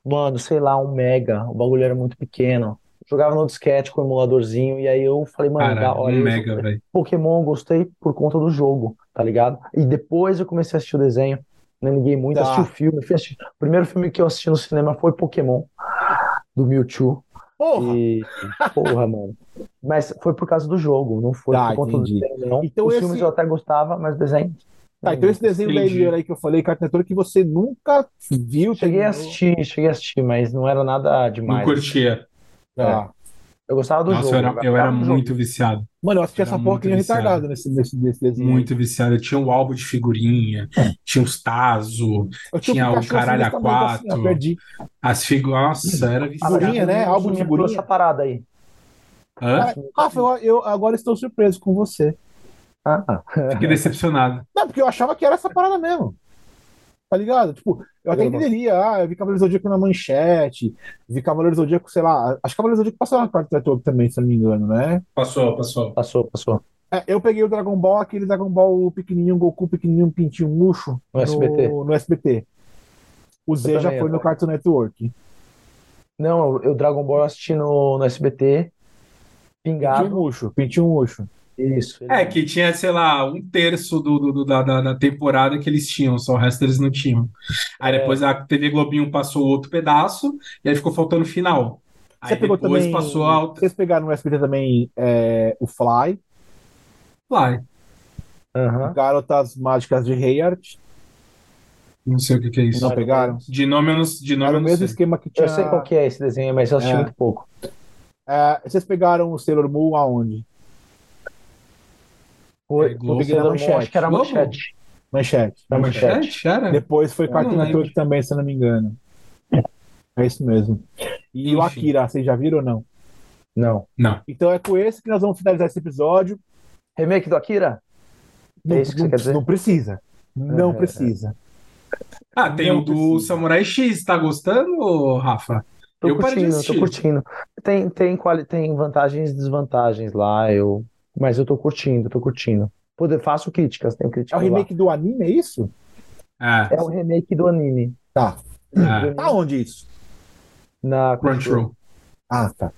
mano, sei lá, um mega. O bagulho era muito pequeno. Jogava no disquete com o emuladorzinho. E aí eu falei, mano, da Caralho, hora. um mega, velho. Pokémon gostei por conta do jogo, tá ligado? E depois eu comecei a assistir o desenho. Não liguei muito, Tá. assisti o filme. fui assistir- O primeiro filme que eu assisti no cinema foi Pokémon, do Mewtwo. Porra! E, porra, mano. Mas foi por causa do jogo, não foi Tá, por conta do entendi. desenho, não. Então Os esse- filmes eu até gostava, mas o desenho. Tá, então esse desenho da Entendi. Eliana aí que eu falei, Cartoon Network, que você nunca viu, Cheguei a terminou. assistir, cheguei a assistir, mas não era nada Não demais. curtia. Tá. Eu gostava do Nossa, jogo. eu era, eu era no jogo. muito viciado. Mano, eu assisti Era essa porra muito que viciado. retardado nesse, nesse, nesse desenho. Muito viciado. Eu tinha um álbum de figurinha, tinha os Tazo, Eu tinha um o Caralho assim, a desse tamanho, assim, perdi. as figuras. Nossa, era viciado. Figurinha, né? Álbum de figurinha. essa parada aí. Hã? Cara, Rafa, eu, eu agora estou surpreso com você. Ah, Fiquei decepcionado. Não, porque eu achava que era essa parada mesmo. Tá ligado? Tipo, eu até entenderia. Ah, eu vi Cavaleiro do Zodíaco na manchete. Vi Cavaleiro do Zodíaco, sei lá. Acho que Cavaleiro do Zodíaco passou na Cartoon Network também, se eu não me engano, né? Passou, passou. passou, passou. É, eu peguei o Dragon Ball, aquele Dragon Ball pequenininho, Goku pequenininho, pintinho, murcho. No SBT. No SBT. O Z já foi no Cartoon Network. Não, eu, eu Dragon Ball eu assisti no, no SBT. Pintinho Pingado. murcho, pintinho murcho. Isso. É, que tinha, sei lá, um terço do, do- do- da, da, da temporada que eles tinham, só o resto eles não tinham. Aí É. depois a TV Globinho passou outro pedaço, e aí ficou faltando o final. Você Aí pegou depois também. passou a outra. Vocês pegaram no SBT também é, o Fly, Fly. Aham. Garotas Mágicas de Hayart. Não sei o que, que é isso. Não pegaram? De nome eu não, de nome Era o não mesmo sei. esquema que tinha. Eu sei qual que é esse desenho, mas eu assisti É. muito pouco. É, vocês pegaram o Sailor Moon aonde? Foi, É, Globo. peguei na Manchete. manchete, que era Globo? manchete. Manchete. Na manchete. Manchete, era? Depois foi Cartoon. Network também, se eu não me engano. É isso mesmo. E o Enfim. Akira, vocês já viram ou não? Não. Não. Então é com esse que nós vamos finalizar esse episódio. Remake do Akira? Não, É isso que você não- quer dizer? não precisa. Não É. precisa. Ah, tem Não o do precisa. Samurai X, tá gostando, Rafa? Tô Eu curtindo, tô curtindo. Tem, tem, quali- tem vantagens e desvantagens lá, eu... mas eu tô curtindo, tô curtindo. Poder, faço críticas, tenho É críticas o remake do anime, é isso? É, lá. É o remake do anime. Tá. Do é. anime Tá onde isso? na Crunchyroll. Ah, tá.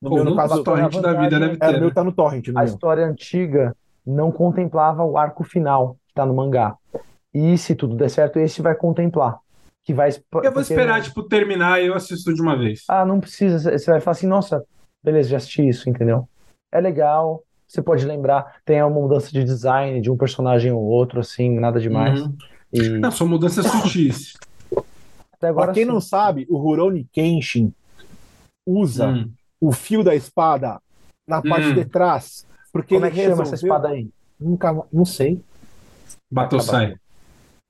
No Pô, meu, no caso, torrent da vida deve é, ter, no meu né? tá no torrent, no A meu. história antiga não contemplava o arco final que tá no mangá. E se tudo der certo, esse vai contemplar. Que vai, Eu vou esperar, tipo, terminar e eu assisto de uma vez. Ah, não precisa. Você vai falar assim, nossa, beleza, já assisti isso, entendeu? É legal. Você pode lembrar, tem uma mudança de design de um personagem ou outro, assim, nada demais. Uhum. E Não, são mudanças sutis. até agora Pra quem sim. não sabe, o Rurouni Kenshin usa Hum. o fio da espada na parte Hum. de trás, porque Como é ele que chama essa resolveu... espada aí? Nunca, não sei. Batosai.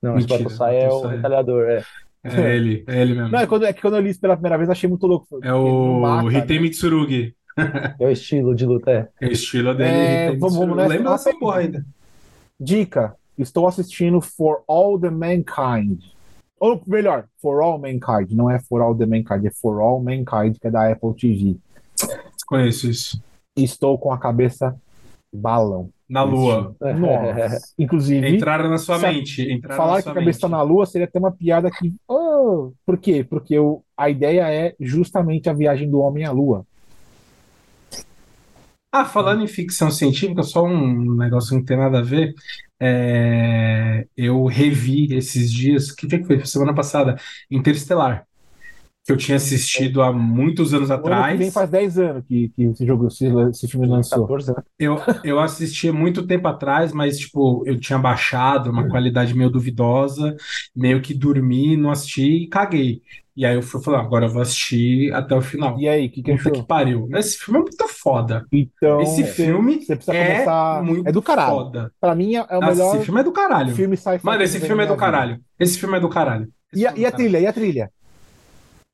Não, Mentira, esse Batosai é o retalhador, é. É ele, é ele mesmo. Não, é, quando, é que quando eu li isso pela primeira vez, eu achei muito louco. É o mata, Hitei né? Mitsurugi. É o estilo de luta, é. É o estilo dele. É, vamos- vamos nessa. Lembra dessa porra ainda. Dica: estou assistindo For All the Mankind. Ou melhor, For All Mankind. Não é For All the Mankind, é For All Mankind, que é da Apple TV. Conheço isso. Estou com a cabeça balão. Na lua. Nossa. Inclusive, Entraram na sua mente. Entraram falar que a cabeça está na lua seria até uma piada que. Oh, por quê? Porque o, a ideia é justamente a viagem do homem à lua. Ah, falando em ficção científica, só um negócio que não tem nada a ver. É, eu revi esses dias, que dia que foi? Semana passada, Interestelar, que eu tinha assistido há muitos anos O ano que atrás. vem faz 10 anos que, que esse jogo, esse, esse filme lançou. 14, né? Eu, eu assisti há muito tempo atrás, mas tipo, eu tinha baixado uma qualidade meio duvidosa, meio que dormi, não assisti e caguei. E aí eu fui falar, agora eu vou assistir até o final. E aí, o que, que Puta que pariu. Esse filme é muito foda. Então, Esse você- filme você precisa é começar. muito É do caralho. foda. Pra mim, é o Nossa, melhor esse filme é do caralho. filme. Mano, que esse filme é do caralho. Esse filme é do caralho. Esse E a, é e a trilha? E a trilha?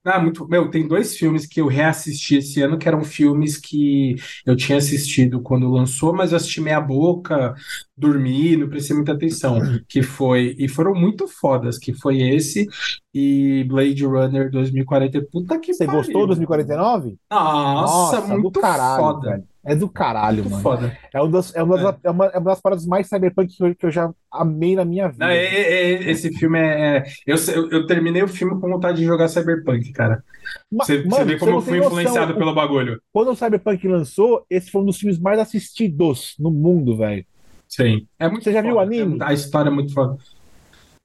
Ah, muito. Meu, tem dois filmes que eu reassisti esse ano que eram filmes que eu tinha assistido quando lançou, mas eu assisti meia boca, dormi, não prestei muita atenção. Que foi. E foram muito fodas, que foi esse e Blade Runner 2040. Puta que Você pariu. gostou do 2049? Nossa, Nossa, do muito caralho, foda. velho. É do caralho, Muito mano. foda. É, um das, é, uma das, é. uma, é uma das paradas mais cyberpunk que eu, que eu já amei na minha vida. Não, é- é- é- esse filme é. é- eu, eu, eu terminei o filme com vontade de jogar Cyberpunk, cara. Ma- Você, você mano, vê como eu fui noção. influenciado O- pelo bagulho. Quando o Cyberpunk lançou, esse foi um dos filmes mais assistidos no mundo, velho. Sim. É muito Você já viu o foda. anime? É- a história é muito foda.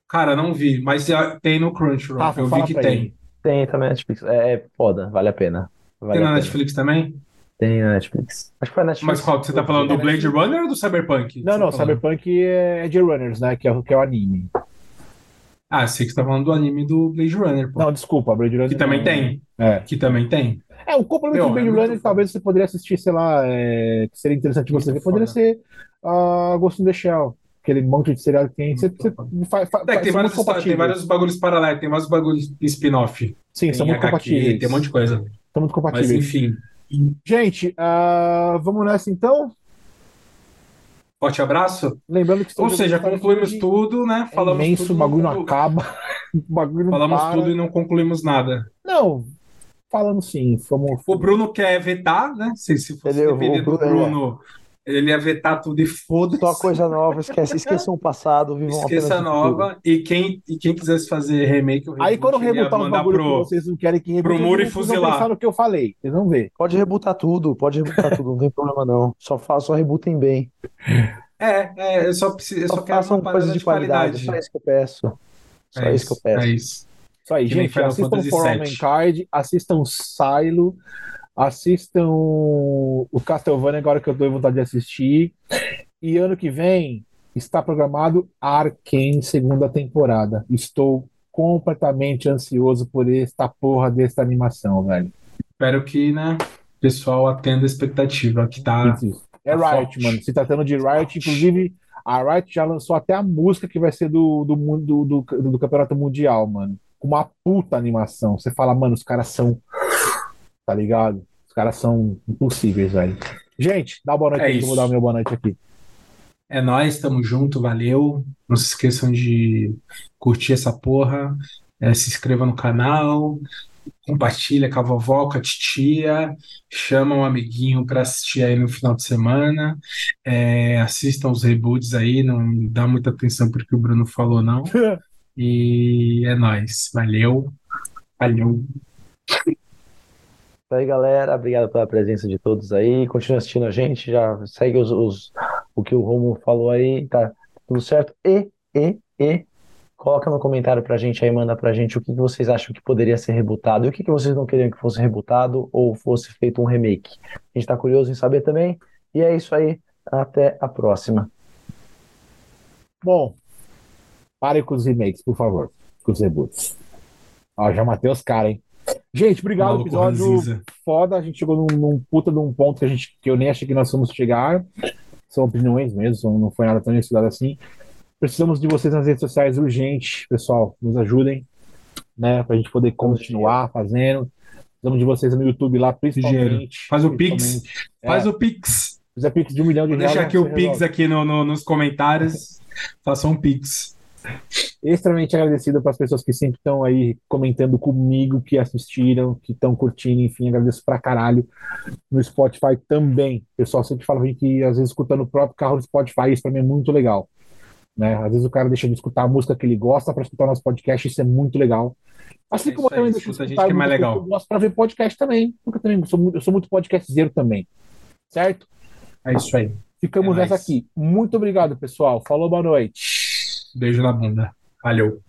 Cara, não vi, mas tem no Crunchyroll. Rafa, eu vi que tem. ele. Tem também na Netflix. É, é foda, vale a pena. Vale Tem a na pena. Netflix também? Tem na Netflix. Acho que foi na Netflix. Mas qual? Você tá falando do Blade Runner ou do Cyberpunk? Não, Você não, tá? Cyberpunk é, é de Runners, né? Que é, o- que é o anime. Ah, sei que você tá falando do anime do Blade Runner, pô. Não, desculpa, Blade Runner. Que também não. tem. É. Que também tem. É, o complemento Meu, do Blade é Runner, foda. talvez você poderia assistir, sei lá, é, que seria interessante você Muito ver, poderia ser a Ghost in the Shell. Aquele monte de seriado que tem. Você, você foda. fa- fa- É, que tem, histórias, tem vários bagulhos paralelos, tem vários bagulhos spin-off. Sim, Tem são muito HQ, compatíveis. tem um monte de coisa. São muito Mas compatíveis. enfim, Gente, ah, vamos nessa então. forte abraço. Lembrando que Ou seja, concluímos de- tudo, né? É Falamos imenso, tudo, o bagulho não tudo- acaba. O bagulho não Falamos para. tudo e não concluímos nada. Não, falamos sim. Fomos... O Bruno quer vetar, né? Se, se fosse Ele- o depender do Bruno, é. Ele ia vetar tudo e foda-se. Só coisa nova, esquece, esqueçam o passado, vivam Esqueça apenas a o futuro. nova. E quem, e quem quisesse fazer remake, o Aí quando rebutar mandar bagulho pro- que vocês não querem que rebute, pro muro e vocês vão fuzilar. pensar no que eu falei. Vocês vão ver. Pode rebutar tudo, pode rebutar tudo, não tem problema não. Só façam, só rebutem bem. É, é, eu só, preciso, eu Só só quero façam coisas de qualidade. Só isso que eu peço. Só É isso que eu peço. É isso. Isso aí, Que nem gente. Final Assistam Fantasy For All VII. Mankind, assistam Silo, assistam o Castlevania agora que eu tô em vontade de assistir. E ano que vem está programado Arcane segunda temporada. Estou completamente ansioso por esta porra desta animação, velho. Espero que, né, o pessoal atenda a expectativa, que tá. É Riot, mano. Se tratando de Riot, inclusive, a Riot já lançou até a música que vai ser do, do, mundo- do, do, do Campeonato Mundial, mano. Com uma puta animação. Você fala, mano, os caras são. Tá ligado? Os caras são impossíveis, velho. Gente, dá uma boa noite É que eu vou dar o meu boa noite aqui. É nóis, tamo junto, valeu. Não se esqueçam de curtir essa porra, é, se inscreva no canal, compartilha com a vovó, com a titia, chama um amiguinho pra assistir aí no final de semana, é, assistam os reboots aí, não dá muita atenção porque o Bruno falou não. E é nóis, valeu, valeu. Isso aí, galera. Obrigado pela presença de todos aí. Continua assistindo a gente. Já segue os, os- o que o Romulo falou aí. Tá tudo certo. E, e, e. Coloca no comentário pra gente aí, manda pra gente o que vocês acham que poderia ser rebutado e o que que vocês não queriam que fosse rebutado ou fosse feito um remake. A gente tá curioso em saber também. E é isso aí. Até a próxima. Bom, parem com os remakes, por favor. Com os reboots. Ó, já matei os caras, hein? Gente, obrigado. Maluco Episódio ranzinza. foda. A gente chegou num, num puta de um ponto que, a gente, que eu nem achei que nós fomos chegar. São opiniões mesmo, não foi nada tão estudado assim. Precisamos de vocês nas redes sociais urgente, pessoal. Nos ajudem, né? Pra gente poder continuar fazendo. Precisamos de vocês no YouTube lá, principalmente. Faz o Pix. principalmente. Faz É, o Pix. fizer Pix de um milhão de Vou reais. deixar aqui o Pix aqui no, no- nos comentários. Façam um Pix. Extremamente agradecido para as pessoas que sempre estão aí comentando comigo, que assistiram, que estão curtindo, enfim, agradeço pra caralho. No Spotify também. O pessoal sempre fala que às vezes escutando o próprio carro do Spotify, isso pra mim é muito legal. Né? Às vezes o cara deixa de escutar a música que ele gosta para escutar o nosso podcast, isso é muito legal. Assim É como eu aí, também deixo de escuta a gente que é mais legal. eu gosto para ver podcast também. Porque eu também sou muito, eu sou muito podcastzeiro também. Certo? É isso aí. Ficamos É nessa aqui. Muito obrigado, pessoal. Falou, boa noite. Beijo na bunda. Valeu.